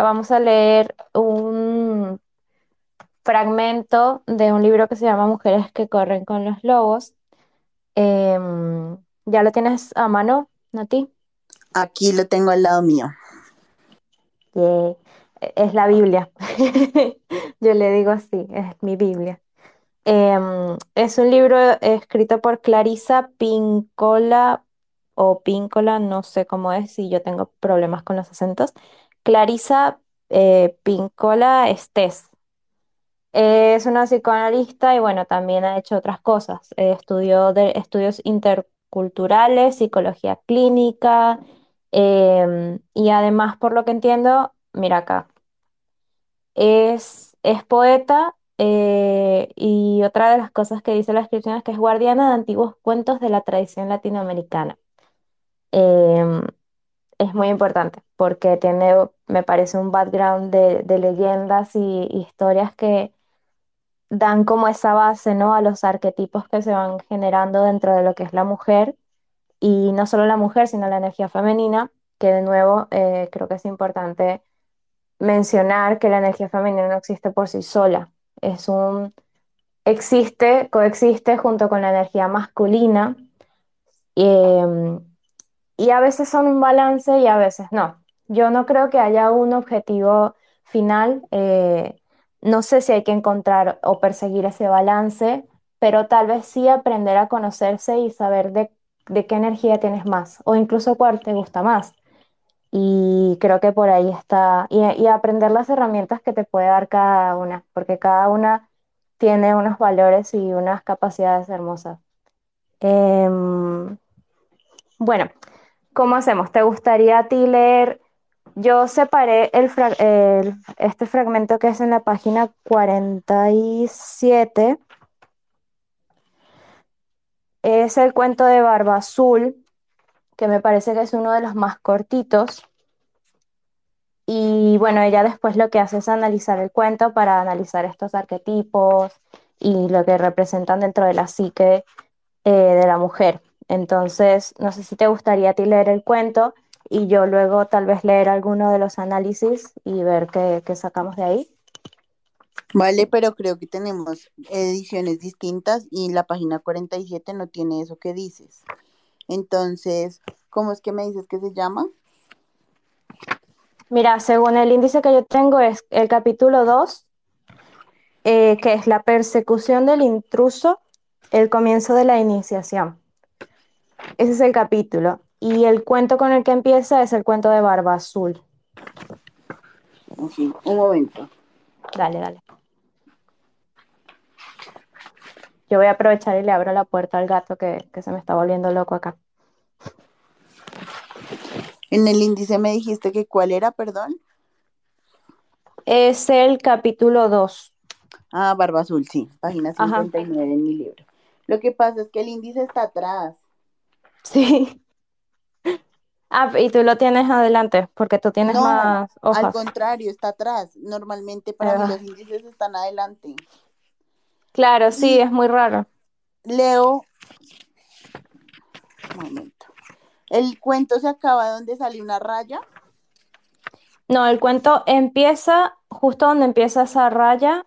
Vamos a leer un fragmento de un libro que se llama Mujeres que corren con los lobos. Em, ¿ya lo tienes a mano, Nati? Aquí lo tengo al lado mío. Es la Biblia. Yo le digo así, es mi Biblia. Em, es un libro escrito por Clarisa Pincola o Píncola, no sé cómo es, si yo tengo problemas con los acentos. Clarisa eh, Pincola Estés. Es una psicoanalista y bueno, también ha hecho otras cosas. Eh, estudió estudios interculturales, psicología clínica em, y además, por lo que entiendo, mira acá, es, es poeta eh, y otra de las cosas que dice la descripción es que es guardiana de antiguos cuentos de la tradición latinoamericana. Es muy importante porque tiene, me parece, un background de, de leyendas y historias que dan como esa base, ¿no? A los arquetipos que se van generando dentro de lo que es la mujer, y no solo la mujer, sino la energía femenina, que de nuevo eh, creo que es importante mencionar que la energía femenina no existe por sí sola, es un, existe, coexiste junto con la energía masculina, em, y a veces son un balance y a veces no. Yo no creo que haya un objetivo final. Eh, no sé si hay que encontrar o perseguir ese balance, pero tal vez sí aprender a conocerse y saber de, qué energía tienes más o incluso cuál te gusta más. Y creo que por ahí está, y, aprender las herramientas que te puede dar cada una, porque cada una tiene unos valores y unas capacidades hermosas. Em, bueno, ¿cómo hacemos? ¿Te gustaría a ti leer yo separé el este fragmento que es en la página 47. Es el cuento de Barba Azul, que me parece que es uno de los más cortitos. Y bueno, ella después lo que hace es analizar el cuento para analizar estos arquetipos y lo que representan dentro de la psique eh, de la mujer. Entonces, no sé si te gustaría a ti leer el cuento y yo luego tal vez leer alguno de los análisis y ver qué, qué sacamos de ahí. Vale, pero creo que tenemos ediciones distintas y la página 47 no tiene eso que dices. Entonces, ¿cómo es que me dices que se llama? Mira, según el índice que yo tengo es el capítulo 2, eh, que es la persecución del intruso, el comienzo de la iniciación. Ese es el capítulo. Y el cuento con el que empieza es el cuento de Barba Azul. Sí, un momento. Dale, dale. Yo voy a aprovechar y le abro la puerta al gato que, que se me está volviendo loco acá. En el índice me dijiste que cuál era, perdón. Es el capítulo 2. Ah, Barba Azul, sí, página 59 en mi libro. Lo que pasa es que el índice está atrás. Sí. Ah, y tú lo tienes adelante, porque tú tienes más hojas. Al contrario, está atrás. Normalmente para mí los índices están adelante. Claro, sí, es muy raro. Leo. Un momento. ¿El cuento se acaba donde sale una raya? No, el cuento empieza justo donde empieza esa raya.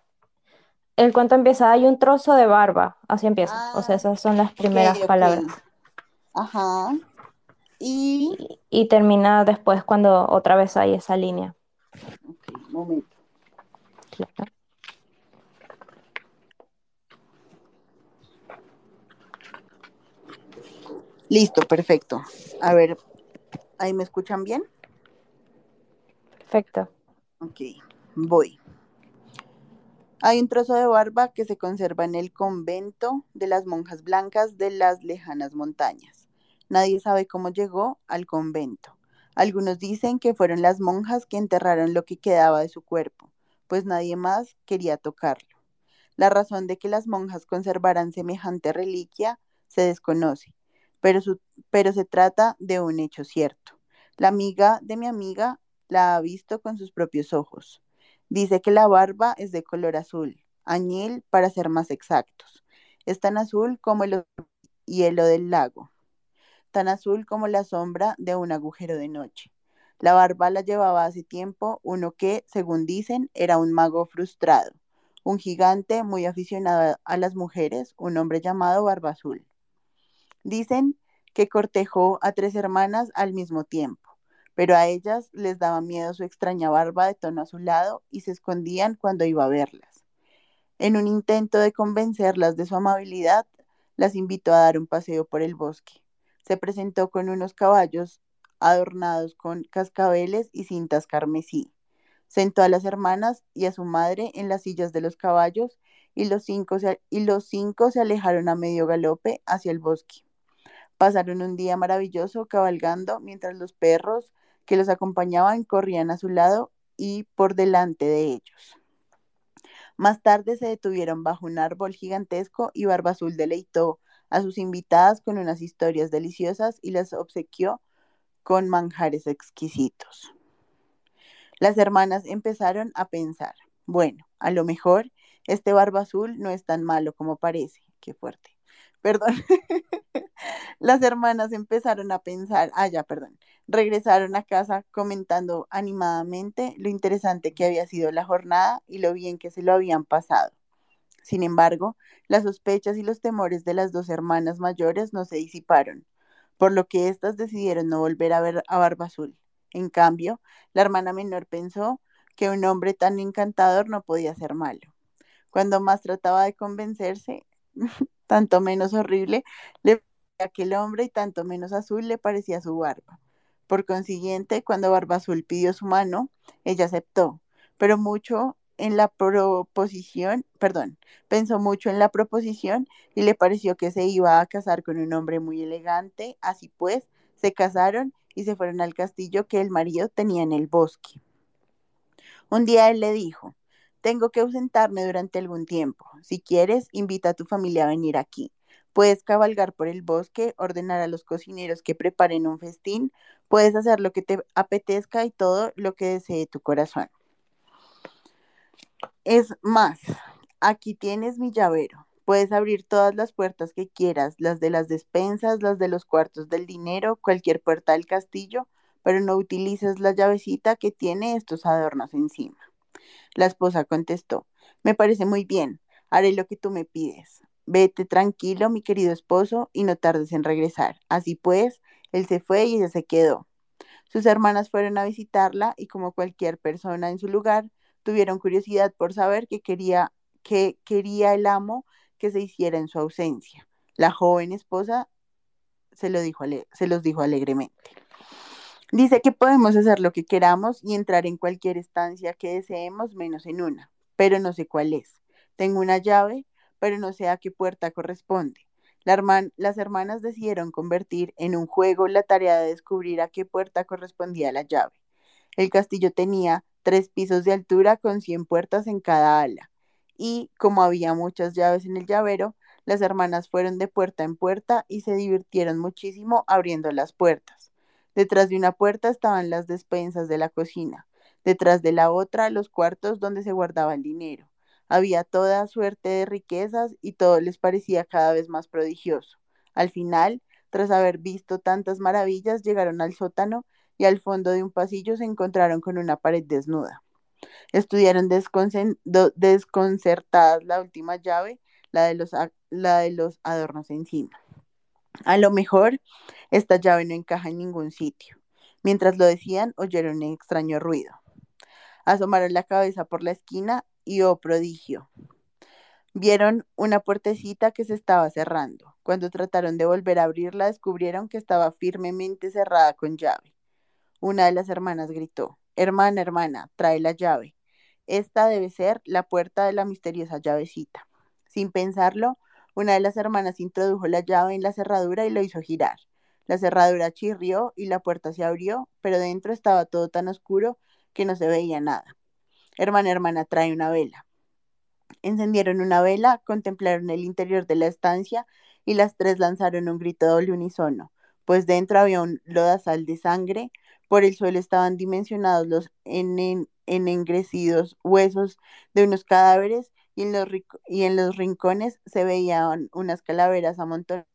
El cuento empieza, hay un trozo de barba, así empieza. o sea, ah, esas son las primeras palabras. Ajá. Y... y... termina después cuando otra vez hay esa línea. Ok, momento. Listo, perfecto. A ver, ¿ahí me escuchan bien? Perfecto. Ok, voy. Hay un trozo de barba que se conserva en el convento de las monjas blancas de las lejanas montañas. Nadie sabe cómo llegó al convento. Algunos dicen que fueron las monjas que enterraron lo que quedaba de su cuerpo, pues nadie más quería tocarlo. La razón de que las monjas conservaran semejante reliquia se desconoce, pero, se trata de un hecho cierto. La amiga de mi amiga la ha visto con sus propios ojos. Dice que la barba es de color azul, añil para ser más exactos. Es tan azul como el hielo del lago tan azul como la sombra de un agujero de noche. La barba la llevaba hace tiempo uno que, según dicen, era un mago frustrado, un gigante muy aficionado a las mujeres, un hombre llamado Barba Azul. Dicen que cortejó a tres hermanas al mismo tiempo, pero a ellas les daba miedo su extraña barba de tono azulado y se escondían cuando iba a verlas. En un intento de convencerlas de su amabilidad, las invitó a dar un paseo por el bosque. Se presentó con unos caballos adornados con cascabeles y cintas carmesí. Sentó a las hermanas y a su madre en las sillas de los caballos y los cinco se, y los cinco se alejaron a medio galope hacia el bosque. Pasaron un día maravilloso cabalgando mientras los perros que los acompañaban corrían a su lado y por delante de ellos. Más tarde se detuvieron bajo un árbol gigantesco y Barba Azul deleitó a sus invitadas con unas historias deliciosas y las obsequió con manjares exquisitos. Las hermanas empezaron a pensar, bueno, a lo mejor este Barba Azul no es tan malo como parece. Qué fuerte. Perdón. Las hermanas empezaron a pensar, ah, ya, perdón, regresaron a casa comentando animadamente lo interesante que había sido la jornada y lo bien que se lo habían pasado. Sin embargo, las sospechas y los temores de las dos hermanas mayores no se disiparon, por lo que éstas decidieron no volver a ver a Barba Azul. En cambio, la hermana menor pensó que un hombre tan encantador no podía ser malo. Cuando más trataba de convencerse, tanto menos horrible le parecía aquel hombre y tanto menos azul le parecía su barba. Por consiguiente, cuando Barba Azul pidió su mano, ella aceptó, pero mucho en la proposición, perdón, pensó mucho en la proposición y le pareció que se iba a casar con un hombre muy elegante, así pues, se casaron y se fueron al castillo que el marido tenía en el bosque. Un día él le dijo, tengo que ausentarme durante algún tiempo. Si quieres, invita a tu familia a venir aquí. Puedes cabalgar por el bosque, ordenar a los cocineros que preparen un festín, puedes hacer lo que te apetezca y todo lo que desee tu corazón. Es más, aquí tienes mi llavero. Puedes abrir todas las puertas que quieras, las de las despensas, las de los cuartos del dinero, cualquier puerta del castillo, pero no utilices la llavecita que tiene estos adornos encima. La esposa contestó, me parece muy bien, haré lo que tú me pides. Vete tranquilo, mi querido esposo, y no tardes en regresar. Así pues, él se fue y ella se quedó. Sus hermanas fueron a visitarla y como cualquier persona en su lugar, tuvieron curiosidad por saber qué quería, qué quería el amo que se hiciera en su ausencia. La joven esposa se, lo dijo, se los dijo alegremente. Dice que podemos hacer lo que queramos y entrar en cualquier estancia que deseemos, menos en una, pero no sé cuál es. Tengo una llave, pero no sé a qué puerta corresponde. las hermanas decidieron convertir en un juego la tarea de descubrir a qué puerta correspondía la llave. El castillo tenía tres pisos de altura con 100 puertas en cada ala y como había muchas llaves en el llavero, las hermanas fueron de puerta en puerta y se divirtieron muchísimo abriendo las puertas. Detrás de una puerta estaban las despensas de la cocina, detrás de la otra los cuartos donde se guardaba el dinero. Había toda suerte de riquezas y todo les parecía cada vez más prodigioso. Al final, tras haber visto tantas maravillas, llegaron al sótano y al fondo de un pasillo se encontraron con una pared desnuda. Estudiaron desconcertadas la última llave, la de, los, la de los adornos encima. A lo mejor esta llave no encaja en ningún sitio. Mientras lo decían, oyeron un extraño ruido. Asomaron la cabeza por la esquina y, oh prodigio, vieron una puertecita que se estaba cerrando. Cuando trataron de volver a abrirla, descubrieron que estaba firmemente cerrada con llave. Una de las hermanas gritó, Hermana, hermana, trae la llave. Esta debe ser la puerta de la misteriosa llavecita. Sin pensarlo, una de las hermanas introdujo la llave en la cerradura y lo hizo girar. La cerradura chirrió y la puerta se abrió, pero dentro estaba todo tan oscuro que no se veía nada. Hermana, hermana, trae una vela. Encendieron una vela, contemplaron el interior de la estancia y las tres lanzaron un grito doble unísono, pues dentro había un lodazal de sangre, por el suelo estaban dimensionados los enengrecidos huesos de unos cadáveres y en, los y en los rincones se veían unas calaveras amontonadas,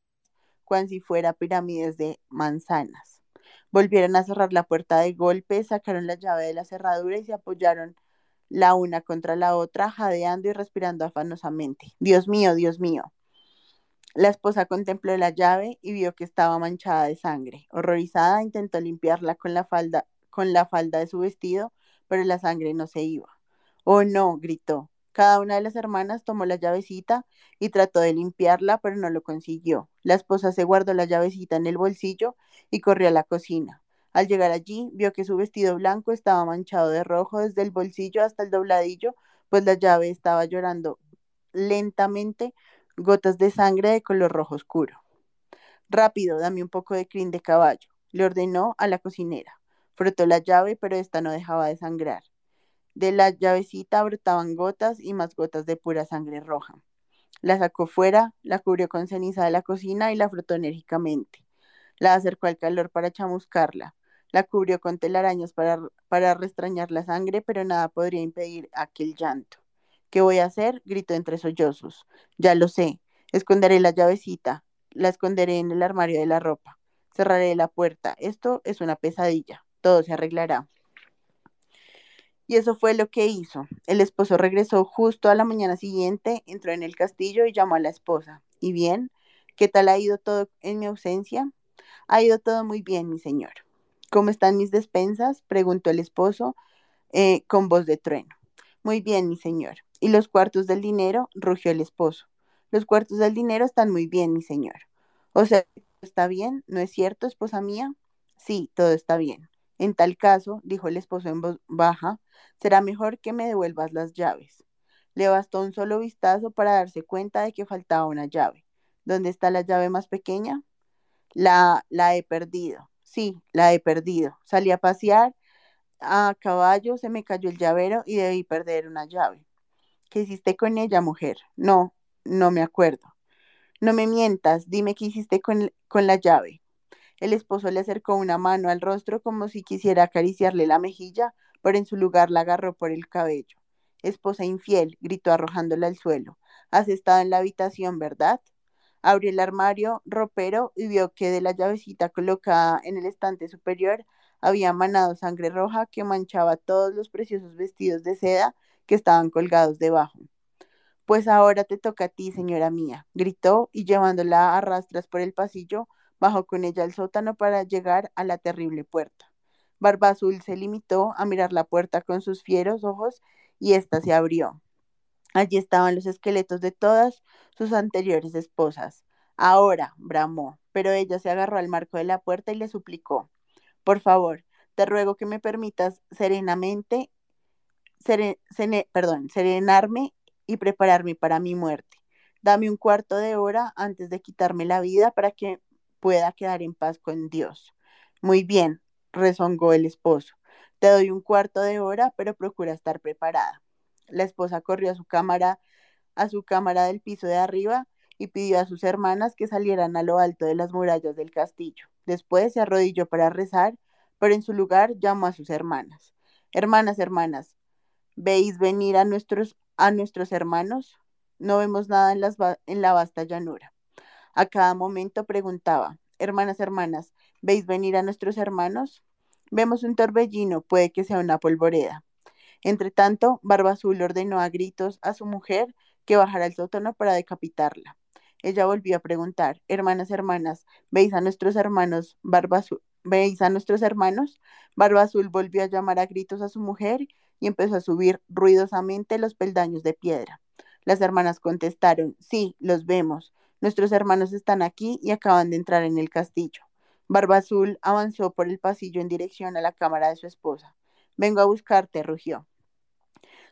cual si fuera pirámides de manzanas. Volvieron a cerrar la puerta de golpe, sacaron la llave de la cerradura y se apoyaron la una contra la otra, jadeando y respirando afanosamente. Dios mío, Dios mío. La esposa contempló la llave y vio que estaba manchada de sangre. Horrorizada, intentó limpiarla con la falda, con la falda de su vestido, pero la sangre no se iba. Oh no, gritó. Cada una de las hermanas tomó la llavecita y trató de limpiarla, pero no lo consiguió. La esposa se guardó la llavecita en el bolsillo y corrió a la cocina. Al llegar allí, vio que su vestido blanco estaba manchado de rojo desde el bolsillo hasta el dobladillo, pues la llave estaba llorando lentamente gotas de sangre de color rojo oscuro. Rápido, dame un poco de crin de caballo, le ordenó a la cocinera. Frotó la llave, pero esta no dejaba de sangrar. De la llavecita brotaban gotas y más gotas de pura sangre roja. La sacó fuera, la cubrió con ceniza de la cocina y la frotó enérgicamente. La acercó al calor para chamuscarla. La cubrió con telarañas para, para restrañar la sangre, pero nada podría impedir aquel llanto. ¿Qué voy a hacer? gritó entre sollozos. Ya lo sé. Esconderé la llavecita. La esconderé en el armario de la ropa. Cerraré la puerta. Esto es una pesadilla. Todo se arreglará. Y eso fue lo que hizo. El esposo regresó justo a la mañana siguiente, entró en el castillo y llamó a la esposa. ¿Y bien? ¿Qué tal ha ido todo en mi ausencia? Ha ido todo muy bien, mi señor. ¿Cómo están mis despensas? preguntó el esposo eh, con voz de trueno. Muy bien, mi señor. ¿Y los cuartos del dinero? rugió el esposo. Los cuartos del dinero están muy bien, mi señor. O sea, ¿está bien? ¿No es cierto, esposa mía? Sí, todo está bien. En tal caso, dijo el esposo en voz baja, será mejor que me devuelvas las llaves. Le bastó un solo vistazo para darse cuenta de que faltaba una llave. ¿Dónde está la llave más pequeña? La, la he perdido. Sí, la he perdido. Salí a pasear a caballo, se me cayó el llavero y debí perder una llave. ¿Qué hiciste con ella, mujer? No, no me acuerdo. No me mientas, dime qué hiciste con, con la llave. El esposo le acercó una mano al rostro como si quisiera acariciarle la mejilla, pero en su lugar la agarró por el cabello. Esposa infiel, gritó arrojándola al suelo. Has estado en la habitación, ¿verdad? Abrió el armario ropero y vio que de la llavecita colocada en el estante superior había manado sangre roja que manchaba todos los preciosos vestidos de seda que estaban colgados debajo. Pues ahora te toca a ti, señora mía, gritó y llevándola a rastras por el pasillo, bajó con ella al sótano para llegar a la terrible puerta. Barba Azul se limitó a mirar la puerta con sus fieros ojos y ésta se abrió. Allí estaban los esqueletos de todas sus anteriores esposas. Ahora, bramó, pero ella se agarró al marco de la puerta y le suplicó, por favor, te ruego que me permitas serenamente serenarme y prepararme para mi muerte. Dame un cuarto de hora antes de quitarme la vida para que pueda quedar en paz con Dios. Muy bien, rezongó el esposo. Te doy un cuarto de hora, pero procura estar preparada. La esposa corrió a su cámara, a su cámara del piso de arriba y pidió a sus hermanas que salieran a lo alto de las murallas del castillo. Después se arrodilló para rezar, pero en su lugar llamó a sus hermanas. Hermanas, hermanas, ¿Veis venir a nuestros, a nuestros hermanos? No vemos nada en, en la vasta llanura. A cada momento preguntaba, hermanas, hermanas, ¿veis venir a nuestros hermanos? Vemos un torbellino, puede que sea una polvoreda. Entre tanto, Barba Azul ordenó a gritos a su mujer que bajara al sótano para decapitarla. Ella volvió a preguntar, hermanas, hermanas, ¿veis a nuestros hermanos Barba Azul? ¿Veis a nuestros hermanos? Barba Azul volvió a llamar a gritos a su mujer y empezó a subir ruidosamente los peldaños de piedra. Las hermanas contestaron, sí, los vemos. Nuestros hermanos están aquí y acaban de entrar en el castillo. Barba Azul avanzó por el pasillo en dirección a la cámara de su esposa. Vengo a buscarte, rugió.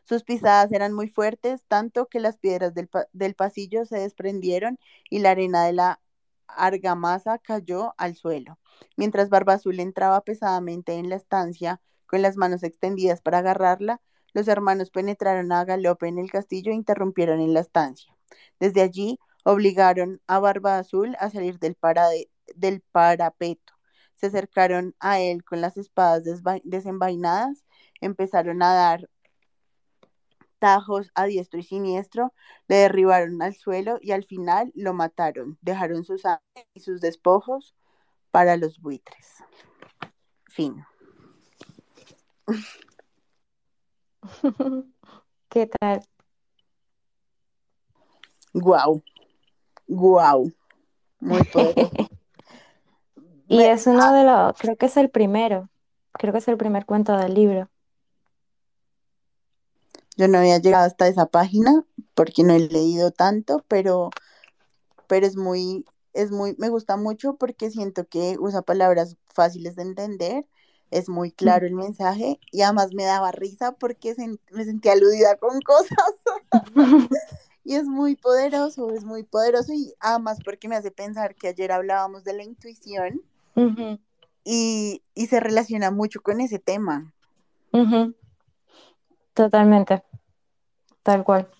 Sus pisadas eran muy fuertes, tanto que las piedras del, del pasillo se desprendieron y la arena de la argamasa cayó al suelo. Mientras Barba Azul entraba pesadamente en la estancia, con las manos extendidas para agarrarla, los hermanos penetraron a galope en el castillo e interrumpieron en la estancia. Desde allí obligaron a Barba Azul a salir del, parapeto. Se acercaron a él con las espadas desenvainadas, empezaron a dar tajos a diestro y siniestro, le derribaron al suelo y al final lo mataron. Dejaron sus y sus despojos para los buitres. Fin. ¿Qué tal? Guau, guau, muy. Y Me- es uno de los, creo que es el primero, creo que es el primer cuento del libro. yo no había llegado hasta esa página porque no he leído tanto, pero, pero es muy, es muy, me gusta mucho porque siento que usa palabras fáciles de entender, es muy claro el mensaje y además me daba risa porque me sentía aludida con cosas y es muy poderoso, es muy poderoso y además porque me hace pensar que ayer hablábamos de la intuición y, y se relaciona mucho con ese tema. Totalmente, tal cual.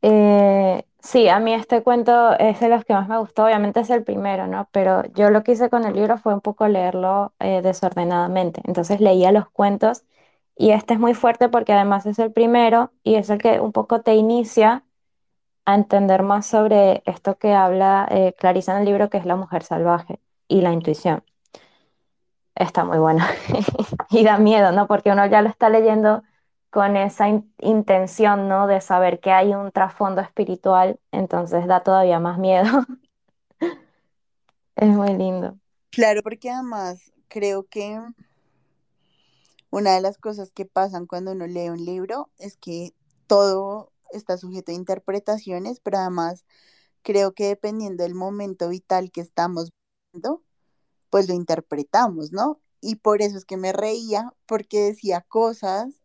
Eh, sí, a mí este cuento es de los que más me gustó, obviamente es el primero, ¿no? Pero yo lo que hice con el libro fue un poco leerlo eh, desordenadamente. Entonces leía los cuentos y este es muy fuerte porque además es el primero y es el que un poco te inicia a entender más sobre esto que habla eh, Clarisa en el libro, que es la mujer salvaje y la intuición. Está muy bueno y da miedo, ¿no? Porque uno ya lo está leyendo con esa in- intención, ¿no? De saber que hay un trasfondo espiritual, entonces da todavía más miedo. Es muy lindo. Claro, porque además creo que una de las cosas que pasan cuando uno lee un libro es que todo está sujeto a interpretaciones, pero además creo que dependiendo del momento vital que estamos viendo, pues lo interpretamos, ¿no? Y por eso es que me reía, porque decía cosas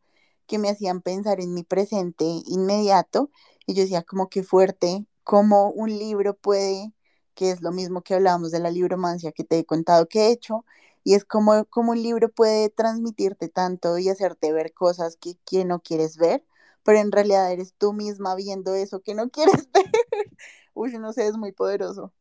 que me hacían pensar en mi presente inmediato, y yo decía como que fuerte, como un libro puede, que es lo mismo que hablábamos de la libromancia que te he contado que he hecho, y es como, como un libro puede transmitirte tanto y hacerte ver cosas que, que no quieres ver, pero en realidad eres tú misma viendo eso que no quieres ver. Uy, no sé, es muy poderoso.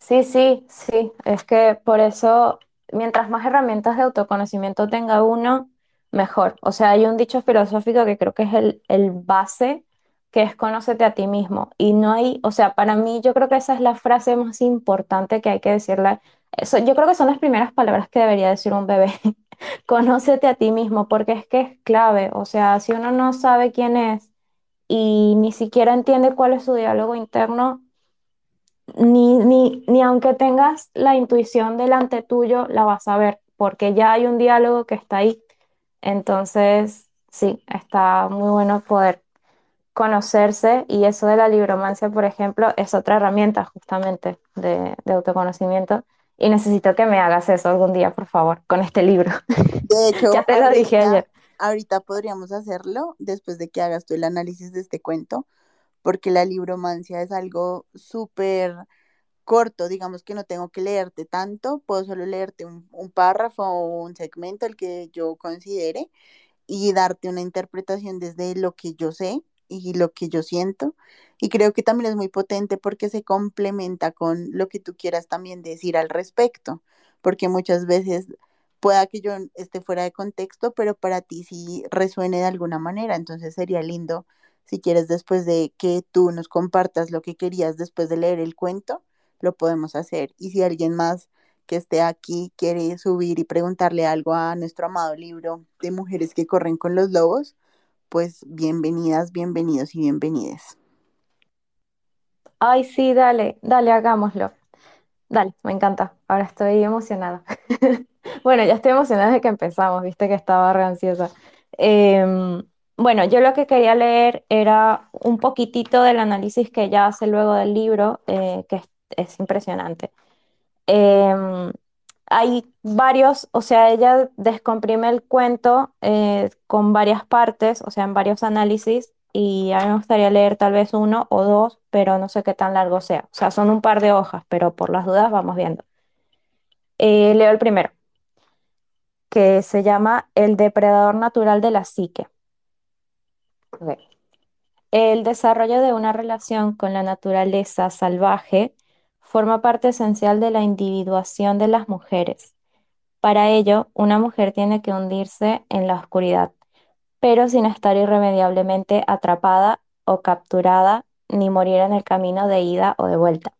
Sí, sí, sí. Es que por eso, mientras más herramientas de autoconocimiento tenga uno, mejor. O sea, hay un dicho filosófico que creo que es el, el base, que es conócete a ti mismo. Y no hay, o sea, para mí yo creo que esa es la frase más importante que hay que decirle. Eso, yo creo que son las primeras palabras que debería decir un bebé. Conócete a ti mismo, porque es que es clave. O sea, si uno no sabe quién es y ni siquiera entiende cuál es su diálogo interno, ni, ni, ni aunque tengas la intuición delante tuyo, la vas a ver, porque ya hay un diálogo que está ahí. Entonces, sí, está muy bueno poder conocerse y eso de la libromancia, por ejemplo, es otra herramienta justamente de, de autoconocimiento. Y necesito que me hagas eso algún día, por favor, con este libro. De Ya hecho, te lo dije ayer. ahorita podríamos hacerlo después de que hagas tú el análisis de este cuento, porque la libromancia es algo súper corto, digamos que no tengo que leerte tanto, puedo solo leerte un, un párrafo o un segmento, el que yo considere, y darte una interpretación desde lo que yo sé y lo que yo siento. Y creo que también es muy potente porque se complementa con lo que tú quieras también decir al respecto, porque muchas veces pueda que yo esté fuera de contexto, pero para ti sí resuene de alguna manera, entonces sería lindo si quieres después de que tú nos compartas lo que querías después de leer el cuento, lo podemos hacer. Y si alguien más que esté aquí quiere subir y preguntarle algo a nuestro amado libro de mujeres que corren con los lobos, pues bienvenidas, bienvenidos y bienvenides. Ay, sí, dale, dale, hagámoslo. Dale, me encanta. Ahora estoy emocionada. Bueno, ya estoy emocionada desde que empezamos, viste que estaba re ansiosa. Em, bueno, yo lo que quería leer era un poquitito del análisis que ella hace luego del libro, eh, que es, es impresionante. Em, hay varios, o sea, ella descomprime el cuento eh, con varias partes, o sea, en varios análisis, y a mí me gustaría leer tal vez uno o dos, pero no sé qué tan largo sea. O sea, son un par de hojas, pero por las dudas vamos viendo. Eh, leo el primero, que se llama El depredador natural de la psique. El desarrollo de una relación con la naturaleza salvaje forma parte esencial de la individuación de las mujeres. Para ello, una mujer tiene que hundirse en la oscuridad, pero sin estar irremediablemente atrapada o capturada, ni morir en el camino de ida o de vuelta.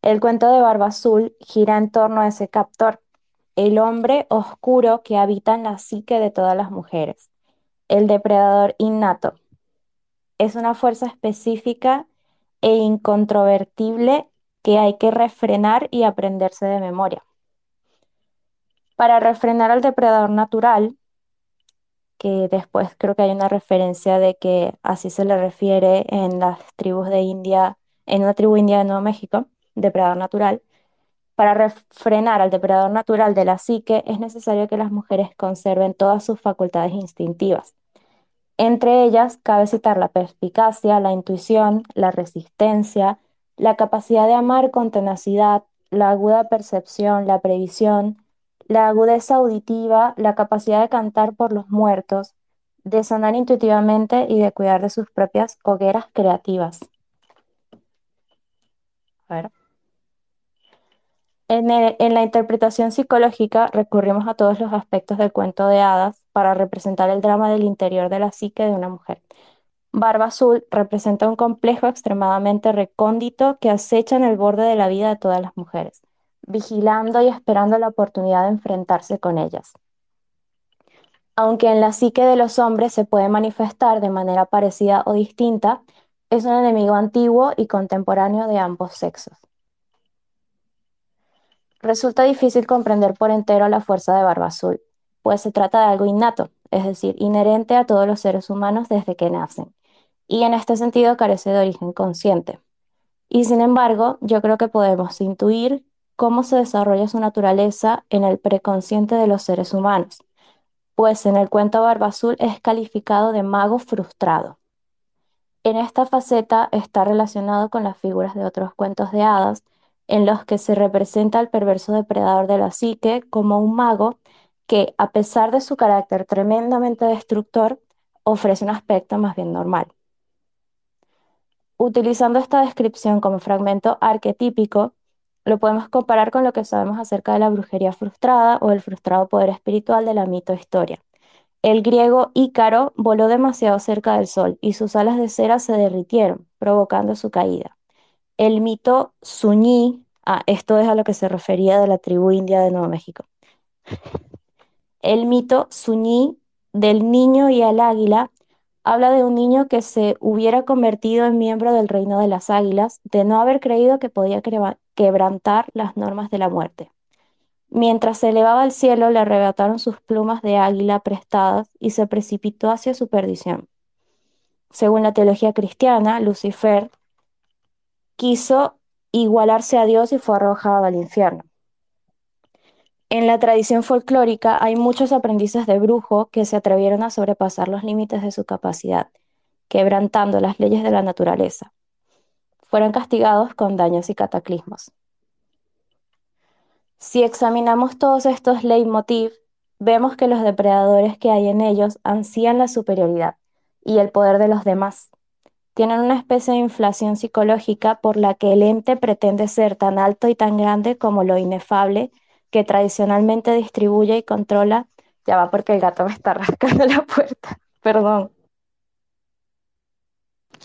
El cuento de Barba Azul gira en torno a ese captor, el hombre oscuro que habita en la psique de todas las mujeres, el depredador innato. Es una fuerza específica e incontrovertible que hay que refrenar y aprenderse de memoria. Para refrenar al depredador natural, que después creo que hay una referencia de que así se le refiere en las tribus de India, en una tribu india de Nuevo México, depredador natural. Para refrenar al depredador natural de la psique es necesario que las mujeres conserven todas sus facultades instintivas. Entre ellas cabe citar la perspicacia, la intuición, la resistencia, la capacidad de amar con tenacidad, la aguda percepción, la previsión, la agudeza auditiva, la capacidad de cantar por los muertos, de sonar intuitivamente y de cuidar de sus propias hogueras creativas. A ver. En la interpretación psicológica recurrimos a todos los aspectos del cuento de hadas para representar el drama del interior de la psique de una mujer. Barba Azul representa un complejo extremadamente recóndito que acecha en el borde de la vida de todas las mujeres, vigilando y esperando la oportunidad de enfrentarse con ellas. Aunque en la psique de los hombres se puede manifestar de manera parecida o distinta, es un enemigo antiguo y contemporáneo de ambos sexos. Resulta difícil comprender por entero la fuerza de Barba Azul, pues se trata de algo innato, es decir, inherente a todos los seres humanos desde que nacen, y en este sentido carece de origen consciente. Y sin embargo, yo creo que podemos intuir cómo se desarrolla su naturaleza en el preconsciente de los seres humanos, pues en el cuento Barba Azul es calificado de mago frustrado. En esta faceta está relacionado con las figuras de otros cuentos de hadas, en los que se representa al perverso depredador de la psique como un mago que, a pesar de su carácter tremendamente destructor, ofrece un aspecto más bien normal. Utilizando esta descripción como fragmento arquetípico, lo podemos comparar con lo que sabemos acerca de la brujería frustrada o el frustrado poder espiritual de la mito-historia. El griego Ícaro voló demasiado cerca del sol y sus alas de cera se derritieron, provocando su caída. El mito Suñí, ah, esto es a lo que se refería de la tribu india de Nuevo México. El mito Suñí del niño y el águila habla de un niño que se hubiera convertido en miembro del reino de las águilas de no haber creído que podía quebrantar las normas de la muerte. Mientras se elevaba al cielo, le arrebataron sus plumas de águila prestadas y se precipitó hacia su perdición. Según la teología cristiana, Lucifer quiso igualarse a Dios y fue arrojado al infierno. En la tradición folclórica hay muchos aprendices de brujo que se atrevieron a sobrepasar los límites de su capacidad, quebrantando las leyes de la naturaleza. Fueron castigados con daños y cataclismos. Si examinamos todos estos leitmotiv, vemos que los depredadores que hay en ellos ansían la superioridad y el poder de los demás. Tienen una especie de inflación psicológica por la que el ente pretende ser tan alto y tan grande como lo inefable que tradicionalmente distribuye y controla. Ya va porque el gato me está rascando la puerta. Perdón.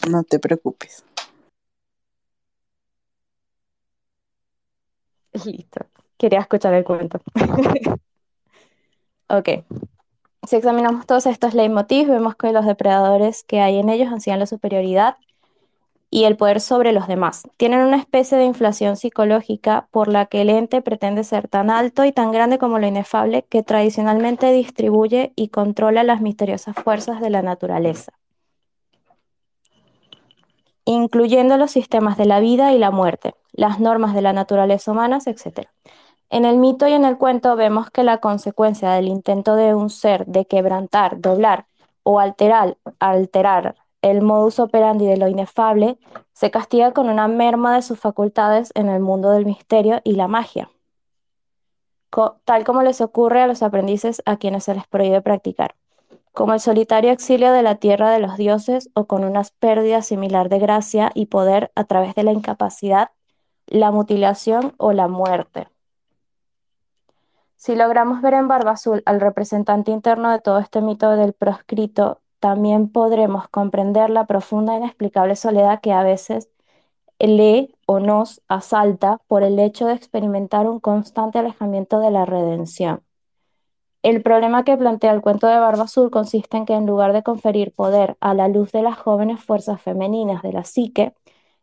No te preocupes. Listo. Quería escuchar el cuento. Ok. Si examinamos todos estos leitmotivs, vemos que los depredadores que hay en ellos ansían la superioridad y el poder sobre los demás. Tienen una especie de inflación psicológica por la que el ente pretende ser tan alto y tan grande como lo inefable que tradicionalmente distribuye y controla las misteriosas fuerzas de la naturaleza, incluyendo los sistemas de la vida y la muerte, las normas de la naturaleza humanas, etc. En el mito y en el cuento vemos que la consecuencia del intento de un ser de quebrantar, doblar o alterar, alterar el modus operandi de lo inefable se castiga con una merma de sus facultades en el mundo del misterio y la magia, tal como les ocurre a los aprendices a quienes se les prohíbe practicar, como el solitario exilio de la tierra de los dioses o con una pérdida similar de gracia y poder a través de la incapacidad, la mutilación o la muerte. Si logramos ver en Barba Azul al representante interno de todo este mito del proscrito, también podremos comprender la profunda e inexplicable soledad que a veces le o nos asalta por el hecho de experimentar un constante alejamiento de la redención. El problema que plantea el cuento de Barba Azul consiste en que en lugar de conferir poder a la luz de las jóvenes fuerzas femeninas de la psique,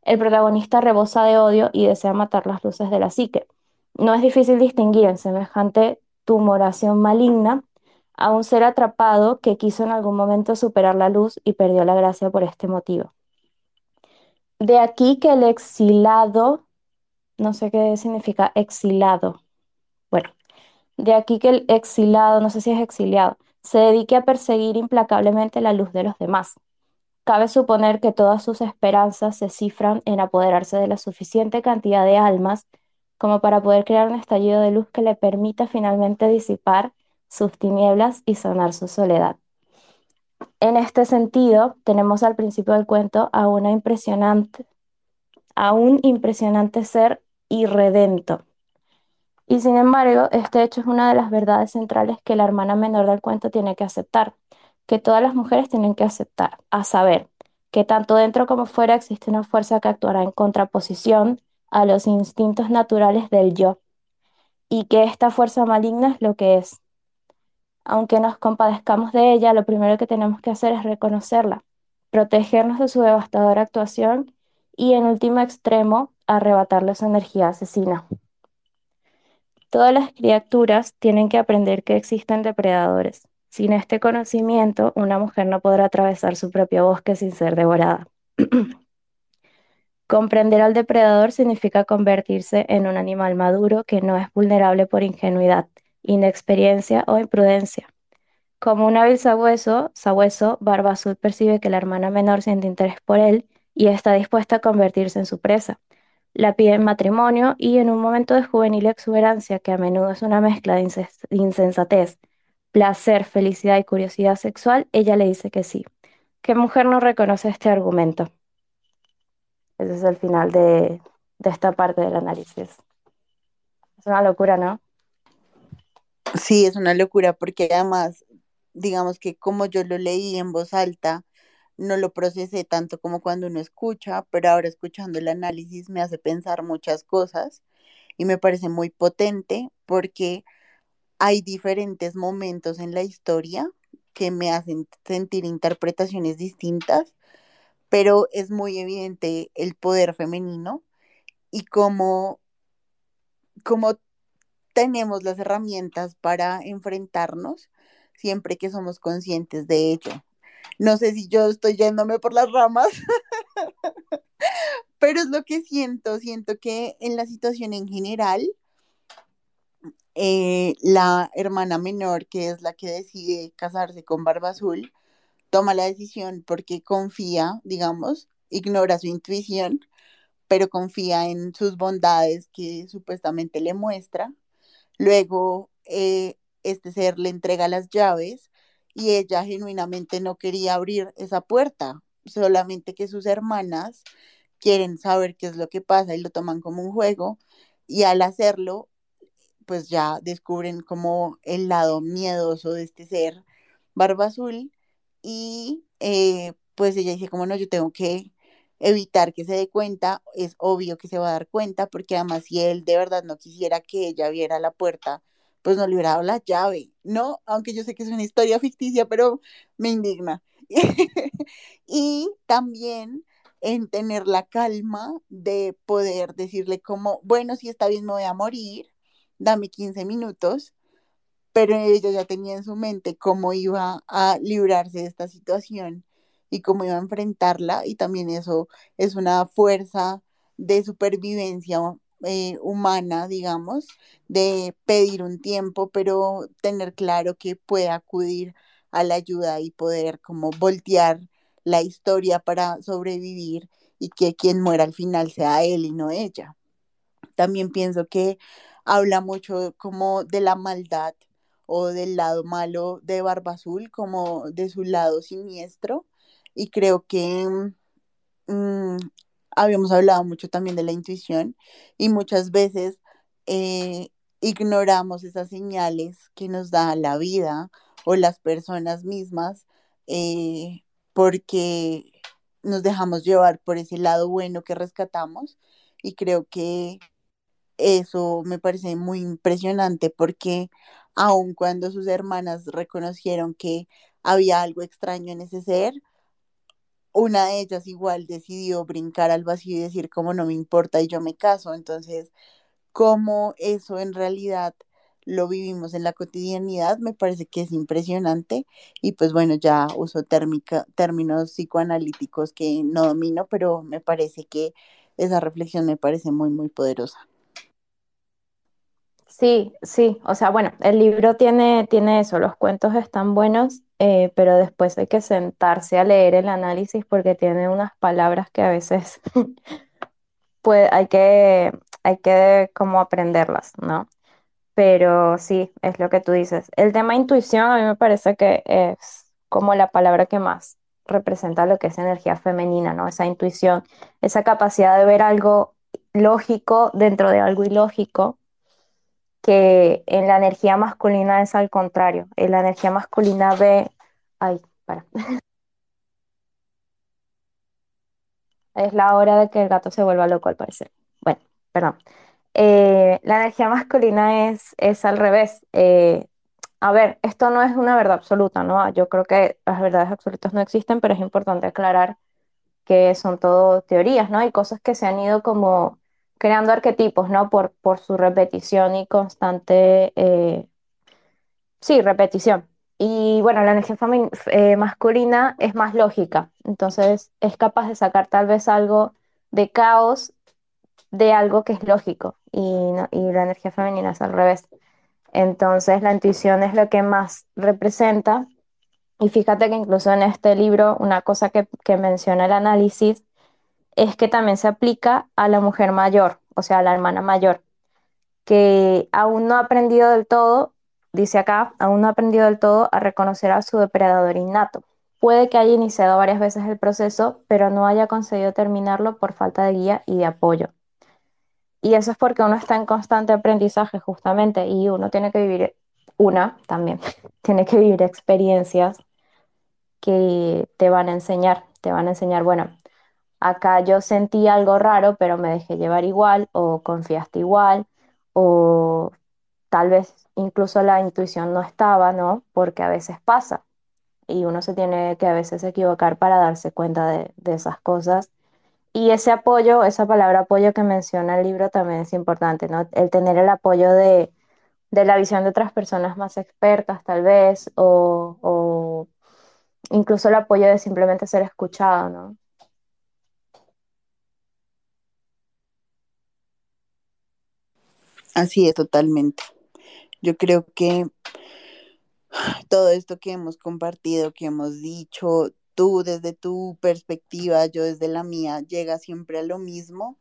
el protagonista rebosa de odio y desea matar las luces de la psique. No es difícil distinguir en semejante tumoración maligna a un ser atrapado que quiso en algún momento superar la luz y perdió la gracia por este motivo. De aquí que el exilado, no sé qué significa exilado, bueno, de aquí que el exilado, no sé si es exiliado, se dedique a perseguir implacablemente la luz de los demás. Cabe suponer que todas sus esperanzas se cifran en apoderarse de la suficiente cantidad de almas como para poder crear un estallido de luz que le permita finalmente disipar sus tinieblas y sanar su soledad. En este sentido, tenemos al principio del cuento a una impresionante, a un impresionante ser irredento. Y sin embargo, este hecho es una de las verdades centrales que la hermana menor del cuento tiene que aceptar, que todas las mujeres tienen que aceptar, a saber, que tanto dentro como fuera existe una fuerza que actuará en contraposición a los instintos naturales del yo, y que esta fuerza maligna es lo que es, aunque nos compadezcamos de ella, lo primero que tenemos que hacer es reconocerla, protegernos de su devastadora actuación y, en último extremo, arrebatarle su energía asesina. Todas las criaturas tienen que aprender que existen depredadores. Sin este conocimiento, una mujer no podrá atravesar su propio bosque sin ser devorada. Comprender al depredador significa convertirse en un animal maduro que no es vulnerable por ingenuidad inexperiencia o imprudencia. Como un hábil sabueso, sabueso, Barba Azul percibe que la hermana menor siente interés por él y está dispuesta a convertirse en su presa. La pide en matrimonio y en un momento de juvenil exuberancia que a menudo es una mezcla de insensatez, placer, felicidad y curiosidad sexual, ella le dice que sí. ¿Qué mujer no reconoce este argumento? Ese es el final de, de esta parte del análisis. Es una locura, ¿no? Sí, es una locura porque además, digamos que como yo lo leí en voz alta, no lo procesé tanto como cuando uno escucha, pero ahora escuchando el análisis me hace pensar muchas cosas y me parece muy potente porque hay diferentes momentos en la historia que me hacen sentir interpretaciones distintas, pero es muy evidente el poder femenino y cómo, tenemos las herramientas para enfrentarnos siempre que somos conscientes de ello. No sé si yo estoy yéndome por las ramas, pero es lo que siento. Siento que en la situación en general, eh, la hermana menor, que es la que decide casarse con Barba Azul, toma la decisión porque confía, digamos, ignora su intuición, pero confía en sus bondades que supuestamente le muestra Luego, eh, este ser le entrega las llaves y ella genuinamente no quería abrir esa puerta, solamente que sus hermanas quieren saber qué es lo que pasa y lo toman como un juego y al hacerlo, pues ya descubren como el lado miedoso de este ser barba azul y eh, pues ella dice como no, yo tengo que evitar que se dé cuenta, es obvio que se va a dar cuenta, porque además si él de verdad no quisiera que ella viera la puerta, pues no le hubiera dado la llave, ¿no? Aunque yo sé que es una historia ficticia, pero me indigna. y también en tener la calma de poder decirle como, bueno, si está bien, me voy a morir, dame 15 minutos, pero ella ya tenía en su mente cómo iba a librarse de esta situación y cómo iba a enfrentarla y también eso es una fuerza de supervivencia eh, humana, digamos, de pedir un tiempo, pero tener claro que puede acudir a la ayuda y poder como voltear la historia para sobrevivir y que quien muera al final sea él y no ella. También pienso que habla mucho como de la maldad o del lado malo de Barba Azul, como de su lado siniestro, y creo que mm, habíamos hablado mucho también de la intuición y muchas veces eh, ignoramos esas señales que nos da la vida o las personas mismas eh, porque nos dejamos llevar por ese lado bueno que rescatamos y creo que eso me parece muy impresionante porque aun cuando sus hermanas reconocieron que había algo extraño en ese ser, una de ellas igual decidió brincar al vacío y decir como no me importa y yo me caso. Entonces, cómo eso en realidad lo vivimos en la cotidianidad, me parece que es impresionante. Y pues bueno, ya uso términos psicoanalíticos que no domino, pero me parece que esa reflexión me parece muy, muy poderosa. Sí, sí, o sea, bueno, el libro tiene, tiene eso, los cuentos están buenos, eh, pero después hay que sentarse a leer el análisis porque tiene unas palabras que a veces hay que, hay que como aprenderlas, ¿no? Pero sí, es lo que tú dices. El tema intuición a mí me parece que es como la palabra que más representa lo que es energía femenina, ¿no? Esa intuición, esa capacidad de ver algo lógico dentro de algo ilógico que en la energía masculina es al contrario. En la energía masculina ve, ay, para, es la hora de que el gato se vuelva loco al parecer. Bueno, perdón. Eh, la energía masculina es, es al revés. Eh, a ver, esto no es una verdad absoluta, ¿no? Yo creo que las verdades absolutas no existen, pero es importante aclarar que son todo teorías, ¿no? Y cosas que se han ido como creando arquetipos, ¿no? Por, por su repetición y constante, eh, sí, repetición. Y bueno, la energía eh, masculina es más lógica, entonces es capaz de sacar tal vez algo de caos de algo que es lógico y, y la energía femenina es al revés. Entonces la intuición es lo que más representa y fíjate que incluso en este libro una cosa que, que menciona el análisis es que también se aplica a la mujer mayor, o sea, a la hermana mayor, que aún no ha aprendido del todo, dice acá, aún no ha aprendido del todo a reconocer a su depredador innato. Puede que haya iniciado varias veces el proceso, pero no haya conseguido terminarlo por falta de guía y de apoyo. Y eso es porque uno está en constante aprendizaje justamente y uno tiene que vivir, una también, tiene que vivir experiencias que te van a enseñar, te van a enseñar, bueno, acá yo sentí algo raro, pero me dejé llevar igual o confiaste igual o tal vez incluso la intuición no estaba, ¿no? Porque a veces pasa y uno se tiene que a veces equivocar para darse cuenta de, de esas cosas. Y ese apoyo, esa palabra apoyo que menciona el libro también es importante, ¿no? El tener el apoyo de, de la visión de otras personas más expertas, tal vez, o, o incluso el apoyo de simplemente ser escuchado, ¿no? Así es, totalmente. Yo creo que todo esto que hemos compartido, que hemos dicho, tú desde tu perspectiva, yo desde la mía, llega siempre a lo mismo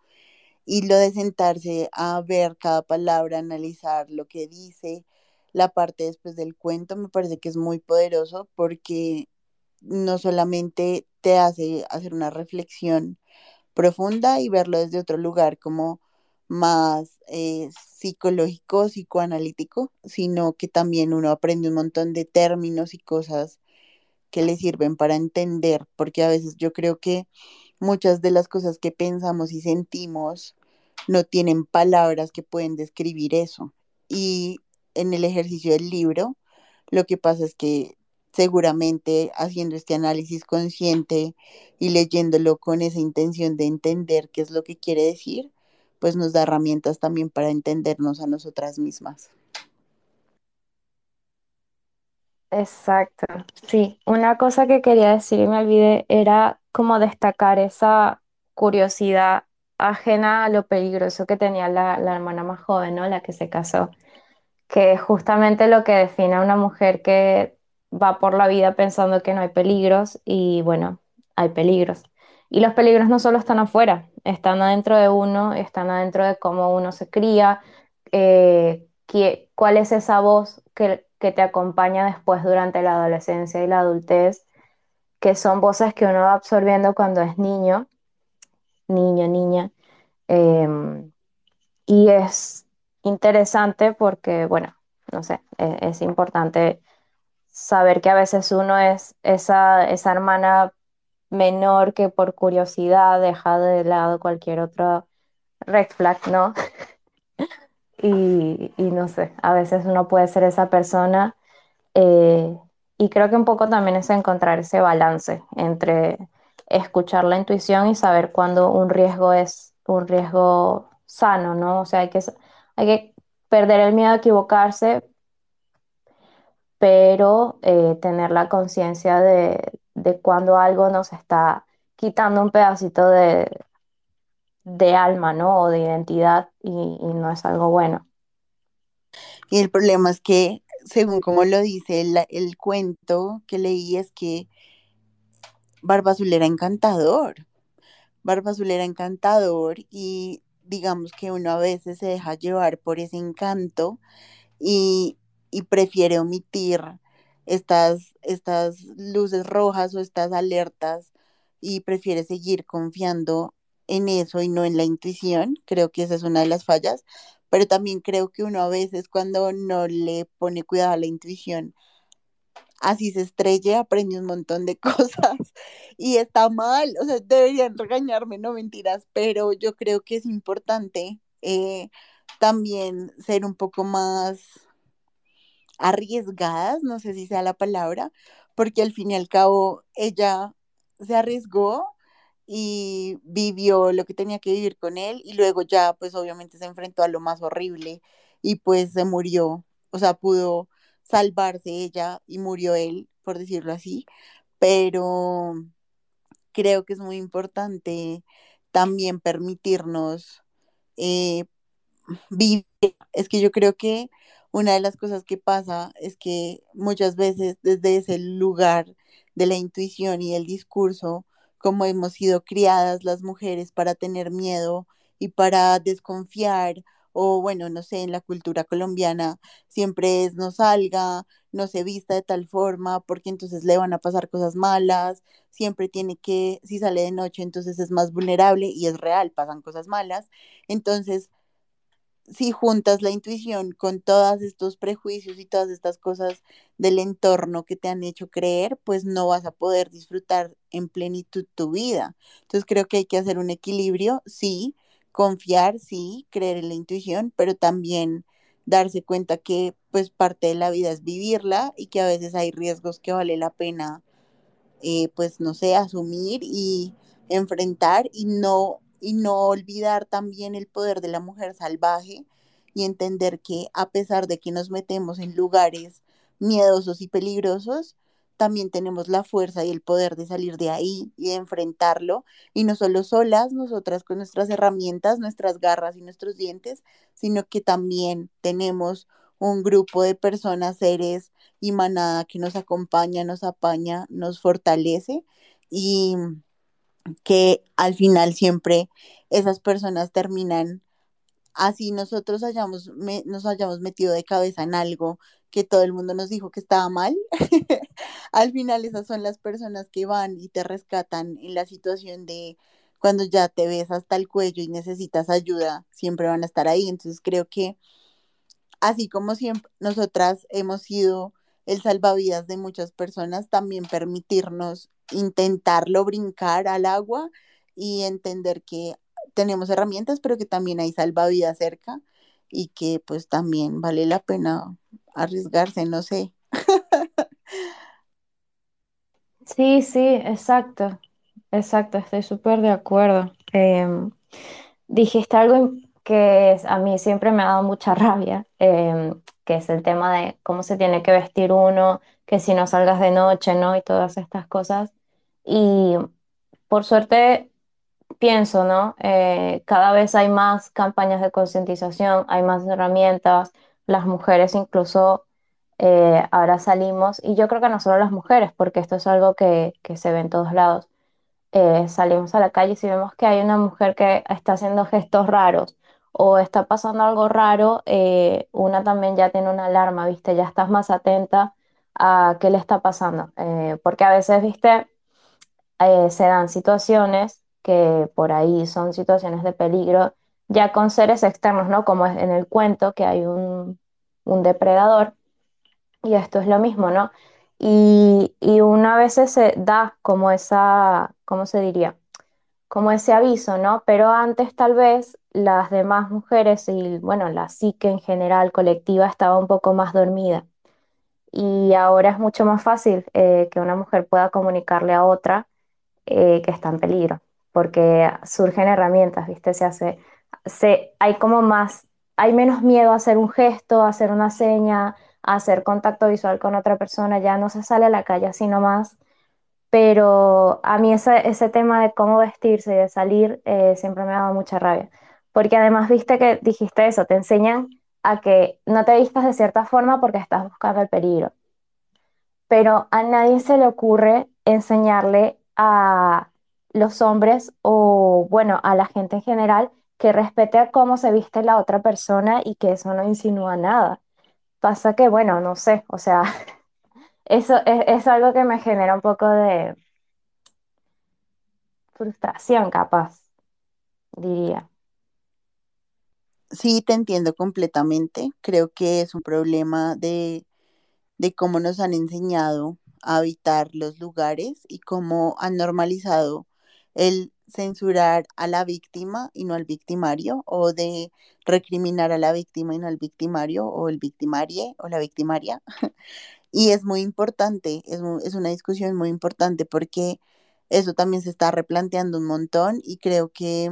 y lo de sentarse a ver cada palabra, analizar lo que dice, la parte después del cuento, me parece que es muy poderoso porque no solamente te hace hacer una reflexión profunda y verlo desde otro lugar como más eh, psicológico, psicoanalítico, sino que también uno aprende un montón de términos y cosas que le sirven para entender, porque a veces yo creo que muchas de las cosas que pensamos y sentimos no tienen palabras que pueden describir eso. Y en el ejercicio del libro, lo que pasa es que seguramente haciendo este análisis consciente y leyéndolo con esa intención de entender qué es lo que quiere decir, pues nos da herramientas también para entendernos a nosotras mismas. Exacto, sí. Una cosa que quería decir y me olvidé era como destacar esa curiosidad ajena a lo peligroso que tenía la, la hermana más joven, ¿no? La que se casó, que es justamente lo que define a una mujer que va por la vida pensando que no hay peligros y bueno, hay peligros. Y los peligros no solo están afuera, están adentro de uno, están adentro de cómo uno se cría, eh, qué- cuál es esa voz que, que te acompaña después durante la adolescencia y la adultez, que son voces que uno va absorbiendo cuando es niño, niño, niña. em, y es interesante porque, bueno, no sé, e- es importante saber que a veces uno es esa, esa hermana menor que por curiosidad deja de lado cualquier otro red flag, ¿no? Y, no sé, a veces uno puede ser esa persona eh, y creo que un poco también es encontrar ese balance entre escuchar la intuición y saber cuándo un riesgo es un riesgo sano, ¿no? O sea, hay que, hay que perder el miedo a equivocarse, pero eh, tener la conciencia de, de cuando algo nos está quitando un pedacito de, de alma, ¿no? O de identidad y, no es algo bueno. Y el problema es que, según como lo dice el, el cuento que leí, es que Barba Azul era encantador. Barba Azul era encantador y digamos que uno a veces se deja llevar por ese encanto y, y prefiere omitir estas, estas luces rojas o estas alertas y prefiere seguir confiando en eso y no en la intuición. Creo que esa es una de las fallas, pero también creo que uno a veces cuando no le pone cuidado a la intuición, así se estrella, aprende un montón de cosas y está mal, o sea, deberían regañarme, no mentiras, pero yo creo que es importante eh, también ser un poco más arriesgadas, no sé si sea la palabra, porque al fin y al cabo ella se arriesgó y vivió lo que tenía que vivir con él y luego ya pues obviamente se enfrentó a lo más horrible y pues se murió, o sea, pudo salvarse ella y murió él, por decirlo así, pero creo que es muy importante también permitirnos eh, vivir. Es que yo creo que una de las cosas que pasa es que muchas veces desde ese lugar de la intuición y el discurso, como hemos sido criadas las mujeres para tener miedo y para desconfiar, o bueno, no sé, en la cultura colombiana siempre es no salga, no se vista de tal forma, porque entonces le van a pasar cosas malas, siempre tiene que, si sale de noche, entonces es más vulnerable y es real, pasan cosas malas. Entonces, si juntas la intuición con todos estos prejuicios y todas estas cosas del entorno que te han hecho creer, pues no vas a poder disfrutar en plenitud tu vida. Entonces creo que hay que hacer un equilibrio, sí, confiar, sí, creer en la intuición, pero también darse cuenta que pues parte de la vida es vivirla y que a veces hay riesgos que vale la pena eh, pues no sé, asumir y enfrentar y no, y no olvidar también el poder de la mujer salvaje y entender que a pesar de que nos metemos en lugares miedosos y peligrosos, también tenemos la fuerza y el poder de salir de ahí y de enfrentarlo, y no solo solas, nosotras con nuestras herramientas, nuestras garras y nuestros dientes, sino que también tenemos un grupo de personas, seres y manada que nos acompaña, nos apaña, nos fortalece y que al final siempre esas personas terminan así nosotros hayamos me, nos hayamos metido de cabeza en algo que todo el mundo nos dijo que estaba mal. al final esas son las personas que van y te rescatan en la situación de cuando ya te ves hasta el cuello y necesitas ayuda, siempre van a estar ahí. Entonces creo que así como siempre nosotras hemos sido el salvavidas de muchas personas, también permitirnos intentarlo brincar al agua y entender que tenemos herramientas, pero que también hay salvavidas cerca y que pues también vale la pena arriesgarse, no sé. Sí, sí, exacto, exacto, estoy súper de acuerdo. Em, dijiste algo que a mí siempre me ha dado mucha rabia, em, que es el tema de cómo se tiene que vestir uno, que si no salgas de noche, ¿no? Y todas estas cosas. Y por suerte pienso, ¿no? Eh, cada vez hay más campañas de concientización, hay más herramientas, las mujeres incluso eh, ahora salimos, y yo creo que no solo las mujeres, porque esto es algo que, que se ve en todos lados eh, salimos a la calle y si vemos que hay una mujer que está haciendo gestos raros o está pasando algo raro, eh, una también ya tiene una alarma, ¿viste? Ya estás más atenta a qué le está pasando. Eh, porque a veces, ¿viste? Eh, se dan situaciones que por ahí son situaciones de peligro, ya con seres externos, ¿no? Como en el cuento, que hay un, un depredador y esto es lo mismo, ¿no? Y, y una vez se da como esa ¿cómo se diría? Como ese aviso, ¿no? Pero antes tal vez las demás mujeres y, bueno, la psique en general colectiva estaba un poco más dormida. Y ahora es mucho más fácil eh, que una mujer pueda comunicarle a otra eh, que está en peligro, porque surgen herramientas, ¿viste? Se hace, se, hay como más, hay menos miedo a hacer un gesto, a hacer una seña, a hacer contacto visual con otra persona, ya no se sale a la calle así nomás. Pero a mí ese, ese tema de cómo vestirse y de salir eh, siempre me ha dado mucha rabia. Porque además viste que dijiste eso, te enseñan a que no te vistas de cierta forma porque estás buscando el peligro. Pero a nadie se le ocurre enseñarle a los hombres o, bueno, a la gente en general que respete a cómo se viste la otra persona y que eso no insinúa nada. Pasa que, bueno, no sé, o sea, eso es, es algo que me genera un poco de frustración, capaz, diría. Sí, te entiendo completamente. Creo que es un problema de, de cómo nos han enseñado a habitar los lugares y cómo han normalizado el censurar a la víctima y no al victimario, o de recriminar a la víctima y no al victimario, o el victimarie o la victimaria. Y es muy importante, es, es una discusión muy importante porque eso también se está replanteando un montón y creo que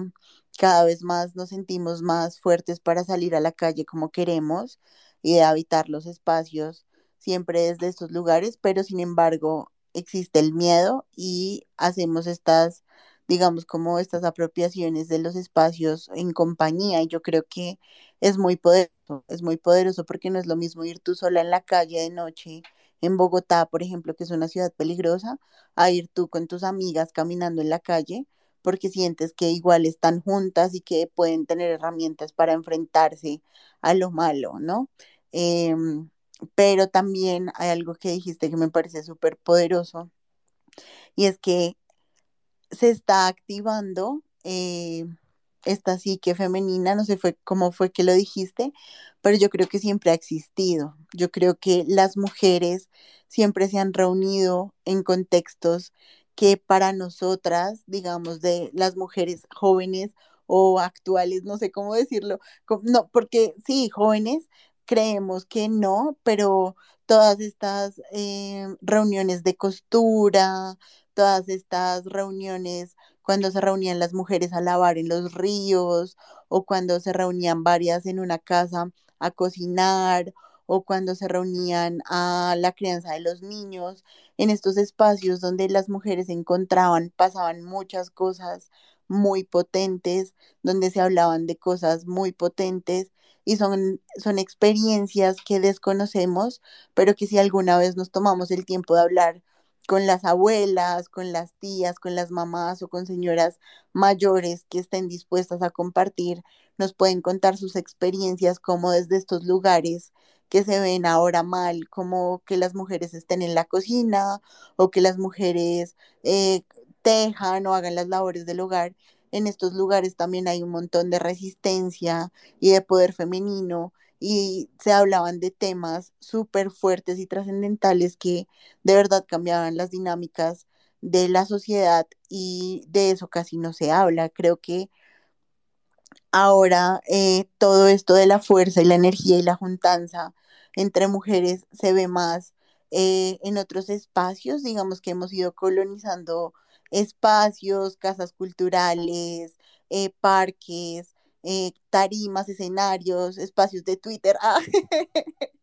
cada vez más nos sentimos más fuertes para salir a la calle como queremos y habitar los espacios siempre desde estos lugares, pero sin embargo existe el miedo y hacemos estas, digamos, como estas apropiaciones de los espacios en compañía. Y yo creo que es muy poderoso, es muy poderoso porque no es lo mismo ir tú sola en la calle de noche en Bogotá, por ejemplo, que es una ciudad peligrosa, a ir tú con tus amigas caminando en la calle, porque sientes que igual están juntas y que pueden tener herramientas para enfrentarse a lo malo, ¿no? Em, pero también hay algo que dijiste que me parece súper poderoso y es que se está activando eh, esta psique femenina, no sé fue, cómo fue que lo dijiste, pero yo creo que siempre ha existido. Yo creo que las mujeres siempre se han reunido en contextos que para nosotras, digamos, de las mujeres jóvenes o actuales, no sé cómo decirlo, no, porque sí, jóvenes, creemos que no, pero todas estas eh, reuniones de costura, todas estas reuniones cuando se reunían las mujeres a lavar en los ríos o cuando se reunían varias en una casa a cocinar o cuando se reunían a la crianza de los niños, en estos espacios donde las mujeres se encontraban, pasaban muchas cosas muy potentes, donde se hablaban de cosas muy potentes y son, son experiencias que desconocemos, pero que si alguna vez nos tomamos el tiempo de hablar con las abuelas, con las tías, con las mamás o con señoras mayores que estén dispuestas a compartir, nos pueden contar sus experiencias como desde estos lugares que se ven ahora mal, como que las mujeres estén en la cocina o que las mujeres eh, tejan o hagan las labores del hogar. En estos lugares también hay un montón de resistencia y de poder femenino y se hablaban de temas súper fuertes y trascendentales que de verdad cambiaban las dinámicas de la sociedad y de eso casi no se habla. Creo que ahora eh, todo esto de la fuerza y la energía y la juntanza entre mujeres se ve más eh, en otros espacios, digamos que hemos ido colonizando espacios, casas culturales, eh, parques, eh, tarimas, escenarios, espacios de Twitter. Ah,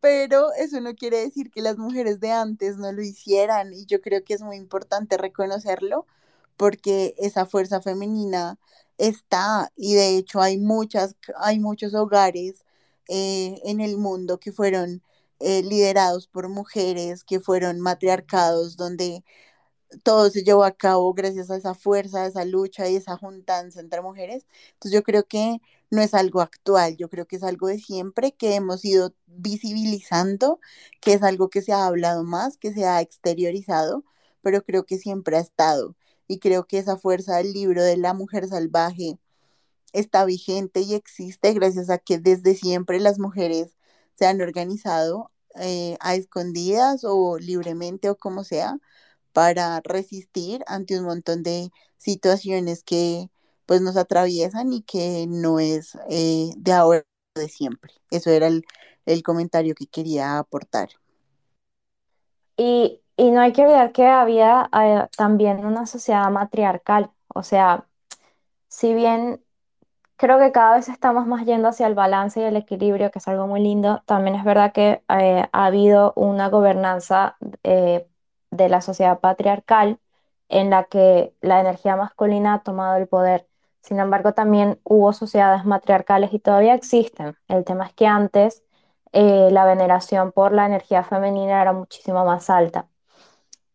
pero eso no quiere decir que las mujeres de antes no lo hicieran y yo creo que es muy importante reconocerlo porque esa fuerza femenina está y de hecho hay muchas, hay muchos hogares eh, en el mundo que fueron eh, liderados por mujeres, que fueron matriarcados, donde todo se llevó a cabo gracias a esa fuerza, a esa lucha y esa juntanza entre mujeres. Entonces yo creo que no es algo actual, yo creo que es algo de siempre que hemos ido visibilizando, que es algo que se ha hablado más, que se ha exteriorizado, pero creo que siempre ha estado. Y creo que esa fuerza del libro de la mujer salvaje está vigente y existe gracias a que desde siempre las mujeres se han organizado eh, a escondidas o libremente o como sea para resistir ante un montón de situaciones que pues nos atraviesan y que no es eh, de ahora, de siempre. Eso era el, el comentario que quería aportar. Y, y no hay que olvidar que había eh, también una sociedad matriarcal, o sea, si bien Creo que cada vez estamos más yendo hacia el balance y el equilibrio, que es algo muy lindo. También es verdad que eh, ha habido una gobernanza eh, de la sociedad patriarcal en la que la energía masculina ha tomado el poder. Sin embargo, también hubo sociedades matriarcales y todavía existen. El tema es que antes eh, la veneración por la energía femenina era muchísimo más alta.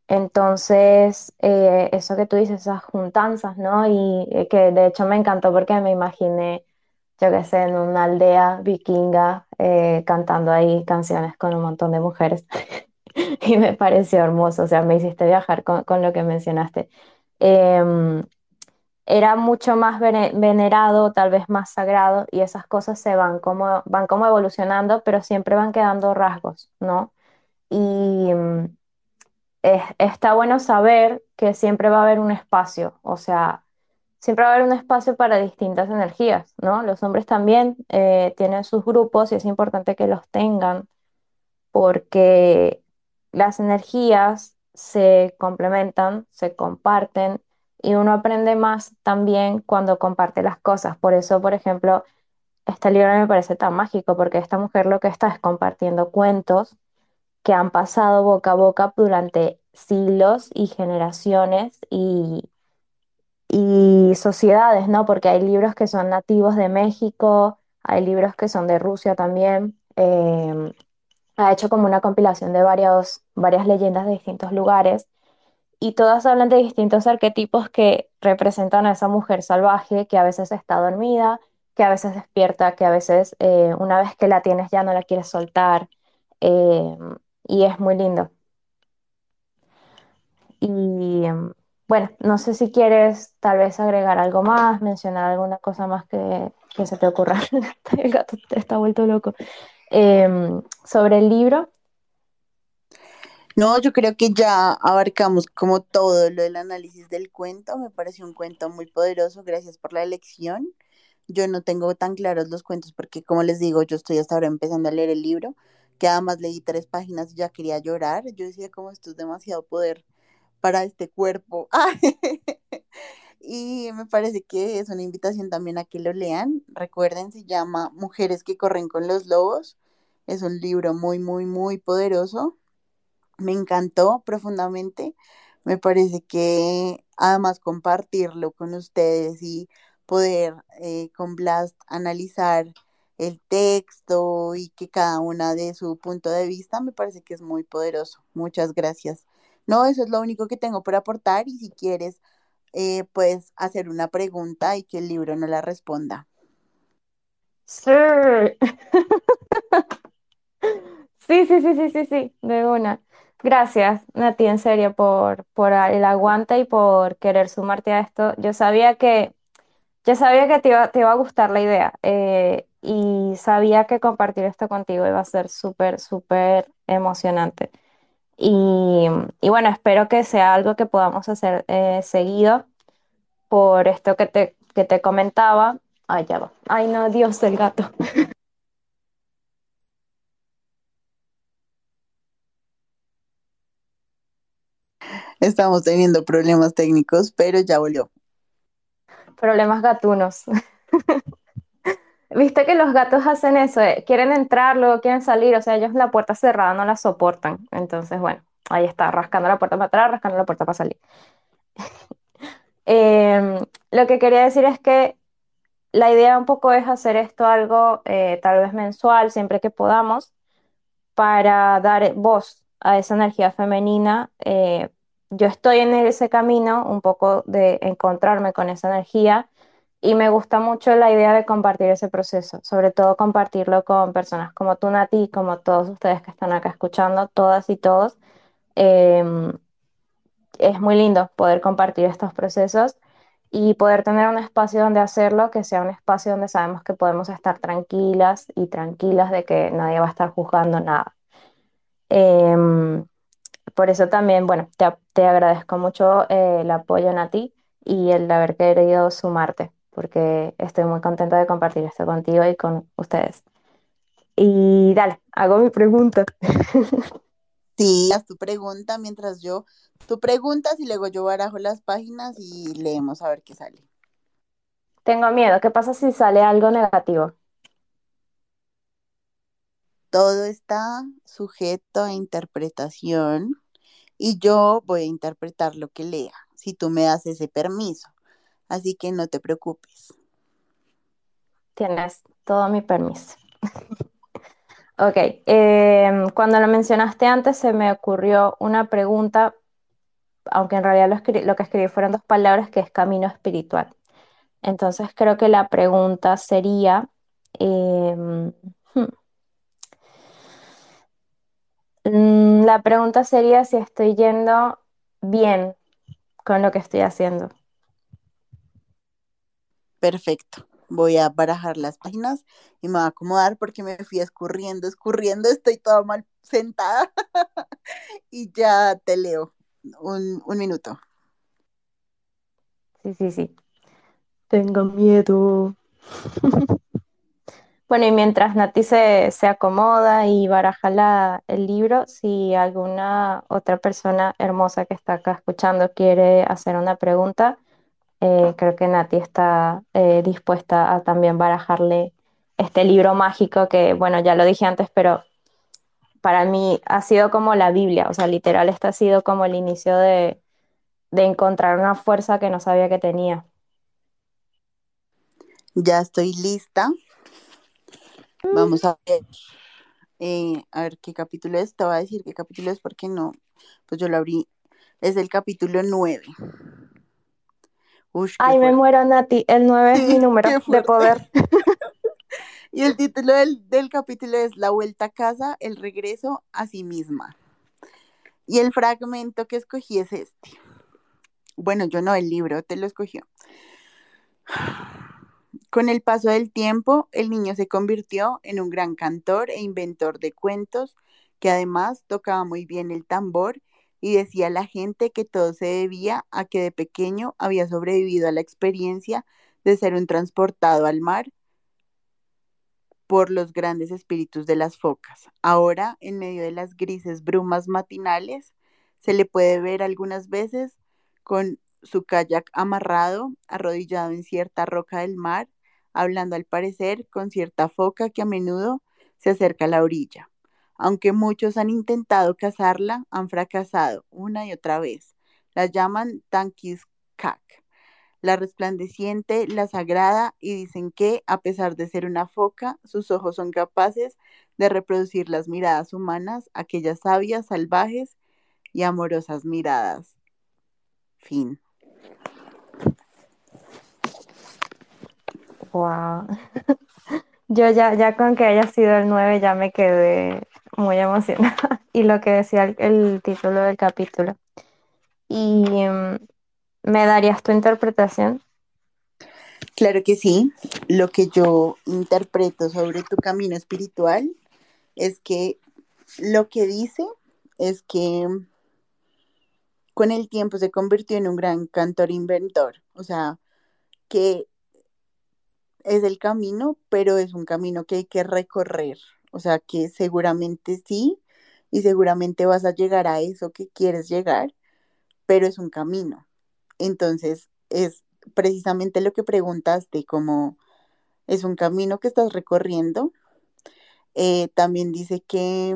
Entonces, eh, eso que tú dices, esas juntanzas, ¿no? Y eh, que de hecho me encantó porque me imaginé, yo qué sé, en una aldea vikinga cantando ahí canciones con un montón de mujeres. Y me pareció hermoso, o sea, me hiciste viajar con, con lo que mencionaste. Em, era mucho más vene- venerado, tal vez más sagrado, y esas cosas se van como, van como evolucionando, pero siempre van quedando rasgos, ¿no? Y, mm, es- está bueno saber que siempre va a haber un espacio, o sea, siempre va a haber un espacio para distintas energías, ¿no? Los hombres también eh, tienen sus grupos y es importante que los tengan porque las energías se complementan, se comparten y uno aprende más también cuando comparte las cosas. Por eso, por ejemplo, este libro me parece tan mágico porque esta mujer lo que está es compartiendo cuentos que han pasado boca a boca durante siglos y generaciones y, y sociedades, ¿no? Porque hay libros que son nativos de México, hay libros que son de Rusia también. eh, ha hecho como una compilación de varios, varias leyendas de distintos lugares y todas hablan de distintos arquetipos que representan a esa mujer salvaje que a veces está dormida, que a veces despierta, que a veces eh, una vez que la tienes ya no la quieres soltar. eh, y es muy lindo. Y bueno, no sé si quieres tal vez agregar algo más, mencionar alguna cosa más que, que se te ocurra. El gato está vuelto loco. Em, sobre el libro. No, yo creo que ya abarcamos como todo lo del análisis del cuento. Me pareció un cuento muy poderoso. Gracias por la elección. Yo no tengo tan claros los cuentos porque, como les digo, yo estoy hasta ahora empezando a leer el libro, que además leí tres páginas y ya quería llorar. Yo decía, como esto es demasiado poder para este cuerpo. Y me parece que es una invitación también a que lo lean. Recuerden, se llama Mujeres que corren con los lobos. Es un libro muy, muy, muy poderoso. Me encantó profundamente. Me parece que además compartirlo con ustedes y poder eh, con Blast analizar el texto y que cada una de su punto de vista me parece que es muy poderoso. Muchas gracias. No, eso es lo único que tengo por aportar y si quieres, eh, puedes hacer una pregunta y que el libro no la responda. Sí. Sí, sí, sí, sí, sí, sí, de una. Gracias, Nati, en serio, por, por el aguante y por querer sumarte a esto. Yo sabía que, yo sabía que te iba, te iba a gustar la idea eh, y sabía que compartir esto contigo iba a ser súper, súper emocionante. Y, y bueno, espero que sea algo que podamos hacer eh, seguido por esto que te, que te comentaba. Ay, ya va. Ay, no, Dios, el gato. Estamos teniendo problemas técnicos, pero ya volvió. Problemas gatunos. Viste que los gatos hacen eso, eh, quieren entrar, luego quieren salir, o sea, ellos la puerta cerrada no la soportan. Entonces, bueno, ahí está, rascando la puerta para atrás, rascando la puerta para salir. Em, lo que quería decir es que la idea un poco es hacer esto algo eh, tal vez mensual, siempre que podamos, para dar voz a esa energía femenina. Eh, yo estoy en ese camino un poco de encontrarme con esa energía y me gusta mucho la idea de compartir ese proceso, sobre todo compartirlo con personas como tú, Nati, como todos ustedes que están acá escuchando, todas y todos. Em, es muy lindo poder compartir estos procesos y poder tener un espacio donde hacerlo, que sea un espacio donde sabemos que podemos estar tranquilas y tranquilas de que nadie va a estar juzgando nada. Em, por eso también, bueno, te, te agradezco mucho eh, el apoyo, Nati, y el haber querido sumarte, porque estoy muy contenta de compartir esto contigo y con ustedes. Y dale, hago mi pregunta. Sí, haz tu pregunta mientras yo, tú preguntas y luego yo barajo las páginas y leemos a ver qué sale. Tengo miedo, ¿qué pasa si sale algo negativo? Todo está sujeto a interpretación y yo voy a interpretar lo que lea, si tú me das ese permiso. Así que no te preocupes. Tienes todo mi permiso. Ok, em, cuando lo mencionaste antes se me ocurrió una pregunta, aunque en realidad lo, que escribí fueron dos palabras, que es camino espiritual. Entonces creo que la pregunta sería, em, hmm, mm, la pregunta sería si estoy yendo bien con lo que estoy haciendo. Perfecto. Voy a barajar las páginas y me voy a acomodar porque me fui escurriendo, escurriendo, estoy toda mal sentada y ya te leo. Un, minuto. Sí, sí, sí. Tengo miedo. Bueno, y mientras Nati se, se acomoda y baraja el libro, si alguna otra persona hermosa que está acá escuchando quiere hacer una pregunta, eh, creo que Nati está eh, dispuesta a también barajarle este libro mágico que, bueno, ya lo dije antes, pero para mí ha sido como la Biblia, o sea, literal, este ha sido como el inicio de, de encontrar una fuerza que no sabía que tenía. Ya estoy lista. Vamos a ver, eh, a ver qué capítulo es. Te voy a decir qué capítulo es porque no, pues yo lo abrí. Es el capítulo 9. Ay, me muero, Nati, el 9 es mi número de poder. Y el título del, del capítulo es La vuelta a casa, el regreso a sí misma. Y el fragmento que escogí es este. Bueno, yo no, el libro te lo escogió. Con el paso del tiempo, el niño se convirtió en un gran cantor e inventor de cuentos, que además tocaba muy bien el tambor y decía la gente que todo se debía a que de pequeño había sobrevivido a la experiencia de ser un transportado al mar por los grandes espíritus de las focas. Ahora, en medio de las grises brumas matinales, se le puede ver algunas veces con su kayak amarrado, arrodillado en cierta roca del mar, hablando al parecer con cierta foca que a menudo se acerca a la orilla. Aunque muchos han intentado cazarla, han fracasado una y otra vez. La llaman Tankiskak la resplandeciente, la sagrada, y dicen que, a pesar de ser una foca, sus ojos son capaces de reproducir las miradas humanas, aquellas sabias, salvajes y amorosas miradas. Fin. Wow. Yo ya, ya con que haya sido el 9 ya me quedé muy emocionada. Y lo que decía el, el título del capítulo. ¿Y mm, me darías tu interpretación? Claro que sí. Lo que yo interpreto sobre tu camino espiritual es que lo que dice es que con el tiempo se convirtió en un gran cantor inventor. O sea, que es el camino, pero es un camino que hay que recorrer. O sea, que seguramente sí, y seguramente vas a llegar a eso que quieres llegar, pero es un camino. Entonces, es precisamente lo que preguntaste, como es un camino que estás recorriendo. Eh, también dice que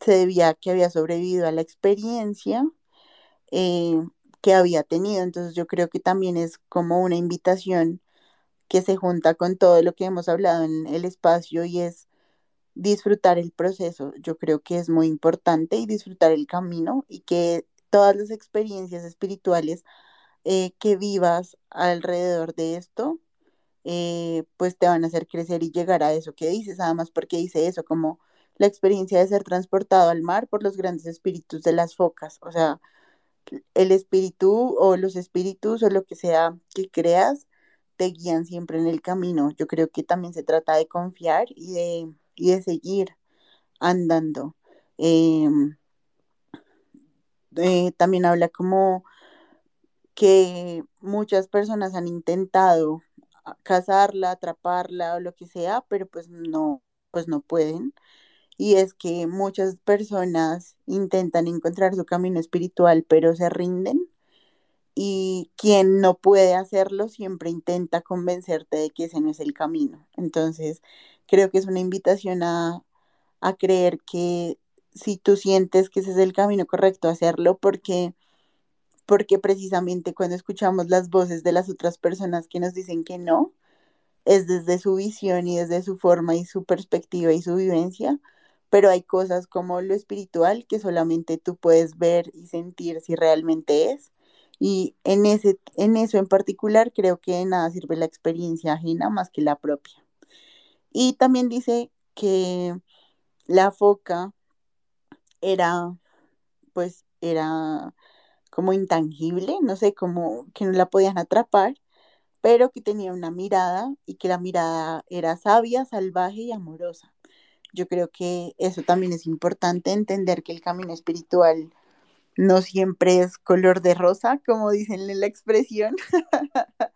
se debía que había sobrevivido a la experiencia eh, que había tenido. Entonces, yo creo que también es como una invitación que se junta con todo lo que hemos hablado en el espacio y es disfrutar el proceso. Yo creo que es muy importante y disfrutar el camino y que todas las experiencias espirituales eh, que vivas alrededor de esto, eh, pues te van a hacer crecer y llegar a eso que dices, además porque dice eso, como la experiencia de ser transportado al mar por los grandes espíritus de las focas, o sea, el espíritu o los espíritus o lo que sea que creas te guían siempre en el camino. Yo creo que también se trata de confiar y de, y de seguir andando. Eh, eh, también habla como que muchas personas han intentado a- cazarla, atraparla o lo que sea, pero pues no, pues no pueden. Y es que muchas personas intentan encontrar su camino espiritual, pero se rinden. Y quien no puede hacerlo siempre intenta convencerte de que ese no es el camino. Entonces, creo que es una invitación a, a creer que si tú sientes que ese es el camino correcto, hacerlo porque porque precisamente cuando escuchamos las voces de las otras personas que nos dicen que no, es desde su visión y desde su forma y su perspectiva y su vivencia, pero hay cosas como lo espiritual que solamente tú puedes ver y sentir si realmente es. Y en ese, en eso en particular creo que de nada sirve la experiencia ajena más que la propia. Y también dice que la foca era, pues, era como intangible, no sé, como que no la podían atrapar, pero que tenía una mirada y que la mirada era sabia, salvaje y amorosa. Yo creo que eso también es importante, entender que el camino espiritual no siempre es color de rosa, como dicen en la expresión,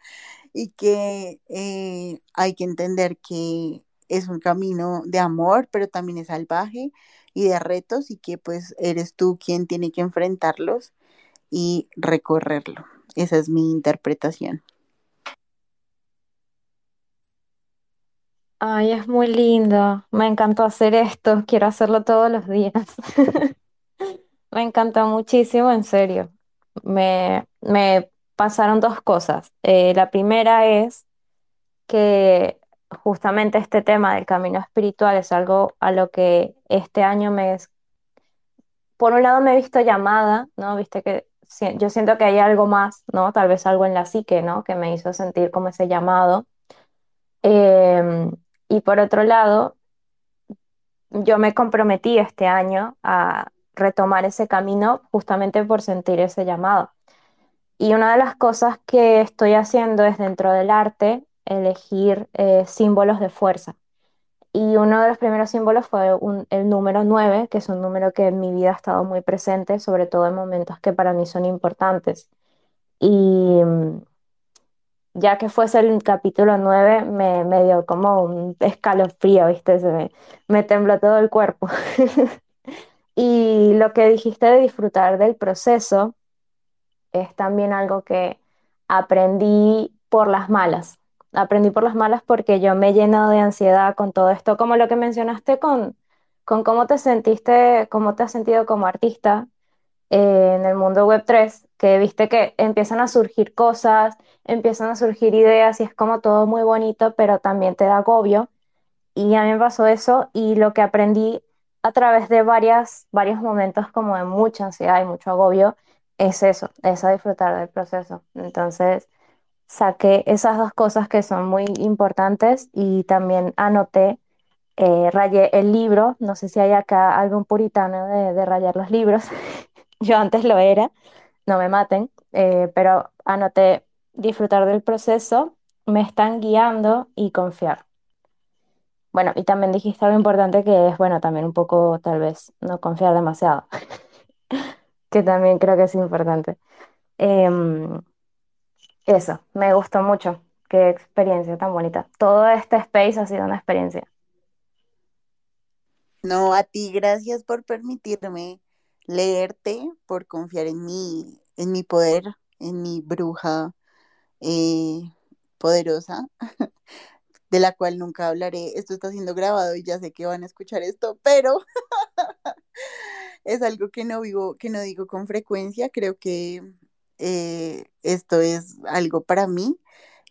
y que eh, hay que entender que es un camino de amor, pero también es salvaje y de retos y que pues eres tú quien tiene que enfrentarlos y recorrerlo. Esa es mi interpretación. Ay, es muy lindo. Me encantó hacer esto. Quiero hacerlo todos los días. Me encantó muchísimo, en serio. Me, me pasaron dos cosas. Eh, la primera es que justamente este tema del camino espiritual es algo a lo que este año me... es- Por un lado me he visto llamada, ¿no? Viste que yo siento que hay algo más, ¿no? Tal vez algo en la psique, ¿no? Que me hizo sentir como ese llamado. Em, y por otro lado, yo me comprometí este año a retomar ese camino justamente por sentir ese llamado. Y una de las cosas que estoy haciendo es dentro del arte elegir eh, símbolos de fuerza. Y uno de los primeros símbolos fue un- el número 9 que es un número que en mi vida ha estado muy presente, sobre todo en momentos que para mí son importantes. Y mm, ya que fuese el capítulo 9 me, me dio como un escalofrío, ¿viste? Se me, me tembló todo el cuerpo. Y lo que dijiste de disfrutar del proceso es también algo que aprendí por las malas. Aprendí por las malas porque yo me he llenado de ansiedad con todo esto, como lo que mencionaste con, con cómo te sentiste, cómo te has sentido como artista eh, en el mundo web tres que viste que empiezan a surgir cosas, empiezan a surgir ideas y es como todo muy bonito, pero también te da agobio. Y a mí me pasó eso y lo que aprendí a través de varias, varios momentos como de mucha ansiedad y mucho agobio es eso, es a disfrutar del proceso. Entonces saqué esas dos cosas que son muy importantes y también anoté, eh, rayé el libro, no sé si hay acá algún puritano de, de rayar los libros, yo antes lo era, no me maten, eh, pero anoté disfrutar del proceso, me están guiando y confiar. Bueno, y también dijiste algo importante que es, bueno, también un poco tal vez no confiar demasiado, que también creo que es importante. Em, eso, me gustó mucho. Qué experiencia tan bonita. Todo este space ha sido una experiencia. No, a ti, gracias por permitirme leerte, por confiar en mí, en mi poder, en mi bruja eh, poderosa, de la cual nunca hablaré. Esto está siendo grabado y ya sé que van a escuchar esto, pero es algo que no vivo, que no digo con frecuencia. Creo que eh, esto es algo para mí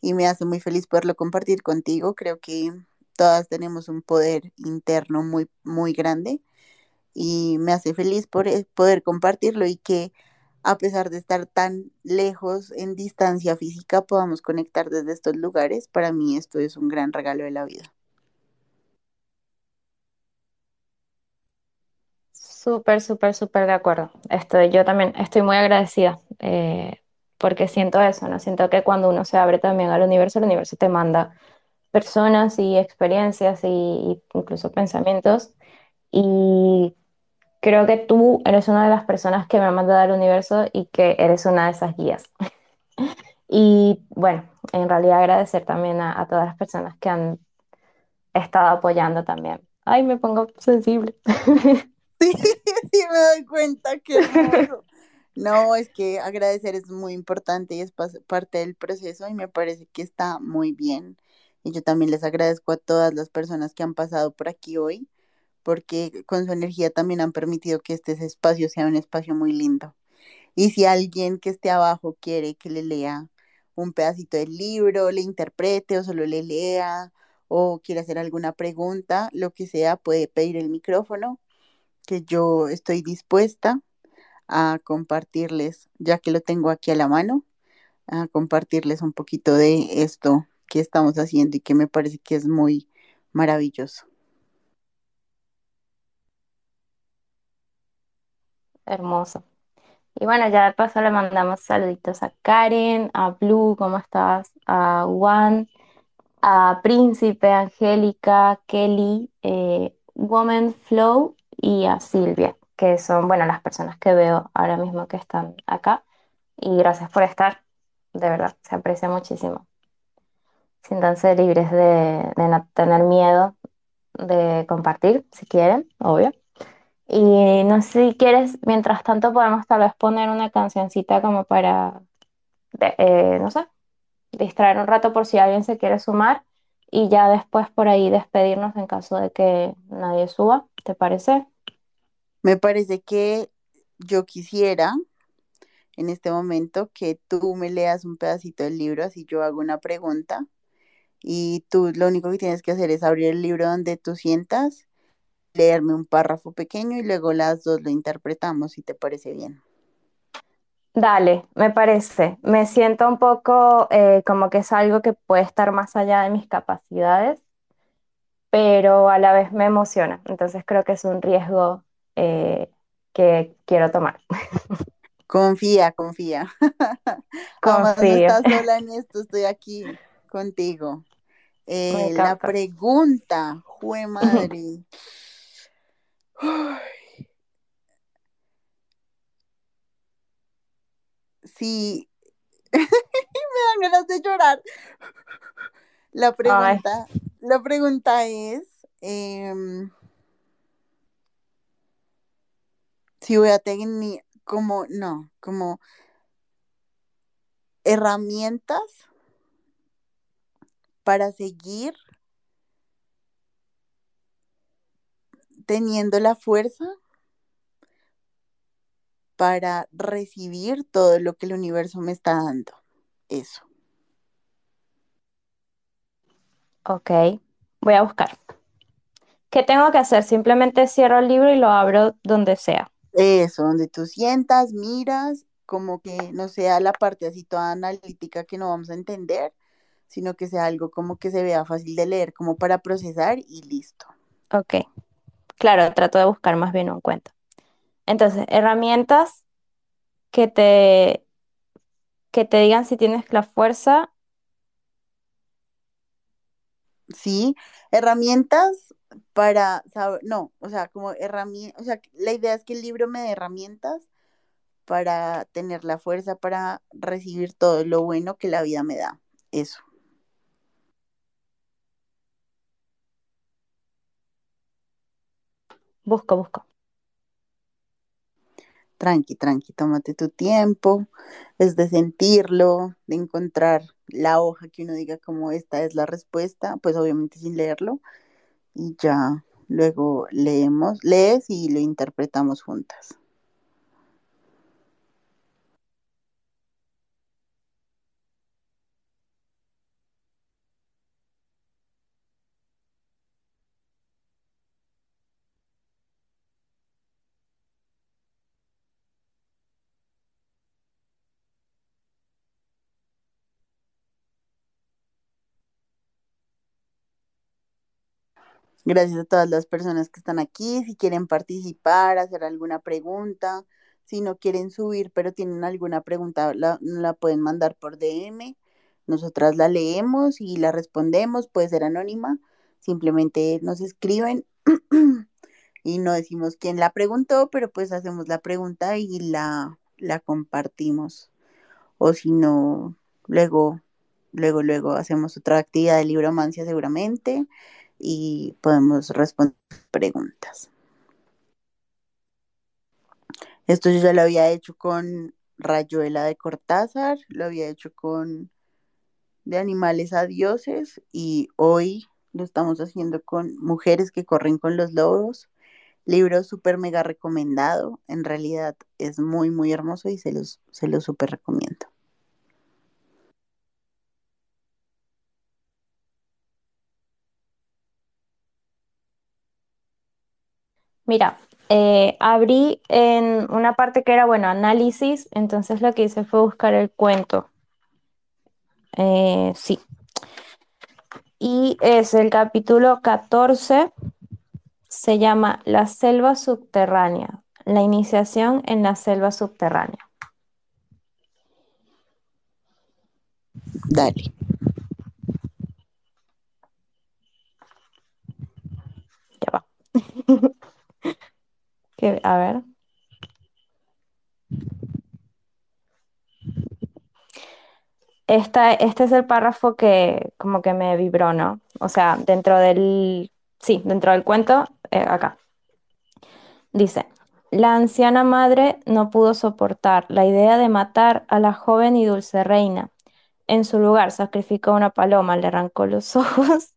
y me hace muy feliz poderlo compartir contigo. Creo que todas tenemos un poder interno muy, muy grande y me hace feliz por e- poder compartirlo y que a pesar de estar tan lejos en distancia física podamos conectar desde estos lugares. Para mí esto es un gran regalo de la vida. Súper, súper, súper de acuerdo. Estoy, yo también estoy muy agradecida eh, porque siento eso, ¿no? Siento que cuando uno se abre también al universo, el universo te manda personas y experiencias y, incluso pensamientos. Y Creo que tú eres una de las personas que me ha mandado al universo y que eres una de esas guías. Y bueno, en realidad agradecer también a, a todas las personas que han estado apoyando también. Ay, me pongo sensible. Sí, sí me doy cuenta, hermoso. No, es que agradecer es muy importante y es parte del proceso y me parece que está muy bien. Y yo también les agradezco a todas las personas que han pasado por aquí hoy, porque con su energía también han permitido que este espacio sea un espacio muy lindo. Y si alguien que esté abajo quiere que le lea un pedacito del libro, le interprete o solo le lea o quiere hacer alguna pregunta, lo que sea, puede pedir el micrófono, que yo estoy dispuesta a compartirles, ya que lo tengo aquí a la mano, a compartirles un poquito de esto que estamos haciendo y que me parece que es muy maravilloso. Hermoso. Y bueno, ya de paso le mandamos saluditos a Karen, a Blue, ¿cómo estás? A Juan, a Príncipe, Angélica, Kelly, eh, Woman Flow y a Silvia, que son, bueno, las personas que veo ahora mismo que están acá. Y gracias por estar, de verdad, se aprecia muchísimo. Siéntanse libres de, de no tener miedo de compartir, si quieren, obvio. Y no sé si quieres, mientras tanto podemos tal vez poner una cancioncita como para, eh, no sé, distraer un rato por si alguien se quiere sumar y ya después por ahí despedirnos en caso de que nadie suba, ¿te parece? Me parece que yo quisiera en este momento que tú me leas un pedacito del libro, así yo hago una pregunta y tú lo único que tienes que hacer es abrir el libro donde tú sientas, leerme un párrafo pequeño y luego las dos lo interpretamos, si te parece bien. Dale, me parece. Me siento un poco eh, como que es algo que puede estar más allá de mis capacidades, pero a la vez me emociona. Entonces creo que es un riesgo eh, que quiero tomar. Confía, confía. Además, no estás sola en esto, estoy aquí contigo. Eh, la pregunta, jue madre. Sí, me dan ganas de llorar. La Ay, pregunta, la pregunta es em, si voy a tener como, no, como herramientas para seguir teniendo la fuerza para recibir todo lo que el universo me está dando. Eso, ok. Voy a buscar. ¿Qué tengo que hacer? Simplemente cierro el libro y lo abro donde sea. Eso, donde tú sientas, miras, como que no sea la parte así toda analítica que no vamos a entender, sino que sea algo como que se vea fácil de leer, como para procesar y listo. Ok. Claro, trato de buscar más bien un cuento. Entonces, herramientas que te, que te digan si tienes la fuerza. Sí, herramientas para saber, no, o sea, como herramientas, o sea, la idea es que el libro me dé herramientas para tener la fuerza para recibir todo lo bueno que la vida me da. Eso. Busco, busco. Tranqui, tranqui, tómate tu tiempo, es de sentirlo, de encontrar la hoja que uno diga como esta es la respuesta, pues obviamente sin leerlo, y ya luego leemos, lees y lo interpretamos juntas. Gracias a todas las personas que están aquí. Si quieren participar, hacer alguna pregunta, si no quieren subir, pero tienen alguna pregunta, la, la pueden mandar por DM. Nosotras la leemos y la respondemos. Puede ser anónima. Simplemente nos escriben y no decimos quién la preguntó, pero pues hacemos la pregunta y la, la compartimos. O si no, luego, luego, luego hacemos otra actividad de libromancia seguramente y podemos responder preguntas. Esto yo ya lo había hecho con Rayuela de Cortázar, lo había hecho con De animales a dioses y hoy lo estamos haciendo con Mujeres que corren con los lobos. Libro súper mega recomendado. En realidad es muy, muy hermoso y se los, se los súper recomiendo. Mira, eh, abrí en una parte que era, bueno, análisis, entonces lo que hice fue buscar el cuento. Eh, sí. Y es el capítulo 14, se llama La selva subterránea, la iniciación en la selva subterránea. Dale. Ya va. A ver. Esta, este es el párrafo que como que me vibró, ¿no? O sea, dentro del, sí, dentro del cuento, eh, acá. Dice, la anciana madre no pudo soportar la idea de matar a la joven y dulce reina. En su lugar sacrificó una paloma, le arrancó los ojos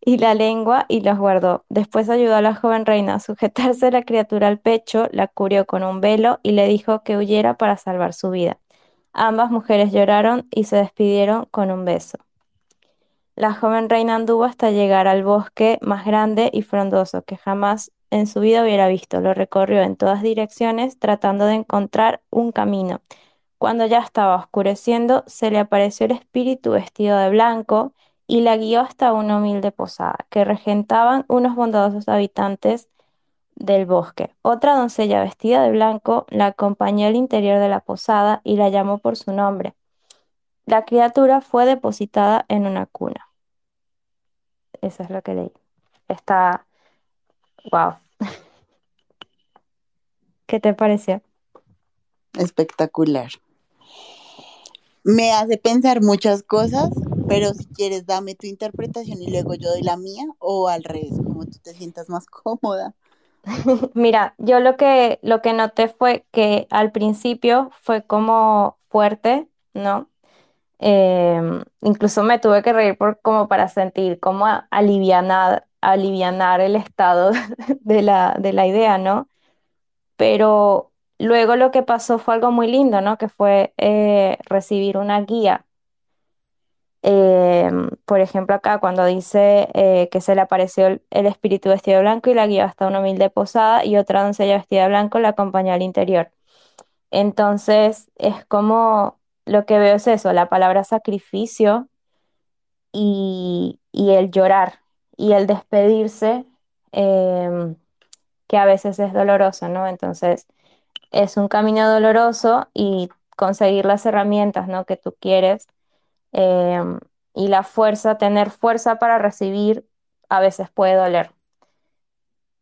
y la lengua y los guardó. Después ayudó a la joven reina a sujetarse la criatura al pecho, la cubrió con un velo y le dijo que huyera para salvar su vida. Ambas mujeres lloraron y se despidieron con un beso. La joven reina anduvo hasta llegar al bosque más grande y frondoso que jamás en su vida hubiera visto. Lo recorrió en todas direcciones tratando de encontrar un camino. Cuando ya estaba oscureciendo, se le apareció el espíritu vestido de blanco y la guió hasta una humilde posada que regentaban unos bondadosos habitantes del bosque. Otra doncella vestida de blanco la acompañó al interior de la posada y la llamó por su nombre. La criatura fue depositada en una cuna. Eso es lo que leí. Está, wow. ¿Qué te pareció? Espectacular. Me hace pensar muchas cosas, pero si quieres dame tu interpretación y luego yo doy la mía o al revés, como tú te sientas más cómoda. Mira, yo lo que, lo que noté fue que al principio fue como fuerte, ¿no? Em, incluso me tuve que reír por, como para sentir como alivianar, alivianar el estado de la, de la idea, ¿no? Pero luego lo que pasó fue algo muy lindo, ¿no? Que fue eh, recibir una guía. Em, por ejemplo, acá cuando dice eh, que se le apareció el, espíritu vestido de blanco y la guió hasta una humilde posada y otra doncella vestida de blanco la acompañó al interior. Entonces, es como lo que veo es eso, la palabra sacrificio y, y el llorar y el despedirse, em, que a veces es doloroso, ¿no? Entonces, es un camino doloroso y conseguir las herramientas, ¿no? que tú quieres em, y la fuerza, tener fuerza para recibir, a veces puede doler.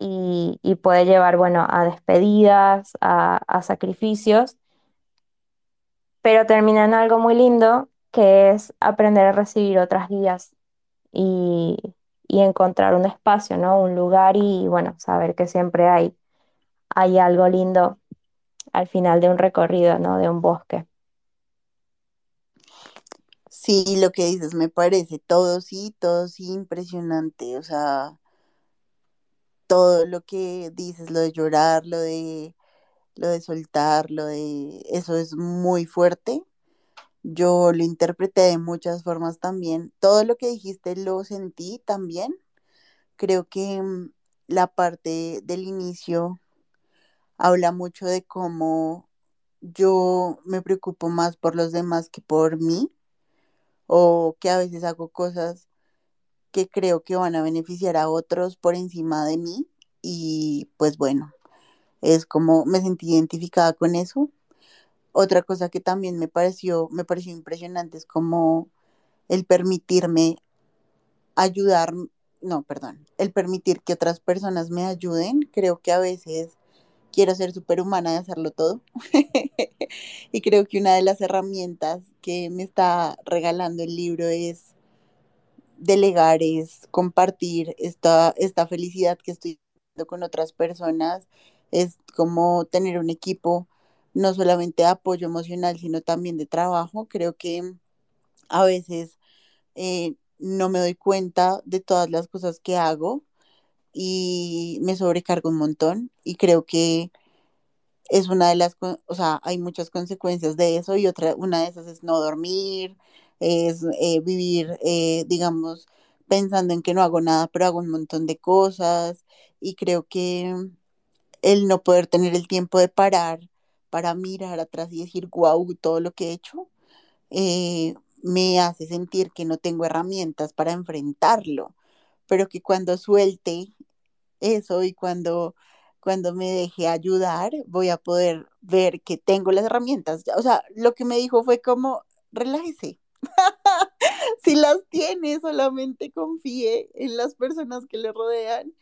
Y, y puede llevar, bueno, a despedidas, a, sacrificios, pero termina en algo muy lindo, que es aprender a recibir otras guías y, y encontrar un espacio, ¿no? Un lugar y, bueno, saber que siempre hay, hay algo lindo al final de un recorrido, ¿no? De un bosque. Sí, lo que dices me parece todo sí, todo sí impresionante, o sea, todo lo que dices, lo de llorar, lo de lo de soltar, lo de eso es muy fuerte. Yo lo interpreté de muchas formas también. Todo lo que dijiste lo sentí también. Creo que mm, la parte del inicio habla mucho de cómo yo me preocupo más por los demás que por mí, o que a veces hago cosas que creo que van a beneficiar a otros por encima de mí. Y pues bueno, es como me sentí identificada con eso. Otra cosa que también me pareció, me pareció impresionante es como el permitirme ayudar no, perdón, el permitir que otras personas me ayuden, creo que a veces quiero ser superhumana de hacerlo todo. y creo que una de las herramientas que me está regalando el libro es delegar, es compartir esta, esta felicidad que estoy con otras personas, es como tener un equipo no solamente de apoyo emocional, sino también de trabajo. Creo que a veces eh, no me doy cuenta de todas las cosas que hago y me sobrecargo un montón y creo que es una de las, o sea, hay muchas consecuencias de eso y otra, una de esas es no dormir, es eh, vivir, eh, digamos, pensando en que no hago nada, pero hago un montón de cosas y creo que el no poder tener el tiempo de parar para mirar atrás y decir, wow, todo lo que he hecho, eh, me hace sentir que no tengo herramientas para enfrentarlo, pero que cuando suelte eso y cuando, cuando me deje ayudar, voy a poder ver que tengo las herramientas. O sea, lo que me dijo fue como, relájese. si las tiene, solamente confíe en las personas que le rodean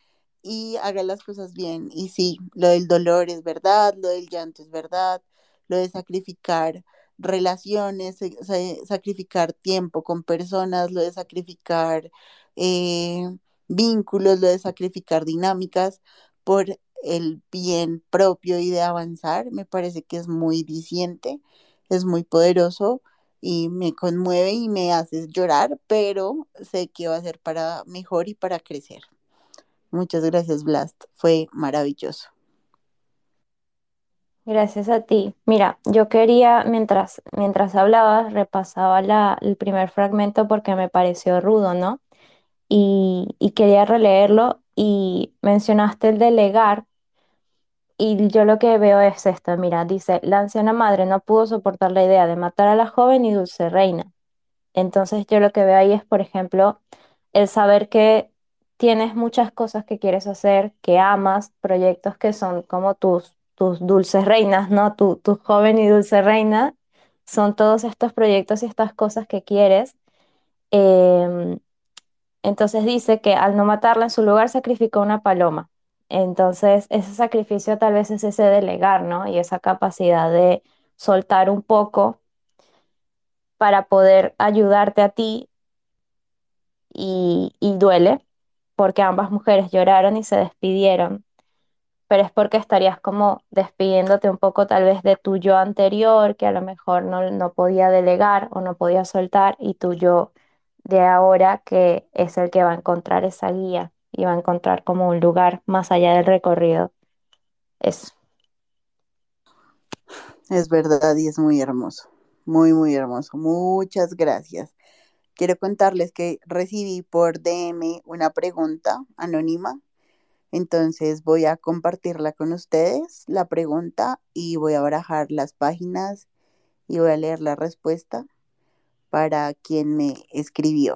y haga las cosas bien. Y sí, lo del dolor es verdad, lo del llanto es verdad, lo de sacrificar relaciones, sacrificar tiempo con personas, lo de sacrificar eh, vínculos, lo de sacrificar dinámicas por el bien propio y de avanzar, me parece que es muy diciente, es muy poderoso y me conmueve y me hace llorar, pero sé que va a ser para mejor y para crecer. Muchas gracias, Blast. Fue maravilloso. Gracias a ti. Mira, yo quería, mientras, mientras hablabas, repasaba la, el primer fragmento porque me pareció rudo, ¿no? Y, quería releerlo y mencionaste el delegar y yo lo que veo es esto, mira, dice, la anciana madre no pudo soportar la idea de matar a la joven y dulce reina. Entonces yo lo que veo ahí es, por ejemplo, el saber que tienes muchas cosas que quieres hacer, que amas, proyectos que son como tus, tus dulces reinas, ¿no? Tu, tu joven y dulce reina, son todos estos proyectos y estas cosas que quieres. Em, entonces dice que al no matarla en su lugar sacrificó una paloma. Entonces ese sacrificio tal vez es ese delegar, ¿no? Y esa capacidad de soltar un poco para poder ayudarte a ti y, duele porque ambas mujeres lloraron y se despidieron, pero es porque estarías como despidiéndote un poco tal vez de tu yo anterior que a lo mejor no, no podía delegar o no podía soltar y tu yo de ahora que es el que va a encontrar esa guía y va a encontrar como un lugar más allá del recorrido. Eso. Es verdad y es muy hermoso, muy, muy hermoso. Muchas gracias. Quiero contarles que recibí por DM una pregunta anónima, entonces voy a compartirla con ustedes, la pregunta, y voy a barajar las páginas y voy a leer la respuesta para quien me escribió.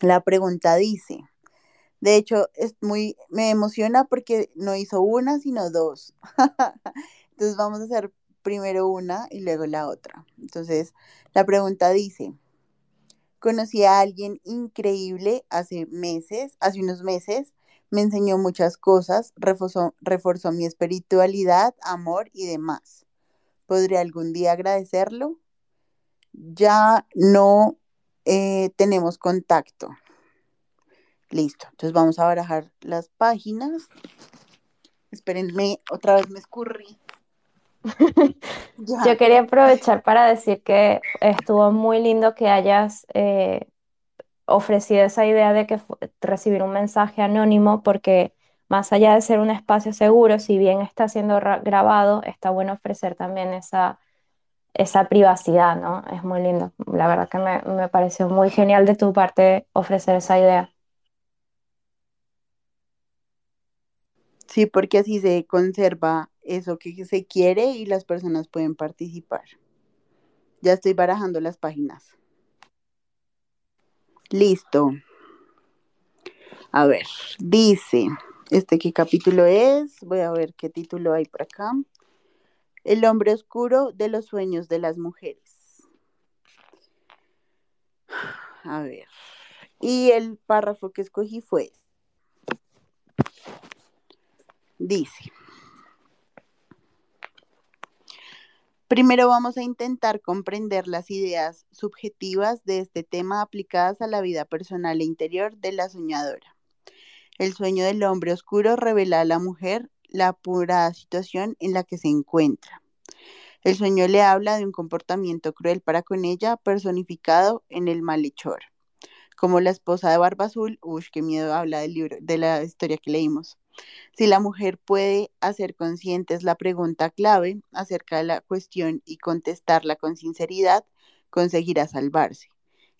La pregunta dice, de hecho, es muy, me emociona porque no hizo una, sino dos. Entonces vamos a hacer primero una y luego la otra. Entonces, la pregunta dice, conocí a alguien increíble hace meses, hace unos meses, me enseñó muchas cosas, reforzó, reforzó mi espiritualidad, amor y demás. ¿Podría algún día agradecerlo? Ya no eh, tenemos contacto. Listo, entonces vamos a barajar las páginas. Espérenme, otra vez me escurrí. Yo quería aprovechar para decir que estuvo muy lindo que hayas eh, ofrecido esa idea de que recibir un mensaje anónimo, porque más allá de ser un espacio seguro, si bien está siendo grabado, está bueno ofrecer también esa, esa privacidad, ¿no? Es muy lindo. La verdad que me, me pareció muy genial de tu parte ofrecer esa idea. Sí, porque así se conserva eso que se quiere y las personas pueden participar. Ya estoy barajando las páginas. Listo. A ver, dice, ¿este qué capítulo es? Voy a ver qué título hay por acá. El hombre oscuro de los sueños de las mujeres. A ver, Y el párrafo que escogí fue, dice, primero vamos a intentar comprender las ideas subjetivas de este tema aplicadas a la vida personal e interior de la soñadora. El sueño del hombre oscuro revela a la mujer la apurada situación en la que se encuentra. El sueño le habla de un comportamiento cruel para con ella, personificado en el malhechor. Como la esposa de Barba Azul, uy, qué miedo habla del libro, de la historia que leímos. Si la mujer puede hacer conscientes la pregunta clave acerca de la cuestión y contestarla con sinceridad, conseguirá salvarse.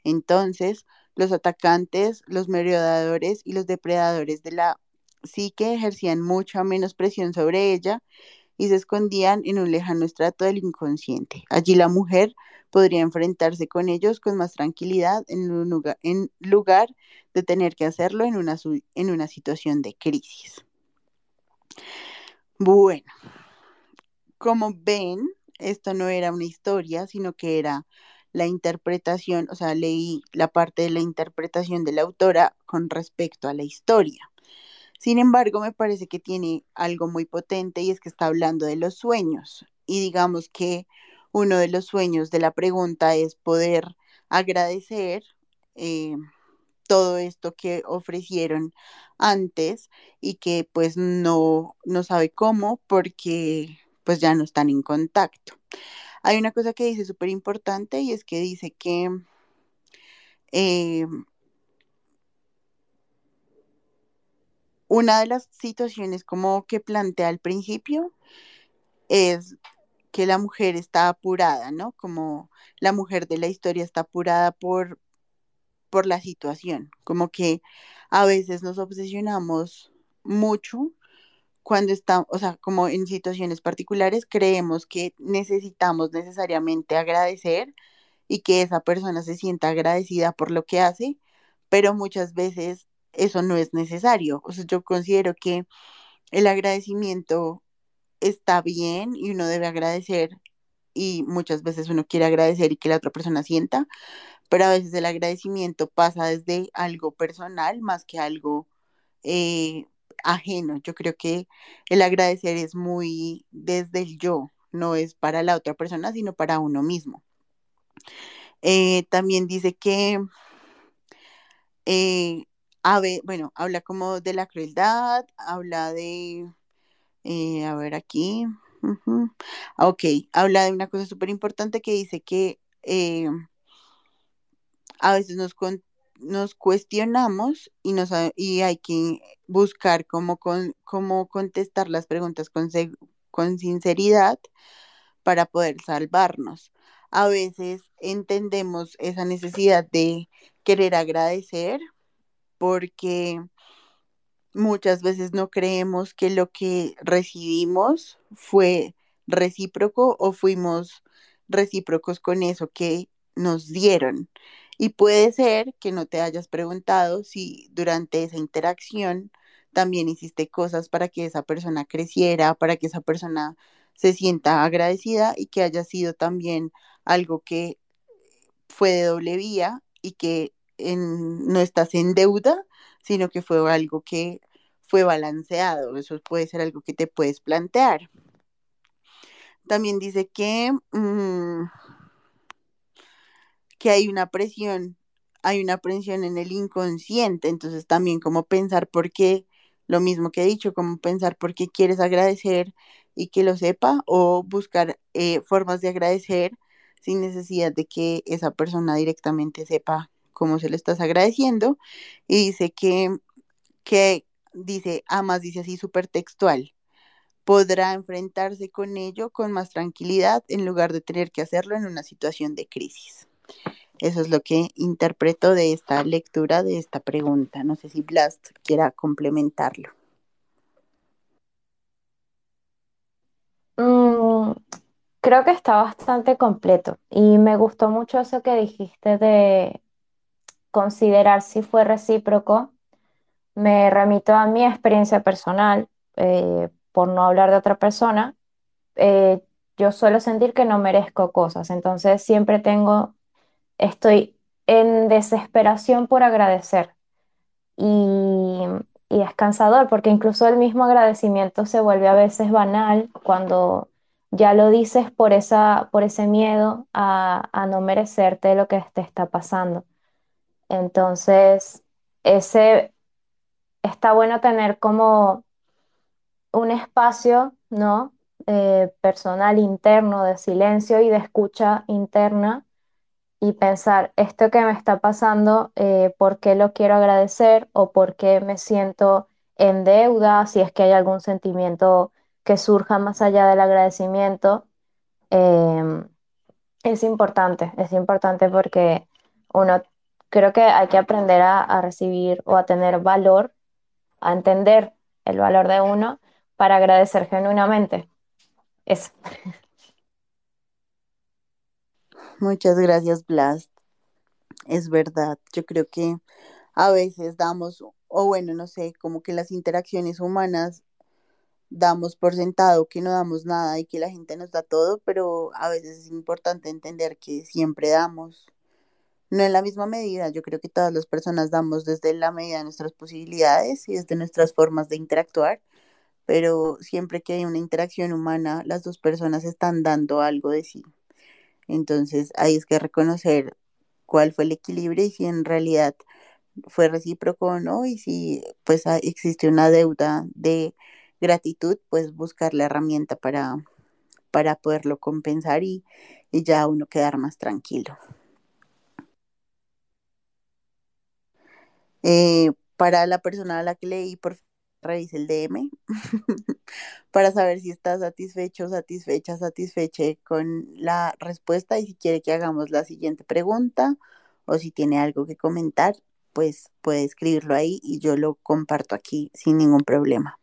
Entonces, los atacantes, los merodeadores y los depredadores de la psique ejercían mucha menos presión sobre ella y se escondían en un lejano estrato del inconsciente. Allí la mujer podría enfrentarse con ellos con más tranquilidad en, un lugar, en lugar de tener que hacerlo en una, en una situación de crisis. Bueno, como ven, esto no era una historia, sino que era la interpretación, o sea, leí la parte de la interpretación de la autora con respecto a la historia. Sin embargo, me parece que tiene algo muy potente y es que está hablando de los sueños. Y digamos que uno de los sueños de la pregunta es poder agradecer eh, todo esto que ofrecieron antes y que pues no, no sabe cómo porque pues ya no están en contacto. Hay una cosa que dice súper importante y es que dice que eh, una de las situaciones como que plantea al principio es que la mujer está apurada, ¿no? Como la mujer de la historia está apurada por, por la situación, como que a veces nos obsesionamos mucho cuando estamos, o sea, como en situaciones particulares, creemos que necesitamos necesariamente agradecer y que esa persona se sienta agradecida por lo que hace, pero muchas veces eso no es necesario. O sea, yo considero que el agradecimiento está bien y uno debe agradecer y muchas veces uno quiere agradecer y que la otra persona sienta, pero a veces el agradecimiento pasa desde algo personal más que algo eh, ajeno. Yo creo que el agradecer es muy desde el yo, no es para la otra persona, sino para uno mismo. Eh, también dice que, eh, bueno, habla como de la crueldad, habla de, eh, a ver aquí, uh ok, habla de una cosa súper importante que dice que eh, a veces nos, cuestionamos y, nos, y hay que buscar cómo, cómo contestar las preguntas con, con sinceridad para poder salvarnos. A veces entendemos esa necesidad de querer agradecer porque muchas veces no creemos que lo que recibimos fue recíproco o fuimos recíprocos con eso que nos dieron. Y puede ser que no te hayas preguntado si durante esa interacción también hiciste cosas para que esa persona creciera, para que esa persona se sienta agradecida y que haya sido también algo que fue de doble vía y que no estás en deuda, sino que fue algo que fue balanceado. Eso puede ser algo que te puedes plantear. También dice que, mmm, que hay una presión, hay una presión en el inconsciente, entonces también como pensar por qué, lo mismo que he dicho, como pensar por qué quieres agradecer y que lo sepa o buscar eh, formas de agradecer sin necesidad de que esa persona directamente sepa cómo se lo estás agradeciendo. Y dice que, que dice, además dice así súper textual, podrá enfrentarse con ello con más tranquilidad en lugar de tener que hacerlo en una situación de crisis. Eso es lo que interpreto de esta lectura, de esta pregunta. No sé si Blast quiera complementarlo. Mm, creo que está bastante completo y me gustó mucho eso que dijiste de considerar si fue recíproco. Me remito a mi experiencia personal, eh, por no hablar de otra persona. Eh, yo suelo sentir que no merezco cosas, entonces siempre tengo, estoy en desesperación por agradecer. Y, es cansador porque incluso el mismo agradecimiento se vuelve a veces banal cuando ya lo dices por esa, por ese miedo a, a no merecerte lo que te está pasando. Entonces, ese está bueno tener como un espacio, ¿no? Eh, personal interno de silencio y de escucha interna y pensar esto que me está pasando, eh, por qué lo quiero agradecer o por qué me siento en deuda, si es que hay algún sentimiento que surja más allá del agradecimiento. Em, es importante, es importante porque uno creo que hay que aprender a, recibir o a tener valor, a entender el valor de uno para agradecer genuinamente. Eso. Muchas gracias, Blas. Es verdad, yo creo que a veces damos, o bueno, no sé, como que las interacciones humanas damos por sentado que no damos nada y que la gente nos da todo, pero a veces es importante entender que siempre damos, no en la misma medida, yo creo que todas las personas damos desde la medida de nuestras posibilidades y desde nuestras formas de interactuar, pero siempre que hay una interacción humana, las dos personas están dando algo de sí. Entonces, ahí es que reconocer cuál fue el equilibrio y si en realidad fue recíproco o no, y si pues ah, existe una deuda de gratitud, pues buscar la herramienta para, para poderlo compensar y, y ya uno quedar más tranquilo. Eh, para la persona a la que leí, por favor, revise el DM para saber si está satisfecho, satisfecha, satisfeche con la respuesta y si quiere que hagamos la siguiente pregunta o si tiene algo que comentar, pues puede escribirlo ahí y yo lo comparto aquí sin ningún problema.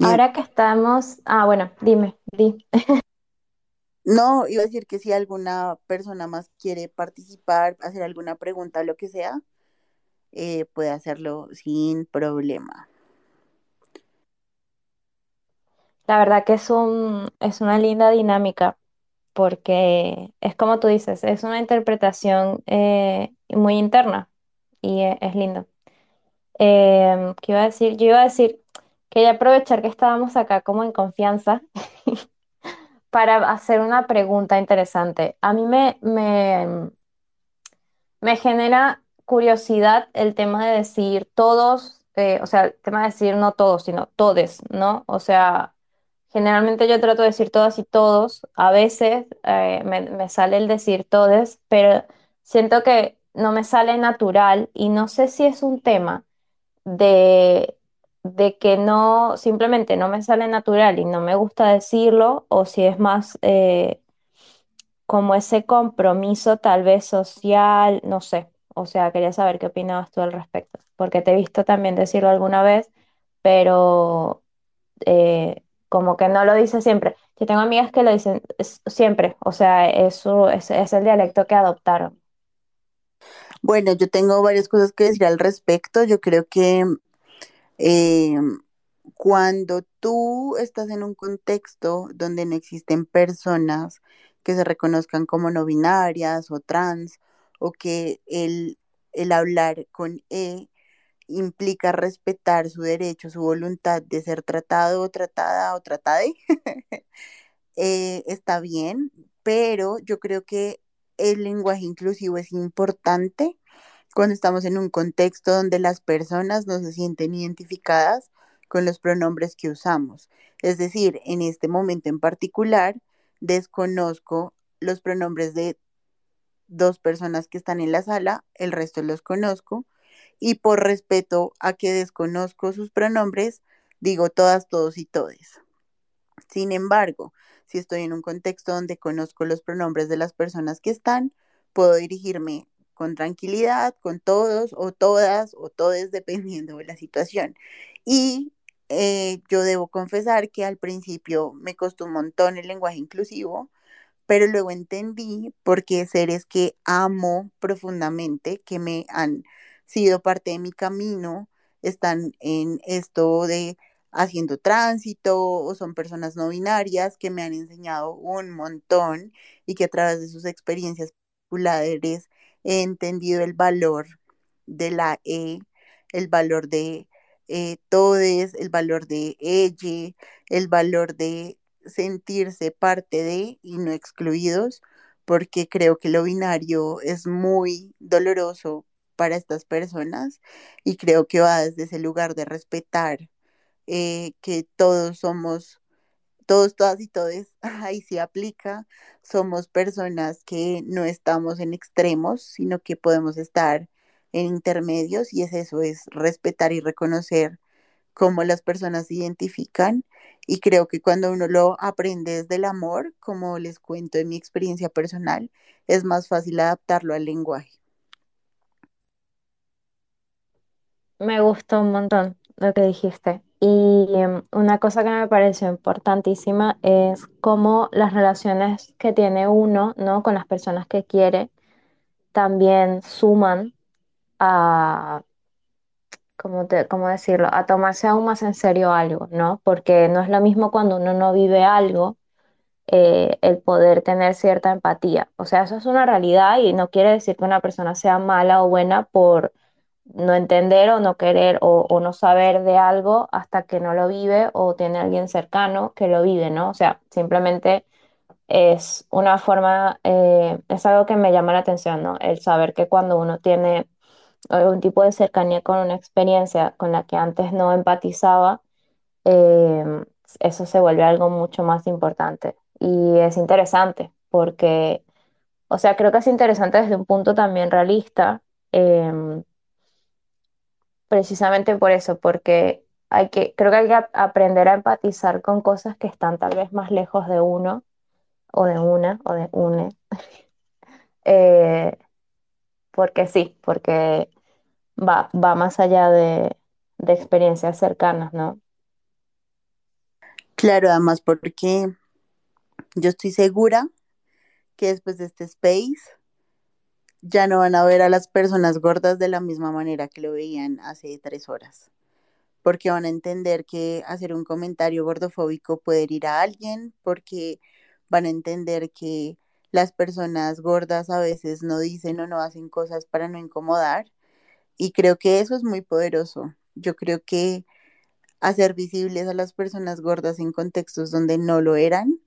Ahora que estamos, ah, bueno, dime, di. no, iba a decir que si alguna persona más quiere participar, hacer alguna pregunta, lo que sea, eh, puede hacerlo sin problema. La verdad que es un, es una linda dinámica porque es como tú dices, es una interpretación eh, muy interna y e- es, lindo. Em, ¿qué iba a decir? Yo iba a decir, quería aprovechar que estábamos acá como en confianza para hacer una pregunta interesante. A mí me, me, me genera curiosidad el tema de decir todos, eh, o sea, el tema de decir no todos, sino todes, ¿no? O sea, generalmente yo trato de decir todas y todos, a veces eh, me, me sale el decir todes, pero siento que no me sale natural y no sé si es un tema de, de que no, simplemente no me sale natural y no me gusta decirlo, o si es más eh, como ese compromiso tal vez social, no sé. O sea, quería saber qué opinabas tú al respecto, porque te he visto también decirlo alguna vez, pero eh, como que no lo dice siempre. Yo tengo amigas que lo dicen siempre, o sea, eso es, es el dialecto que adoptaron. Bueno, yo tengo varias cosas que decir al respecto. Yo creo que eh, cuando tú estás en un contexto donde no existen personas que se reconozcan como no binarias o trans, o que el, el hablar con E implica respetar su derecho, su voluntad de ser tratado o tratada o tratade, eh, está bien, pero yo creo que el lenguaje inclusivo es importante cuando estamos en un contexto donde las personas no se sienten identificadas con los pronombres que usamos. Es decir, en este momento en particular, desconozco los pronombres de dos personas que están en la sala, el resto los conozco, y por respeto a que desconozco sus pronombres, digo todas, todos y todes. Sin embargo, si estoy en un contexto donde conozco los pronombres de las personas que están, puedo dirigirme con tranquilidad, con todos o todas o todes, dependiendo de la situación. Y eh, yo debo confesar que al principio me costó un montón el lenguaje inclusivo, pero luego entendí por qué seres que amo profundamente, que me han sido parte de mi camino, están en esto de haciendo tránsito o son personas no binarias que me han enseñado un montón y que a través de sus experiencias particulares he entendido el valor de la E, el valor de eh, todes, el valor de ella, el valor de sentirse parte de y no excluidos, porque creo que lo binario es muy doloroso para estas personas y creo que va desde ese lugar de respetar eh, que todos somos, todos, todas y todes, ahí sí aplica, somos personas que no estamos en extremos, sino que podemos estar en intermedios y es eso, es respetar y reconocer cómo las personas se identifican y creo que cuando uno lo aprende desde el amor, como les cuento de mi experiencia personal, es más fácil adaptarlo al lenguaje. Me gustó un montón lo que dijiste. Y em, una cosa que me pareció importantísima es cómo las relaciones que tiene uno, ¿no? Con las personas que quiere, también suman a, ¿cómo te- cómo decirlo? A tomarse aún más en serio algo, ¿no? Porque no es lo mismo cuando uno no vive algo, eh, el poder tener cierta empatía. O sea, eso es una realidad y no quiere decir que una persona sea mala o buena por no entender o no querer o, no saber de algo hasta que no lo vive o tiene alguien cercano que lo vive, ¿no? O sea, simplemente es una forma, eh, es algo que me llama la atención, ¿no? El saber que cuando uno tiene algún tipo de cercanía con una experiencia con la que antes no empatizaba, eh, eso se vuelve algo mucho más importante. Y es interesante porque, o sea, creo que es interesante desde un punto también realista. em, Precisamente por eso, porque hay que, creo que hay que ap- aprender a empatizar con cosas que están tal vez más lejos de uno, o de una, o de une. Eh, porque sí, porque va, va más allá de, de experiencias cercanas, ¿no? Claro, además porque yo estoy segura que después de este space ya no van a ver a las personas gordas de la misma manera que lo veían hace tres horas, porque van a entender que hacer un comentario gordofóbico puede herir a alguien, porque van a entender que las personas gordas a veces no dicen o no hacen cosas para no incomodar, y creo que eso es muy poderoso. Yo creo que hacer visibles a las personas gordas en contextos donde no lo eran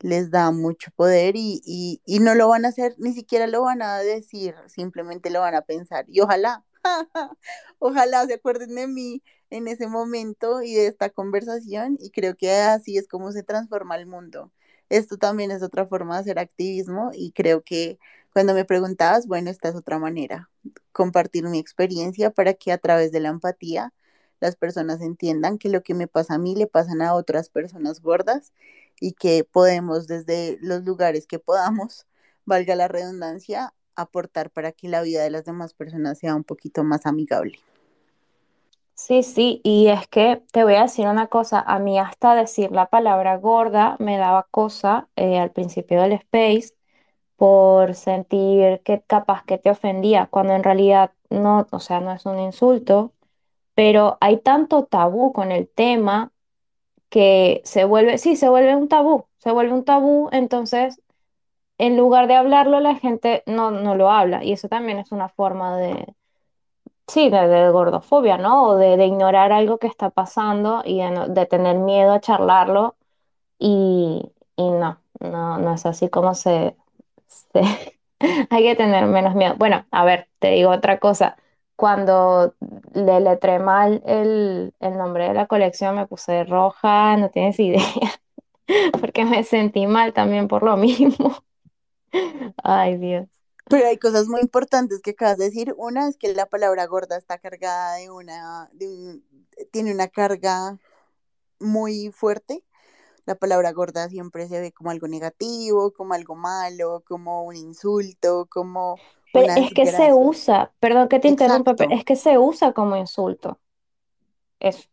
les da mucho poder y, y, y no lo van a hacer, ni siquiera lo van a decir, simplemente lo van a pensar. Y ojalá, ojalá se acuerden de mí en ese momento y de esta conversación y creo que así es como se transforma el mundo. Esto también es otra forma de hacer activismo y creo que cuando me preguntabas, bueno, esta es otra manera, compartir mi experiencia para que a través de la empatía las personas entiendan que lo que me pasa a mí le pasan a otras personas gordas y que podemos desde los lugares que podamos, valga la redundancia, aportar para que la vida de las demás personas sea un poquito más amigable. Sí, sí, y es que te voy a decir una cosa, a mí hasta decir la palabra gorda me daba cosa eh, al principio del space por sentir que capaz que te ofendía, cuando en realidad no, o sea, no es un insulto, pero hay tanto tabú con el tema que se vuelve, sí, se vuelve un tabú, se vuelve un tabú, entonces en lugar de hablarlo la gente no, no lo habla y eso también es una forma de, sí, de, gordofobia, ¿no? O de, de ignorar algo que está pasando y de, no- de tener miedo a charlarlo y, y no, no, no es así como se, se- hay que tener menos miedo. Bueno, a ver, te digo otra cosa. Cuando le letré mal el, el nombre de la colección, me puse roja, no tienes idea, porque me sentí mal también por lo mismo. Ay, Dios. Pero hay cosas muy importantes que acabas de decir. Una es que la palabra gorda está cargada de una, de un, tiene una carga muy fuerte. La palabra gorda siempre se ve como algo negativo, como algo malo, como un insulto, como Pero una es que se usa, perdón que te interrumpa, pero es que se usa como insulto. Eso.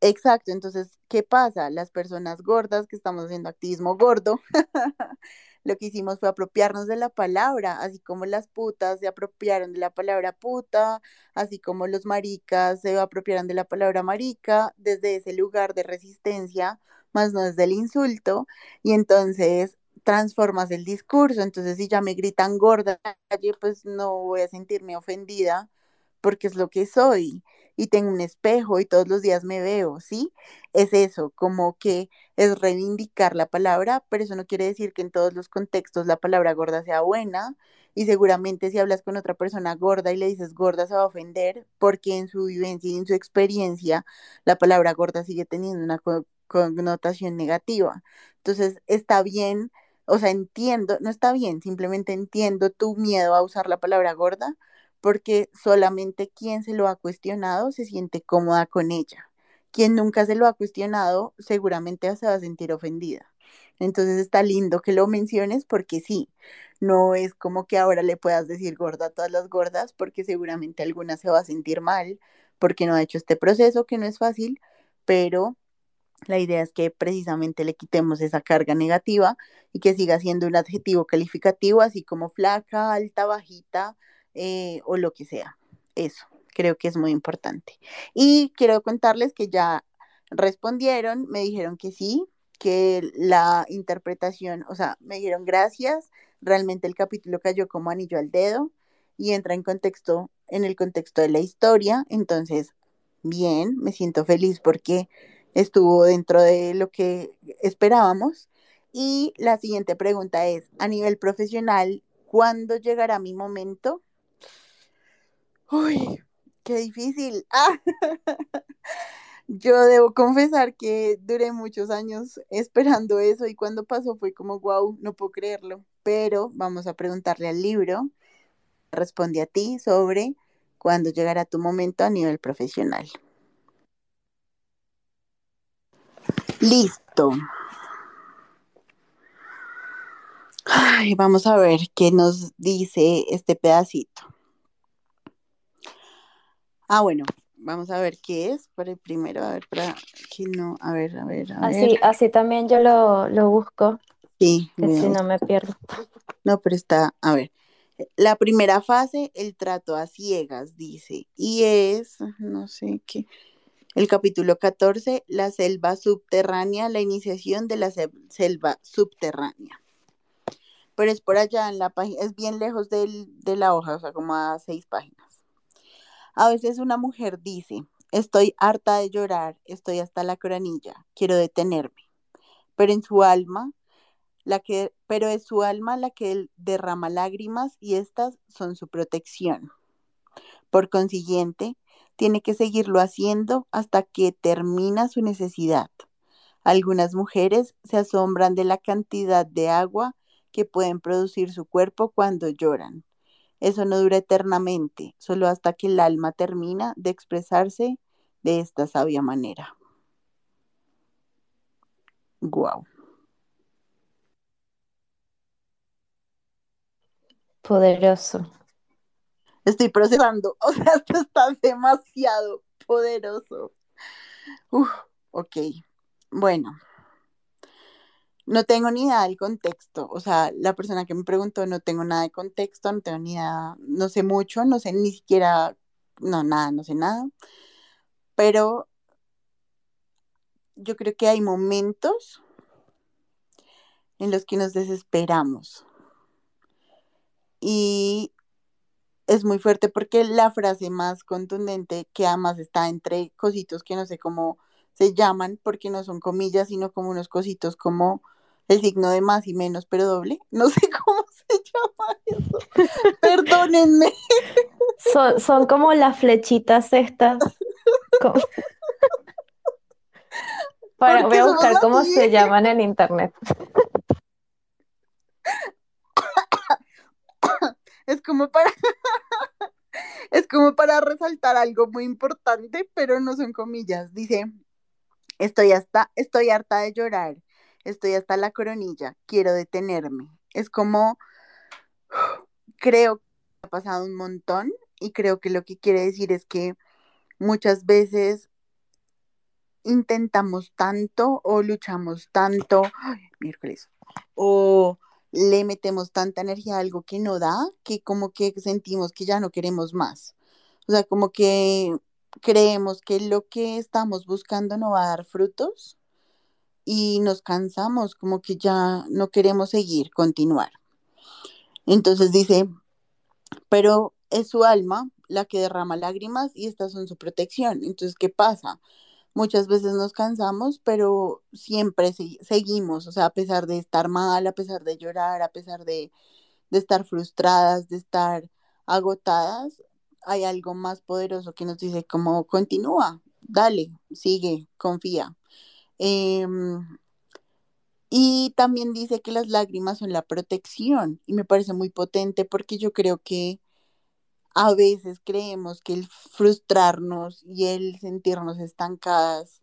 Exacto, entonces, ¿qué pasa? Las personas gordas que estamos haciendo activismo gordo, lo que hicimos fue apropiarnos de la palabra, así como las putas se apropiaron de la palabra puta, así como los maricas se apropiaron de la palabra marica, desde ese lugar de resistencia, no desde el insulto, y entonces transformas el discurso, entonces si ya me gritan gorda, pues no voy a sentirme ofendida porque es lo que soy y tengo un espejo y todos los días me veo, ¿sí? Es eso, como que es reivindicar la palabra, pero eso no quiere decir que en todos los contextos la palabra gorda sea buena y seguramente si hablas con otra persona gorda y le dices gorda se va a ofender porque en su vivencia y en su experiencia la palabra gorda sigue teniendo una connotación negativa. Entonces está bien, o sea, entiendo, no está bien, simplemente entiendo tu miedo a usar la palabra gorda, porque solamente quien se lo ha cuestionado se siente cómoda con ella. Quien nunca se lo ha cuestionado seguramente se va a sentir ofendida. Entonces está lindo que lo menciones porque sí, no es como que ahora le puedas decir gorda a todas las gordas porque seguramente alguna se va a sentir mal porque no ha hecho este proceso que no es fácil, pero la idea es que precisamente le quitemos esa carga negativa y que siga siendo un adjetivo calificativo, así como flaca, alta, bajita, eh, o lo que sea. Eso, creo que es muy importante. Y quiero contarles que ya respondieron, me dijeron que sí, que la interpretación, o sea, me dijeron gracias, realmente el capítulo cayó como anillo al dedo y entra en contexto, en el contexto de la historia, entonces, bien, me siento feliz porque estuvo dentro de lo que esperábamos. Y la siguiente pregunta es, a nivel profesional, ¿cuándo llegará mi momento? Uy, qué difícil. Ah. Yo debo confesar que duré muchos años esperando eso y cuando pasó fue como, wow, no puedo creerlo. Pero vamos a preguntarle al libro, responde a ti sobre cuándo llegará tu momento a nivel profesional. Listo. Ay, vamos a ver qué nos dice este pedacito. Ah, bueno, vamos a ver qué es. Para el primero, a ver, para que no, a ver, a ver, a Así, ver. así también yo lo, lo busco, Sí, que si no me pierdo. no, pero está, a ver. La primera fase, el trato a ciegas, dice, y es, no sé qué, el capítulo 14, la selva subterránea, la iniciación de la sel- selva subterránea. Pero es por allá en la página, es bien lejos del- de la hoja, o sea, como a seis páginas. A veces una mujer dice, estoy harta de llorar, estoy hasta la coronilla, quiero detenerme. Pero en su alma, la que, pero es su alma la que derrama lágrimas y estas son su protección. Por consiguiente, tiene que seguirlo haciendo hasta que termina su necesidad. Algunas mujeres se asombran de la cantidad de agua que pueden producir su cuerpo cuando lloran. Eso no dura eternamente, solo hasta que el alma termina de expresarse de esta sabia manera. Wow. Poderoso. Estoy procesando, o sea, esto está demasiado poderoso. Uf, ok, bueno, no tengo ni idea del contexto, o sea, la persona que me preguntó no tengo nada de contexto, no tengo ni idea, no sé mucho, no sé ni siquiera, no, nada, no sé nada, pero yo creo que hay momentos en los que nos desesperamos. Y es muy fuerte porque la frase más contundente, que además está entre cositos que no sé cómo se llaman, porque no son comillas, sino como unos cositos como el signo de más y menos, pero doble. No sé cómo se llama eso. Perdónenme. Son, son como las flechitas estas. co- Para, ¿Por voy a buscar cómo se llaman en internet. Es como para es como para resaltar algo muy importante, pero no son comillas. Dice, estoy hasta estoy harta de llorar. Estoy hasta la coronilla. Quiero detenerme. Es como creo que ha pasado un montón y creo que lo que quiere decir es que muchas veces intentamos tanto o luchamos tanto, ay, miércoles, o le metemos tanta energía a algo que no da, que como que sentimos que ya no queremos más. O sea, como que creemos que lo que estamos buscando no va a dar frutos y nos cansamos, como que ya no queremos seguir, continuar. Entonces dice, pero es su alma la que derrama lágrimas y estas son su protección. Entonces, ¿qué pasa? Muchas veces nos cansamos, pero siempre se seguimos, o sea, a pesar de estar mal, a pesar de llorar, a pesar de, de estar frustradas, de estar agotadas, hay algo más poderoso que nos dice como continúa, dale, sigue, confía. Em, y también dice que las lágrimas son la protección y me parece muy potente porque yo creo que a veces creemos que el frustrarnos y el sentirnos estancadas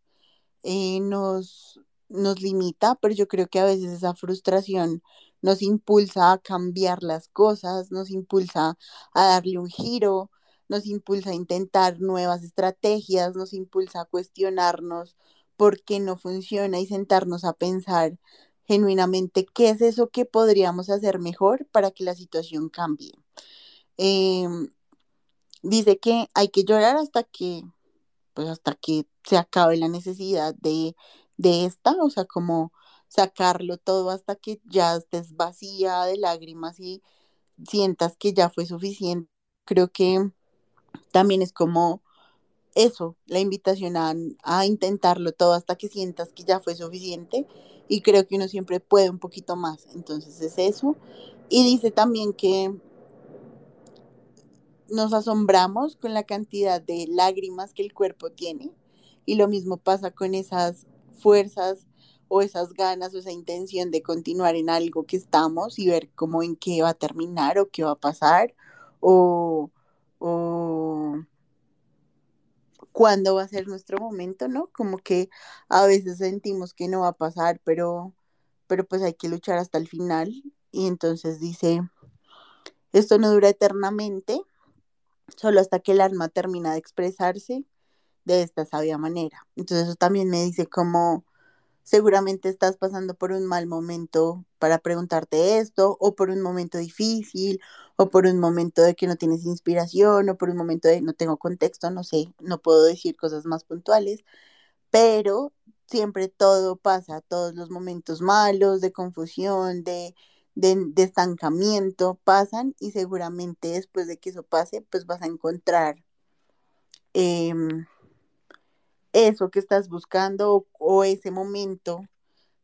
eh, nos, nos limita, pero yo creo que a veces esa frustración nos impulsa a cambiar las cosas, nos impulsa a darle un giro, nos impulsa a intentar nuevas estrategias, nos impulsa a cuestionarnos por qué no funciona y sentarnos a pensar genuinamente qué es eso que podríamos hacer mejor para que la situación cambie. Em, dice que hay que llorar hasta que, pues hasta que se acabe la necesidad de, de esta, o sea, como sacarlo todo hasta que ya estés vacía de lágrimas y sientas que ya fue suficiente. Creo que también es como eso, la invitación a, a intentarlo todo hasta que sientas que ya fue suficiente y creo que uno siempre puede un poquito más. Entonces es eso. Y dice también que nos asombramos con la cantidad de lágrimas que el cuerpo tiene y lo mismo pasa con esas fuerzas o esas ganas o esa intención de continuar en algo que estamos y ver cómo en qué va a terminar o qué va a pasar o, o cuándo va a ser nuestro momento, ¿no? Como que a veces sentimos que no va a pasar, pero, pero pues hay que luchar hasta el final. Y entonces dice, esto no dura eternamente, solo hasta que el alma termina de expresarse de esta sabia manera. Entonces eso también me dice como seguramente estás pasando por un mal momento para preguntarte esto, o por un momento difícil, o por un momento de que no tienes inspiración, o por un momento de no tengo contexto, no sé, no puedo decir cosas más puntuales, pero siempre todo pasa, todos los momentos malos, de confusión, de, de, estancamiento pasan y seguramente después de que eso pase, pues vas a encontrar em, eso que estás buscando o, o ese momento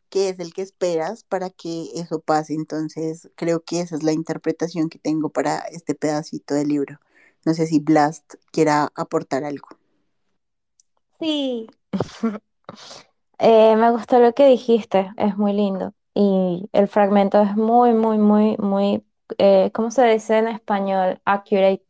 que es el que esperas para que eso pase. Entonces, creo que esa es la interpretación que tengo para este pedacito del libro. No sé si Blast quiera aportar algo. Sí, Eh, me gustó lo que dijiste, es muy lindo. Y el fragmento es muy, muy, muy, muy, eh, ¿cómo se dice en español? Accurate.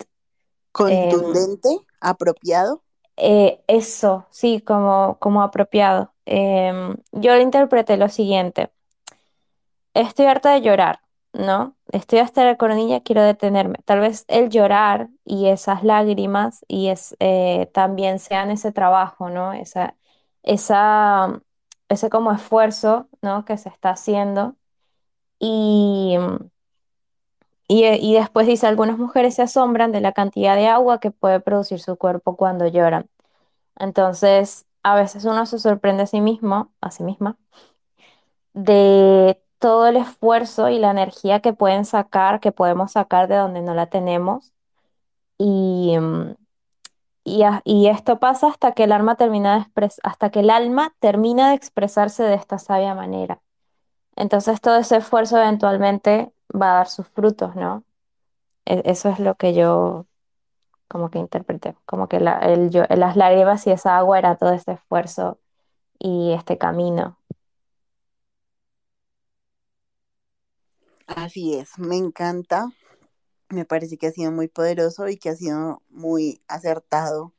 Em, Contundente, apropiado. eh, eso, sí, como, como apropiado. Em, yo lo interpreté lo siguiente. Estoy harta de llorar, ¿no? Estoy hasta la coronilla, quiero detenerme. Tal vez el llorar y esas lágrimas y es, eh, también sean ese trabajo, ¿no? Esa, esa, ese como esfuerzo, ¿no? Que se está haciendo. Y, y, y después dice, algunas mujeres se asombran de la cantidad de agua que puede producir su cuerpo cuando lloran. Entonces, a veces uno se sorprende a sí mismo, a sí misma de todo el esfuerzo y la energía que pueden sacar, que podemos sacar de donde no la tenemos. Y, y, esto pasa hasta que el alma termina de expres- hasta que el alma termina de expresarse de esta sabia manera. Entonces todo ese esfuerzo eventualmente va a dar sus frutos, ¿no? E- Eso es lo que yo como que interpreté, como que la- las lágrimas y esa agua era todo este esfuerzo y este camino. Así es, me encanta. Me parece que ha sido muy poderoso y que ha sido muy acertado.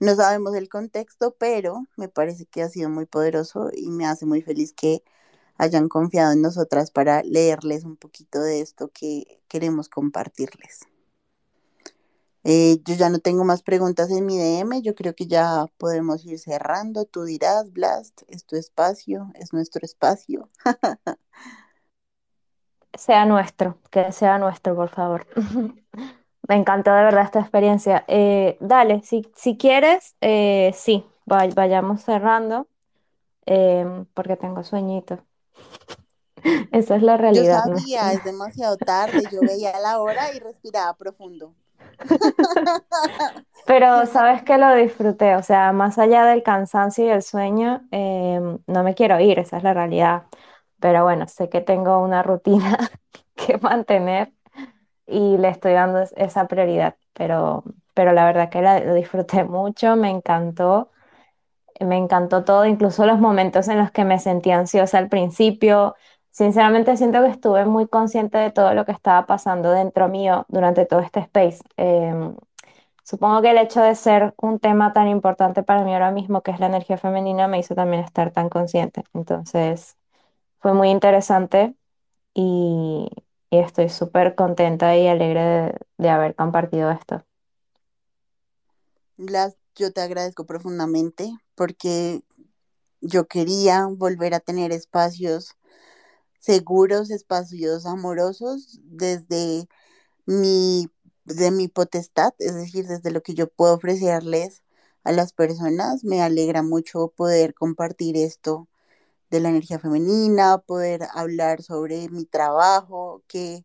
No sabemos el contexto, pero me parece que ha sido muy poderoso y me hace muy feliz que hayan confiado en nosotras para leerles un poquito de esto que queremos compartirles. Eh, yo ya no tengo más preguntas en mi DM, yo creo que ya podemos ir cerrando. Tú dirás, Blast, es tu espacio, es nuestro espacio. sea nuestro, que sea nuestro, por favor. Me encantó de verdad esta experiencia. Eh, dale, si, si quieres, eh, sí, vay- vayamos cerrando, em, porque tengo sueñito. Esa es la Yo realidad, ¿no? sabía, es demasiado tarde, yo veía la hora y respiraba profundo. Pero sabes que lo disfruté, o sea, más allá del cansancio y el sueño, em, no me quiero ir, esa es la realidad. Pero bueno, sé que tengo una rutina que mantener y le estoy dando es- esa prioridad. Pero, pero la verdad que la, lo disfruté mucho, me encantó, me encantó todo, incluso los momentos en los que me sentí ansiosa al principio. Sinceramente siento que estuve muy consciente de todo lo que estaba pasando dentro mío durante todo este space. Em, Supongo que el hecho de ser un tema tan importante para mí ahora mismo, que es la energía femenina, me hizo también estar tan consciente. Entonces, fue muy interesante y, estoy súper contenta y alegre de, de haber compartido esto. Las, yo te agradezco profundamente porque yo quería volver a tener espacios seguros, espacios amorosos desde mi, de mi potestad, es decir, desde lo que yo puedo ofrecerles a las personas. Me alegra mucho poder compartir esto de la energía femenina, poder hablar sobre mi trabajo, que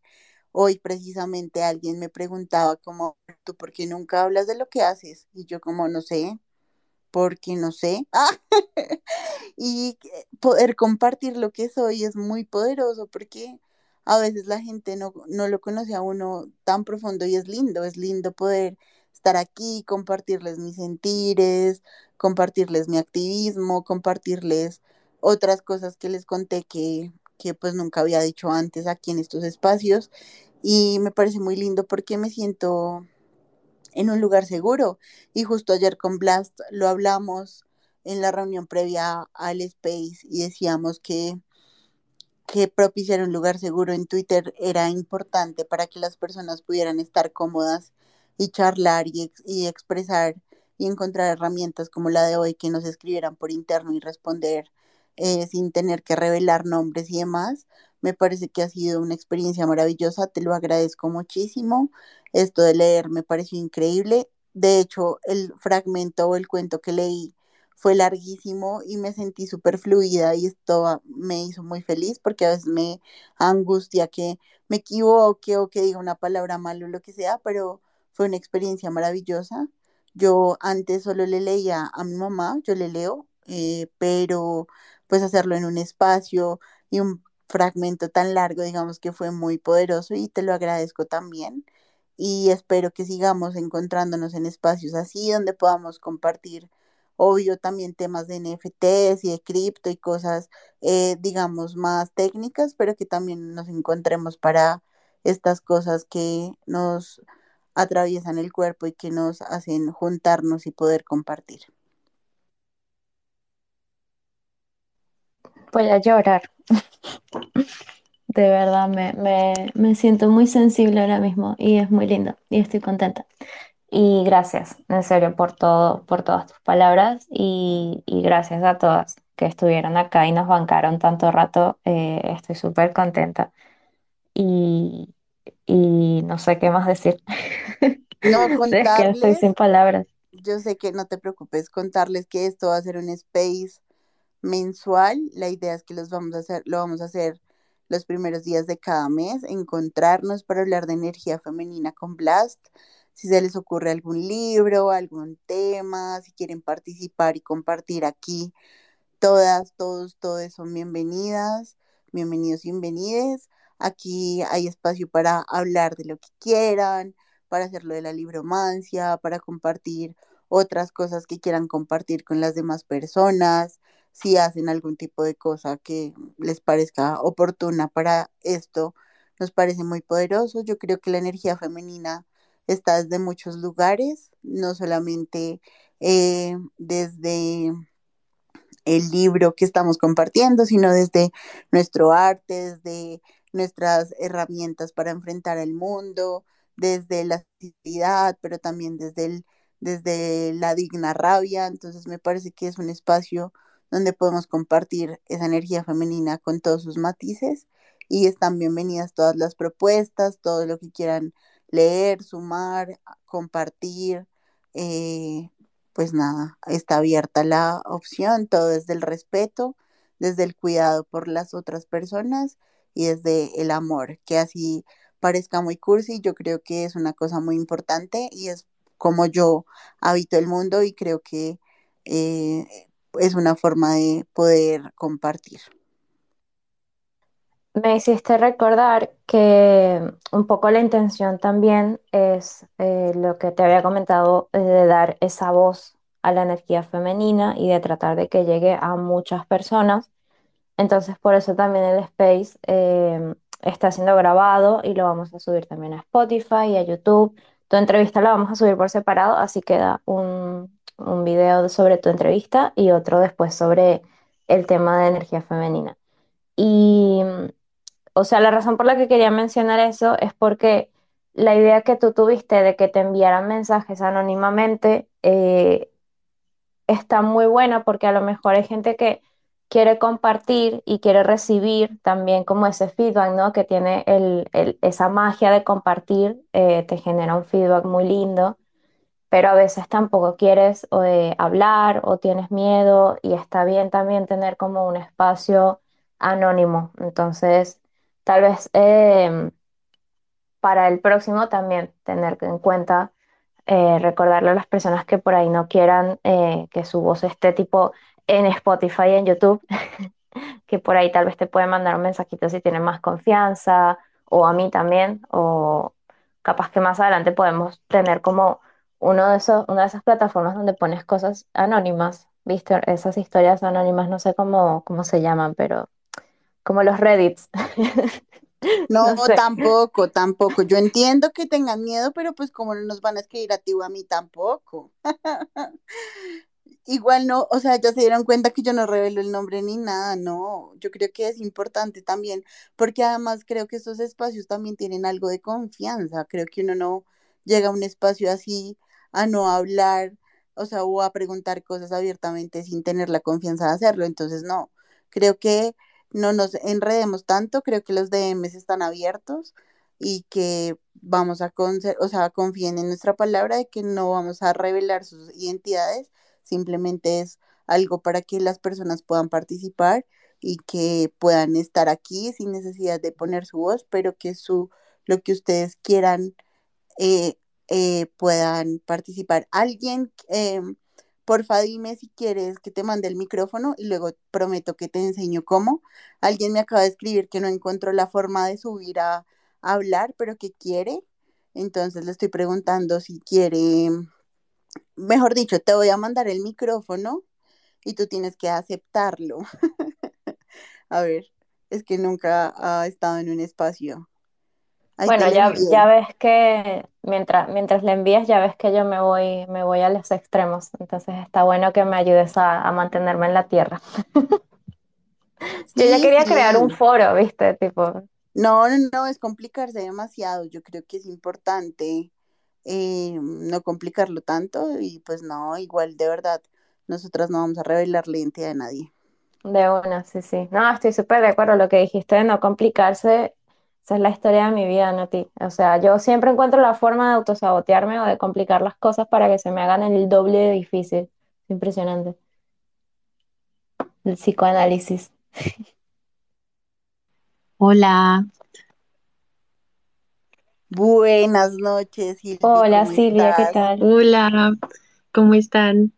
hoy precisamente alguien me preguntaba como, ¿tú por qué nunca hablas de lo que haces? Y yo como, no sé, porque no sé. Y eh, poder compartir lo que soy es muy poderoso porque a veces la gente no, no lo conoce a uno tan profundo y es lindo, es lindo poder estar aquí, compartirles mis sentires, compartirles mi activismo, compartirles otras cosas que les conté que, que pues nunca había dicho antes aquí en estos espacios. Y me parece muy lindo porque me siento en un lugar seguro. Y justo ayer con Blast lo hablamos en la reunión previa al Space y decíamos que, que propiciar un lugar seguro en Twitter era importante para que las personas pudieran estar cómodas y charlar y, y expresar y encontrar herramientas como la de hoy que nos escribieran por interno y responder eh, sin tener que revelar nombres y demás. Me parece que ha sido una experiencia maravillosa, te lo agradezco muchísimo. Esto de leer me pareció increíble. De hecho, el fragmento o el cuento que leí fue larguísimo y me sentí súper fluida y esto me hizo muy feliz porque a veces me angustia que me equivoque o que diga una palabra mal o lo que sea, pero fue una experiencia maravillosa. Yo antes solo le leía a mi mamá, yo le leo, eh, pero pues hacerlo en un espacio y un fragmento tan largo, digamos que fue muy poderoso y te lo agradezco también. Y espero que sigamos encontrándonos en espacios así donde podamos compartir Obvio también temas de NFTs y de cripto y cosas, eh, digamos, más técnicas, pero que también nos encontremos para estas cosas que nos atraviesan el cuerpo y que nos hacen juntarnos y poder compartir. Voy a llorar. De verdad, me, me, me siento muy sensible ahora mismo y es muy lindo y estoy contenta. Y gracias, en serio, por todo, por todas tus palabras y, y gracias a todas que estuvieron acá y nos bancaron tanto rato. eh, estoy súper contenta y, y no sé qué más decir. No Es que estoy sin contarles, palabras. yo sé que no te preocupes, contarles que esto va a ser un space mensual. La idea es que los vamos a hacer, lo vamos a hacer los primeros días de cada mes, encontrarnos para hablar de energía femenina con Blast. Si se les ocurre algún libro, algún tema, si quieren participar y compartir aquí Todas, todos, todos son bienvenidas, bienvenidos y bienvenides. Aquí hay espacio para hablar de lo que quieran, para hacerlo de la libromancia, para compartir otras cosas que quieran compartir con las demás personas. Si hacen algún tipo de cosa que les parezca oportuna para esto, nos parece muy poderoso. Yo creo que la energía femenina está desde muchos lugares, no solamente eh, desde el libro que estamos compartiendo, sino desde nuestro arte, desde nuestras herramientas para enfrentar el mundo, desde la actividad, pero también desde, el, desde la digna rabia. Entonces me parece que es un espacio donde podemos compartir esa energía femenina con todos sus matices y están bienvenidas todas las propuestas, todo lo que quieran leer, sumar, compartir. eh, pues nada, está abierta la opción, todo desde el respeto, desde el cuidado por las otras personas y desde el amor, que así parezca muy cursi, yo creo que es una cosa muy importante y es como yo habito el mundo y creo que eh, es una forma de poder compartir. Me hiciste recordar que un poco la intención también es eh, lo que te había comentado, eh, de dar esa voz a la energía femenina y de tratar de que llegue a muchas personas. Entonces, por eso también el Space eh, está siendo grabado y lo vamos a subir también a Spotify y a YouTube. Tu entrevista la vamos a subir por separado, así queda un, un video sobre tu entrevista y otro después sobre el tema de energía femenina. Y o sea, la razón por la que quería mencionar eso es porque la idea que tú tuviste de que te enviaran mensajes anónimamente eh, está muy buena porque a lo mejor hay gente que quiere compartir y quiere recibir también como ese feedback, ¿no? Que tiene el- esa magia de compartir, eh, te genera un feedback muy lindo pero a veces tampoco quieres eh, hablar o tienes miedo y está bien también tener como un espacio anónimo. Entonces, tal vez em, para el próximo también tener en cuenta, eh, recordarle a las personas que por ahí no quieran eh, que su voz esté tipo en Spotify en YouTube, que por ahí tal vez te pueden mandar un mensajito si tienen más confianza, o a mí también, o capaz que más adelante podemos tener como uno de esos, una de esas plataformas donde pones cosas anónimas, ¿viste? Esas historias anónimas, no sé cómo, cómo se llaman, pero como los Reddits. No, No sé. tampoco, tampoco. Yo entiendo que tengan miedo, pero pues como no nos van a escribir a ti o a mí tampoco. Igual no, o sea, ya se dieron cuenta que yo no revelo el nombre ni nada, no. Yo creo que es importante también, porque además creo que estos espacios también tienen algo de confianza. Creo que uno no llega a un espacio así a no hablar, o sea, o a preguntar cosas abiertamente sin tener la confianza de hacerlo. Entonces, no, creo que no nos enredemos tanto, creo que los DMs están abiertos y que vamos a, o sea, confíen en nuestra palabra de que no vamos a revelar sus identidades Simplemente es algo para que las personas puedan participar y que puedan estar aquí sin necesidad de poner su voz, pero que su, lo que ustedes quieran eh, eh, puedan participar. Alguien, eh, porfa, dime si quieres que te mande el micrófono y luego prometo que te enseño cómo. Alguien me acaba de escribir que no encontró la forma de subir a, a hablar, pero que quiere. Entonces le estoy preguntando si quiere Mejor dicho, te voy a mandar el micrófono y tú tienes que aceptarlo. A ver, es que nunca ha estado en un espacio. Ahí Bueno, ya, ya ves que mientras, mientras le envías, ya ves que yo me voy, me voy a los extremos. Entonces está bueno que me ayudes a, a mantenerme en la tierra. Yo ya quería crear un foro, ¿viste? Tipo, No, no, no, es complicarse demasiado. Yo creo que es importante eh, no complicarlo tanto y pues no, igual de verdad, nosotras no vamos a revelar la identidad de nadie. de una, sí, sí. No, estoy súper de acuerdo. Lo que dijiste de no complicarse, esa es la historia de mi vida, no ti. O sea, yo siempre encuentro la forma de autosabotearme o de complicar las cosas para que se me hagan el doble de difícil. Impresionante. El psicoanálisis. Hola, Buenas noches, Silvi, Hola ¿cómo Silvia, ¿qué tal? hola, ¿cómo están?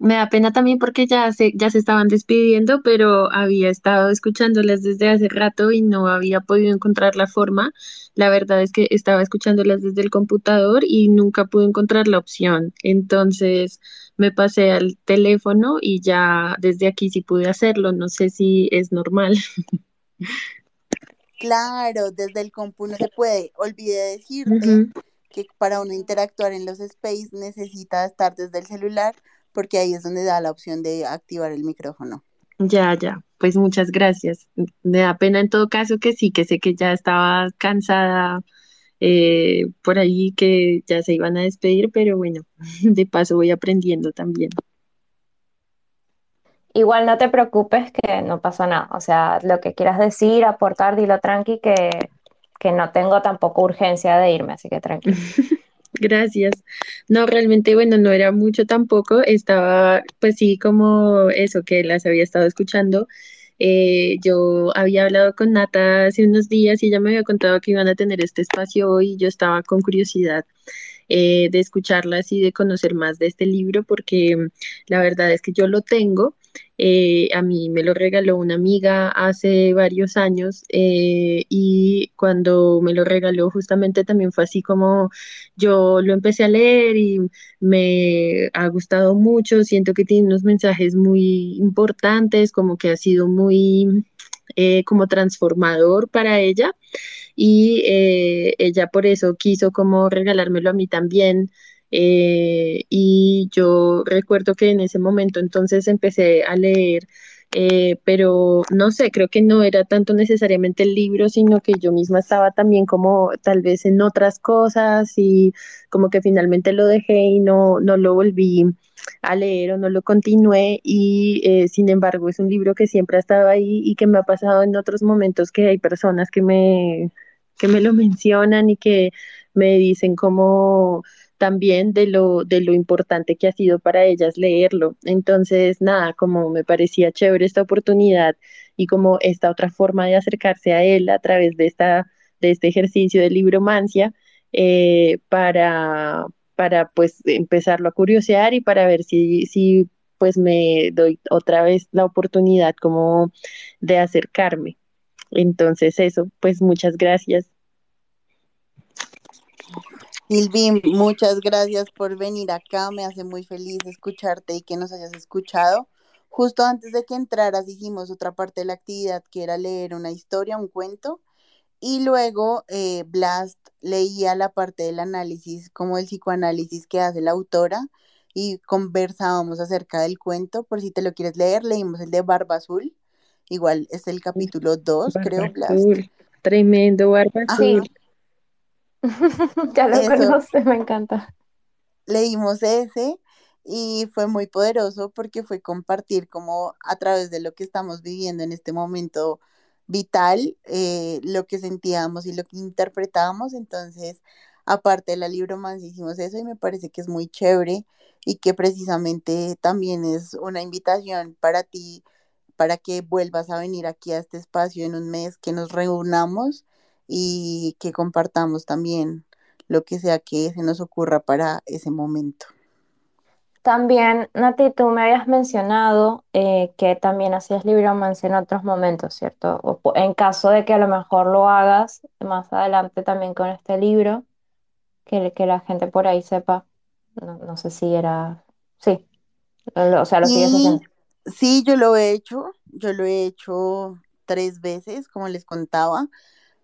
Me da pena también porque ya se, ya se estaban despidiendo, pero había estado escuchándolas desde hace rato y no había podido encontrar la forma. La verdad es que estaba escuchándolas desde el computador y nunca pude encontrar la opción. Entonces me pasé al teléfono y ya desde aquí sí pude hacerlo. No sé si es normal. Claro, desde el compu no se puede. Olvidé decirte que para uno interactuar en los space necesita estar desde el celular porque ahí es donde da la opción de activar el micrófono. Ya, ya, pues muchas gracias. Me da pena en todo caso que sí, que sé que ya estaba cansada eh, por ahí, que ya se iban a despedir, pero bueno, de paso voy aprendiendo también. Igual no te preocupes que no pasa nada. O sea, lo que quieras decir, aportar, dilo tranqui, que, que no tengo tampoco urgencia de irme, así que tranqui. Gracias. No, realmente, bueno, no era mucho tampoco. Estaba, pues sí, como eso que las había estado escuchando. Eh, yo había hablado con Nata hace unos días y ella me había contado que iban a tener este espacio hoy y yo estaba con curiosidad eh, de escucharlas y de conocer más de este libro porque mm, la verdad es que yo lo tengo. Eh, a mí me lo regaló una amiga hace varios años eh, y cuando me lo regaló justamente también fue así como yo lo empecé a leer y me ha gustado mucho. Siento que tiene unos mensajes muy importantes, como que ha sido muy eh, como transformador para ella y ella por eso quiso como regalármelo a mí también. Eh, y yo recuerdo que en ese momento entonces empecé a leer, eh, pero no sé, creo que no era tanto necesariamente el libro, sino que yo misma estaba también como tal vez en otras cosas y como que finalmente lo dejé y no, no lo volví a leer o no lo continué y eh, sin embargo es un libro que siempre ha estado ahí y que me ha pasado en otros momentos que hay personas que me que me lo mencionan y que me dicen como también de lo, de lo importante que ha sido para ellas leerlo. Entonces, nada, como me parecía chévere esta oportunidad y como esta otra forma de acercarse a él a través de esta, de este ejercicio de libromancia, eh, para, para pues empezarlo a curiosear y para ver si, si pues me doy otra vez la oportunidad como de acercarme. Entonces eso, pues muchas gracias. Silvi, muchas gracias por venir acá. Me hace muy feliz escucharte y que nos hayas escuchado. Justo antes de que entraras hicimos otra parte de la actividad que era leer una historia, un cuento, y luego eh, Blast leía la parte del análisis, como el psicoanálisis que hace la autora, y conversábamos acerca del cuento. Por si te lo quieres leer, leímos el de Barba Azul. Igual es el capítulo 2, Barba creo, Blast. azul, tremendo barba azul. ya lo eso. conoces, me encanta. leímos ese y fue muy poderoso porque fue compartir como a través de lo que estamos viviendo en este momento vital, eh, lo que sentíamos y lo que interpretábamos. Entonces, aparte de la libromancia, hicimos eso y me parece que es muy chévere y que precisamente también es una invitación para ti, para que vuelvas a venir aquí a este espacio en un mes, que nos reunamos y que compartamos también lo que sea que se nos ocurra para ese momento. También, Nati, tú me habías mencionado eh, que también hacías libromancia en otros momentos, ¿cierto? O en caso de que a lo mejor lo hagas más adelante también con este libro, que, que la gente por ahí sepa. No, no sé si era... Sí, lo- o sea, lo sigues haciendo. sí, yo lo he hecho, yo lo he hecho tres veces, como les contaba,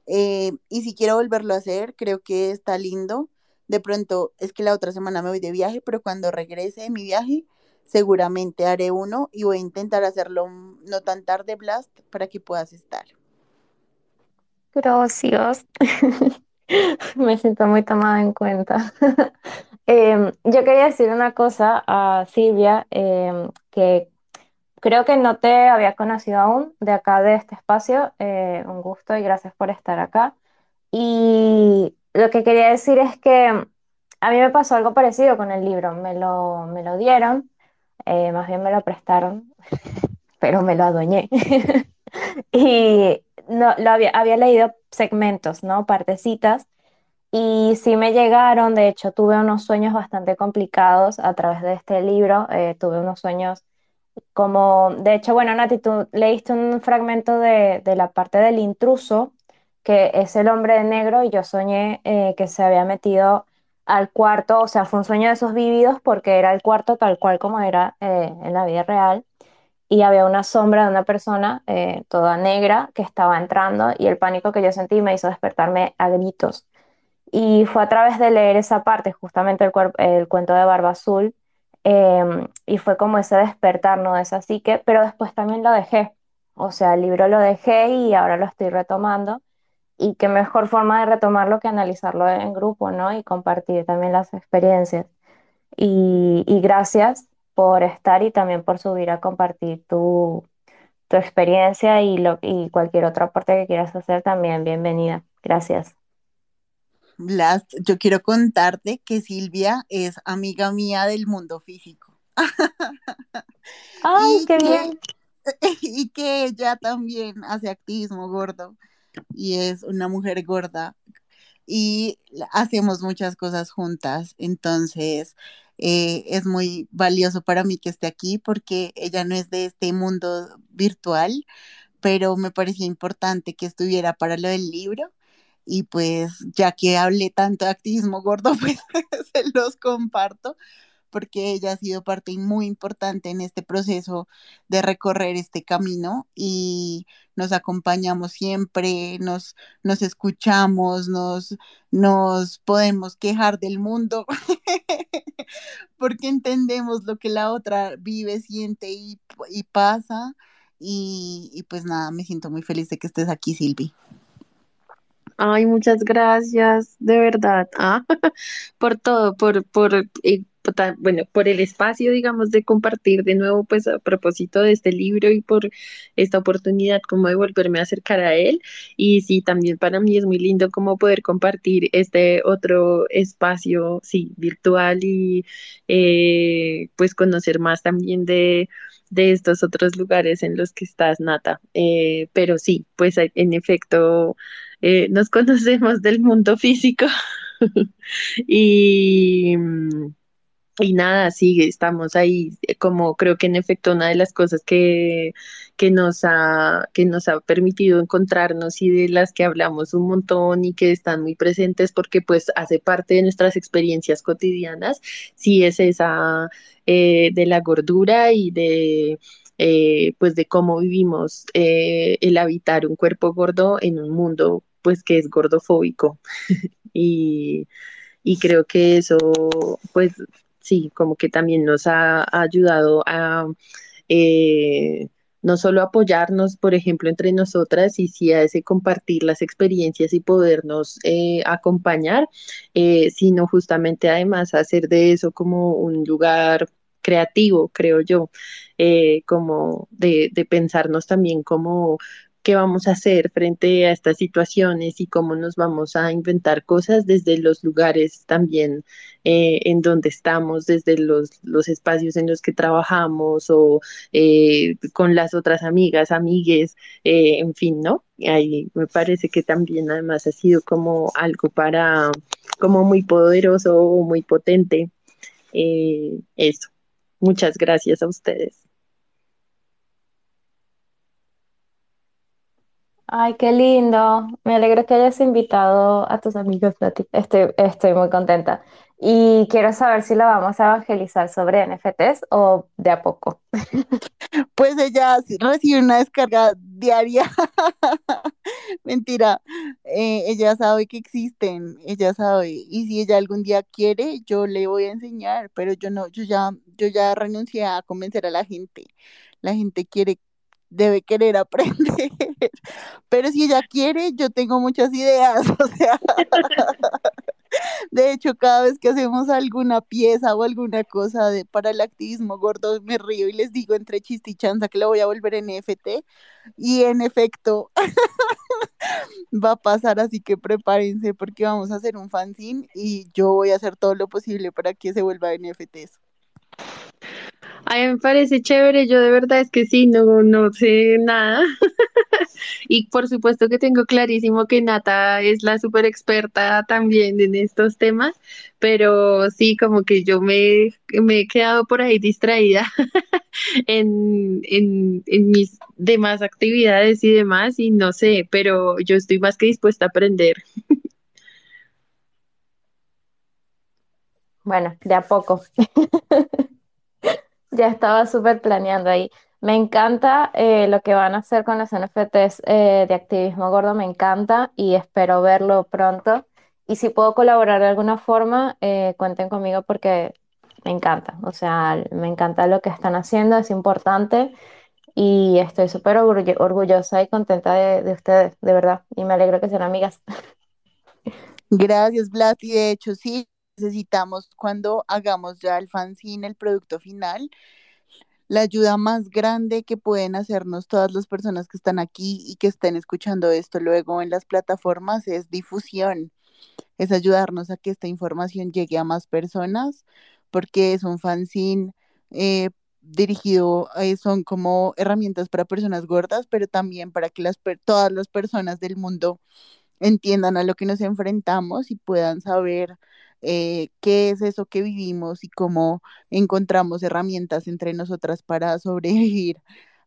eh, y si quiero volverlo a hacer, creo que está lindo. De pronto, es que la otra semana me voy de viaje, pero cuando regrese de mi viaje, seguramente haré uno y voy a intentar hacerlo no tan tarde, Blast, para que puedas estar. Gracias. Me siento muy tomada en cuenta. Em, yo quería decir una cosa a Silvia, em, que creo que no te había conocido aún de acá de este espacio. Eh, un gusto y gracias por estar acá. Y lo que quería decir es que a mí me pasó algo parecido con el libro. Me lo, me lo dieron, eh, más bien me lo prestaron, pero me lo adueñé. Y no, lo había, había leído segmentos, ¿no? Partecitas. Y sí me llegaron, de hecho tuve unos sueños bastante complicados a través de este libro. eh, tuve unos sueños como, de hecho, bueno, Nati, tú leíste un fragmento de, de la parte del intruso, que es el hombre de negro, y yo soñé eh, que se había metido al cuarto, o sea, fue un sueño de esos vívidos porque era el cuarto tal cual como era eh, en la vida real, y había una sombra de una persona eh, toda negra que estaba entrando, y el pánico que yo sentí me hizo despertarme a gritos. Y fue a través de leer esa parte, justamente el, el cuento de Barba Azul, em, y fue como ese despertar, ¿no? De esa psique, pero después también lo dejé. O sea, el libro lo dejé y ahora lo estoy retomando. Y qué mejor forma de retomarlo que analizarlo en grupo, ¿no? Y compartir también las experiencias. Y, y gracias por estar y también por subir a compartir tu, tu experiencia y, lo, y cualquier otro aporte que quieras hacer también. Bienvenida. Gracias. Blas, yo quiero contarte que Silvia es amiga mía del mundo físico. ¡Ay, y qué que, bien! y que ella también hace activismo gordo y es una mujer gorda y hacemos muchas cosas juntas. Entonces, eh, es muy valioso para mí que esté aquí porque ella no es de este mundo virtual, pero me parecía importante que estuviera para lo del libro. Y pues ya que hablé tanto de activismo gordo, pues se los comparto porque ella ha sido parte muy importante en este proceso de recorrer este camino y nos acompañamos siempre, nos, nos escuchamos, nos, nos podemos quejar del mundo, porque entendemos lo que la otra vive, siente y, y pasa. Y, y, pues nada, me siento muy feliz de que estés aquí, Silvi. Ay, muchas gracias, de verdad, ah, por todo, por, por, eh, bueno, por el espacio, digamos, de compartir de nuevo, pues a propósito de este libro y por esta oportunidad como de volverme a acercar a él. Y sí, también para mí es muy lindo como poder compartir este otro espacio, sí, virtual y eh, pues conocer más también de de estos otros lugares en los que estás, Nata. Eh, pero sí, pues en efecto, eh, nos conocemos del mundo físico. Y, y nada, sí, estamos ahí, eh, como creo que en efecto una de las cosas que, que, nos ha, que nos ha permitido encontrarnos y de las que hablamos un montón y que están muy presentes porque pues hace parte de nuestras experiencias cotidianas, sí es esa eh, de la gordura y de pues de cómo vivimos el habitar un cuerpo gordo en un mundo pues que es gordofóbico. Y, y creo que eso pues sí como que también nos ha, ayudado a eh, no solo apoyarnos, por ejemplo, entre nosotras, y sí a ese compartir las experiencias y podernos eh, acompañar, eh, sino justamente además hacer de eso como un lugar creativo, creo yo, como de, de pensarnos también como qué vamos a hacer frente a estas situaciones y cómo nos vamos a inventar cosas desde los lugares también eh, en donde estamos, desde los, los, espacios en los que trabajamos o eh, con las otras amigas, amigues, eh, en fin, ¿no? Ahí me parece que también además ha sido como algo para, como muy poderoso o muy potente. Eso. Muchas gracias a ustedes. Ay, qué lindo. Me alegro que hayas invitado a tus amigos, Nati. Estoy, muy contenta. Y quiero saber si la vamos a evangelizar sobre NFTs o de a poco. Pues ella recibe una descarga diaria. Mentira. Eh, ella sabe que existen, ella sabe. Y si ella algún día quiere, yo le voy a enseñar, pero yo no, yo ya, yo ya renuncié a convencer a la gente. La gente quiere debe querer aprender. Pero si ella quiere, yo tengo muchas ideas. O sea, de hecho, cada vez que hacemos alguna pieza o alguna cosa de, para el activismo gordo, me río y les digo entre chiste y chanza que la voy a volver en NFT. Y en efecto, va a pasar, así que prepárense porque vamos a hacer un fanzine y yo voy a hacer todo lo posible para que se vuelva NFTs. A mí me parece chévere, yo de verdad es que sí, no, no sé nada. y por supuesto que tengo clarísimo que Nata es la súper experta también en estos temas, pero sí, como que yo me, me he quedado por ahí distraída en, en, en mis demás actividades y demás, y no sé, pero yo estoy más que dispuesta a aprender. Bueno, de a poco. Ya estaba súper planeando ahí. Me encanta eh, lo que van a hacer con los NFTs eh, de activismo gordo, me encanta y espero verlo pronto. Y si puedo colaborar de alguna forma, eh, cuenten conmigo porque me encanta. O sea, me encanta lo que están haciendo, es importante y estoy súper orgull- orgullosa y contenta de, de ustedes, de verdad. Y me alegro que sean amigas. Gracias, Blas. Y de hecho, sí, necesitamos cuando hagamos ya el fanzine, el producto final, la ayuda más grande que pueden hacernos todas las personas que están aquí y que estén escuchando esto luego en las plataformas es difusión, es ayudarnos a que esta información llegue a más personas, porque es un fanzine eh, dirigido, eh, son como herramientas para personas gordas, pero también para que las, todas las personas del mundo entiendan a lo que nos enfrentamos y puedan saber eh, qué es eso que vivimos y cómo encontramos herramientas entre nosotras para sobrevivir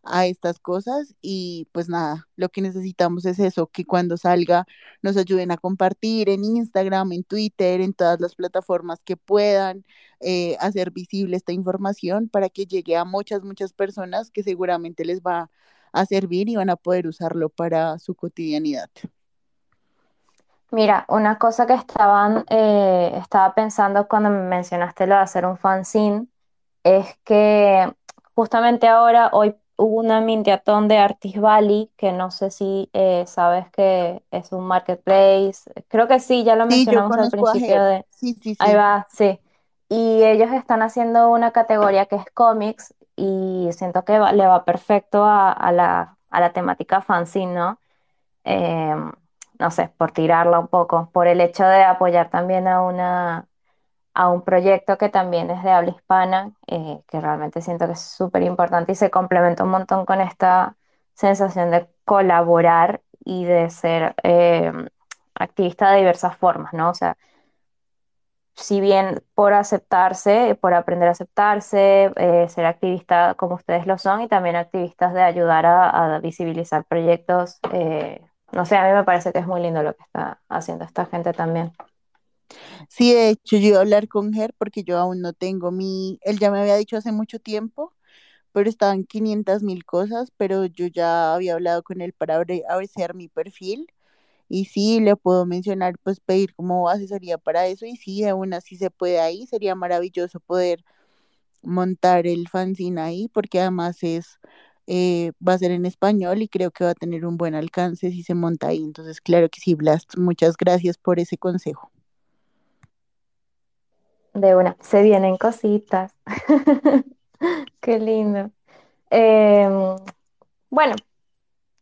a estas cosas y pues nada, lo que necesitamos es eso, que cuando salga nos ayuden a compartir en Instagram, en Twitter, en todas las plataformas que puedan eh, hacer visible esta información para que llegue a muchas, muchas personas que seguramente les va a servir y van a poder usarlo para su cotidianidad. Mira, una cosa que estaban, eh, estaba pensando cuando me mencionaste lo de hacer un fanzine es que justamente ahora, hoy hubo una mintiatón de Artist Valley, que no sé si eh, sabes que es un marketplace. Creo que sí, ya lo Sí, yo mencionamos al conozco a principio Ger. de... Sí, sí, Ahí sí. va, sí. Y ellos están haciendo una categoría que es cómics y siento que va- le va perfecto a, a la, a la temática fanzine, ¿no? Em, no sé, por tirarla un poco, por el hecho de apoyar también a una, a un proyecto que también es de habla hispana, eh, que realmente siento que es súper importante y se complementa un montón con esta sensación de colaborar y de ser eh, activista de diversas formas, ¿no? O sea, si bien por aceptarse, por aprender a aceptarse, eh, ser activista como ustedes lo son y también activistas de ayudar a, visibilizar proyectos, no sé, a mí me parece que es muy lindo lo que está haciendo esta gente también. Sí, de hecho, yo iba a hablar con Ger porque yo aún no tengo mi, él ya me había dicho hace mucho tiempo, pero estaban 500 mil cosas, pero yo ya había hablado con él para abre- abrecer mi perfil y sí, le puedo mencionar, pues pedir como asesoría para eso y sí, aún así se puede ahí, sería maravilloso poder montar el fanzine ahí porque además es, eh, va a ser en español y creo que va a tener un buen alcance si se monta ahí, entonces claro que sí, Blast, muchas gracias por ese consejo. De una, se vienen cositas. Qué lindo. Em, bueno,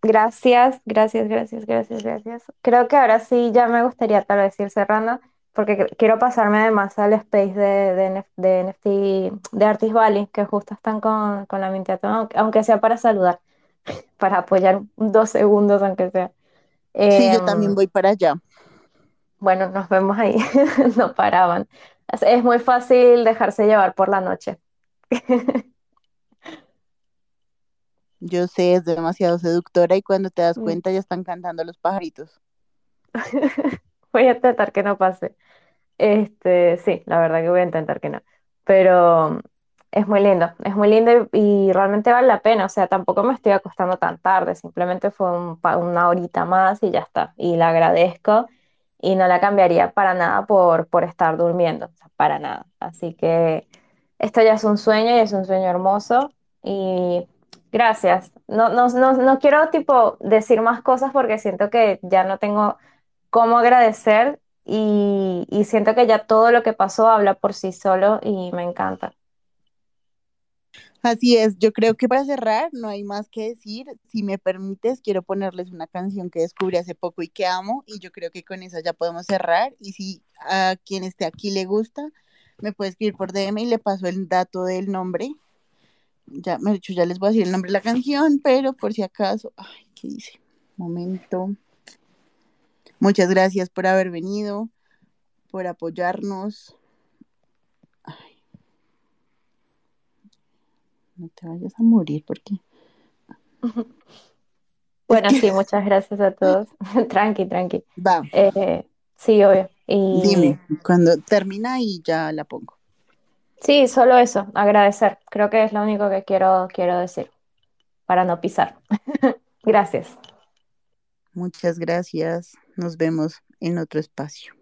gracias, gracias, gracias, gracias, gracias. Creo que ahora sí ya me gustaría tal vez ir cerrando, porque qu- quiero pasarme además al space de, de, de NFT de Artist Valley, que justo están con, con la Minteaton, aunque aunque sea para saludar, para apoyar dos segundos, aunque sea. Sí, yo también Em, voy para allá. bueno, nos vemos ahí, no paraban. Es, es muy fácil dejarse llevar por la noche. Yo sé, es demasiado seductora y cuando te das Mm. cuenta ya están cantando los pajaritos. Voy a intentar que no pase. Este, sí, la verdad que voy a intentar que no. Pero es muy lindo, es muy lindo y, realmente vale la pena. O sea, tampoco me estoy acostando tan tarde, simplemente fue un una horita más y ya está. Y la agradezco y no la cambiaría para nada por, por estar durmiendo, para nada. Así que esto ya es un sueño y es un sueño hermoso y gracias. No, no, no, no quiero tipo decir más cosas porque siento que ya no tengo cómo agradecer y, siento que ya todo lo que pasó habla por sí solo y me encanta. Así es, yo creo que para cerrar no hay más que decir. Si me permites, quiero ponerles una canción que descubrí hace poco y que amo y yo creo que con esa ya podemos cerrar. Y si a quien esté aquí le gusta, me puede escribir por DM y le paso el dato del nombre. Ya, me dicho, ya les voy a decir el nombre de la canción, pero por si acaso, ay, ¿qué dice? Momento. Muchas gracias por haber venido, por apoyarnos. Ay, no te vayas a morir porque Bueno, sí, muchas gracias a todos. Tranqui, tranqui. va, Eh, sí, obvio. Y dime, cuando termina y ya la pongo. sí, solo eso, agradecer. Creo que es lo único que quiero, quiero decir para no pisar. Gracias. Muchas gracias. Nos vemos en otro espacio.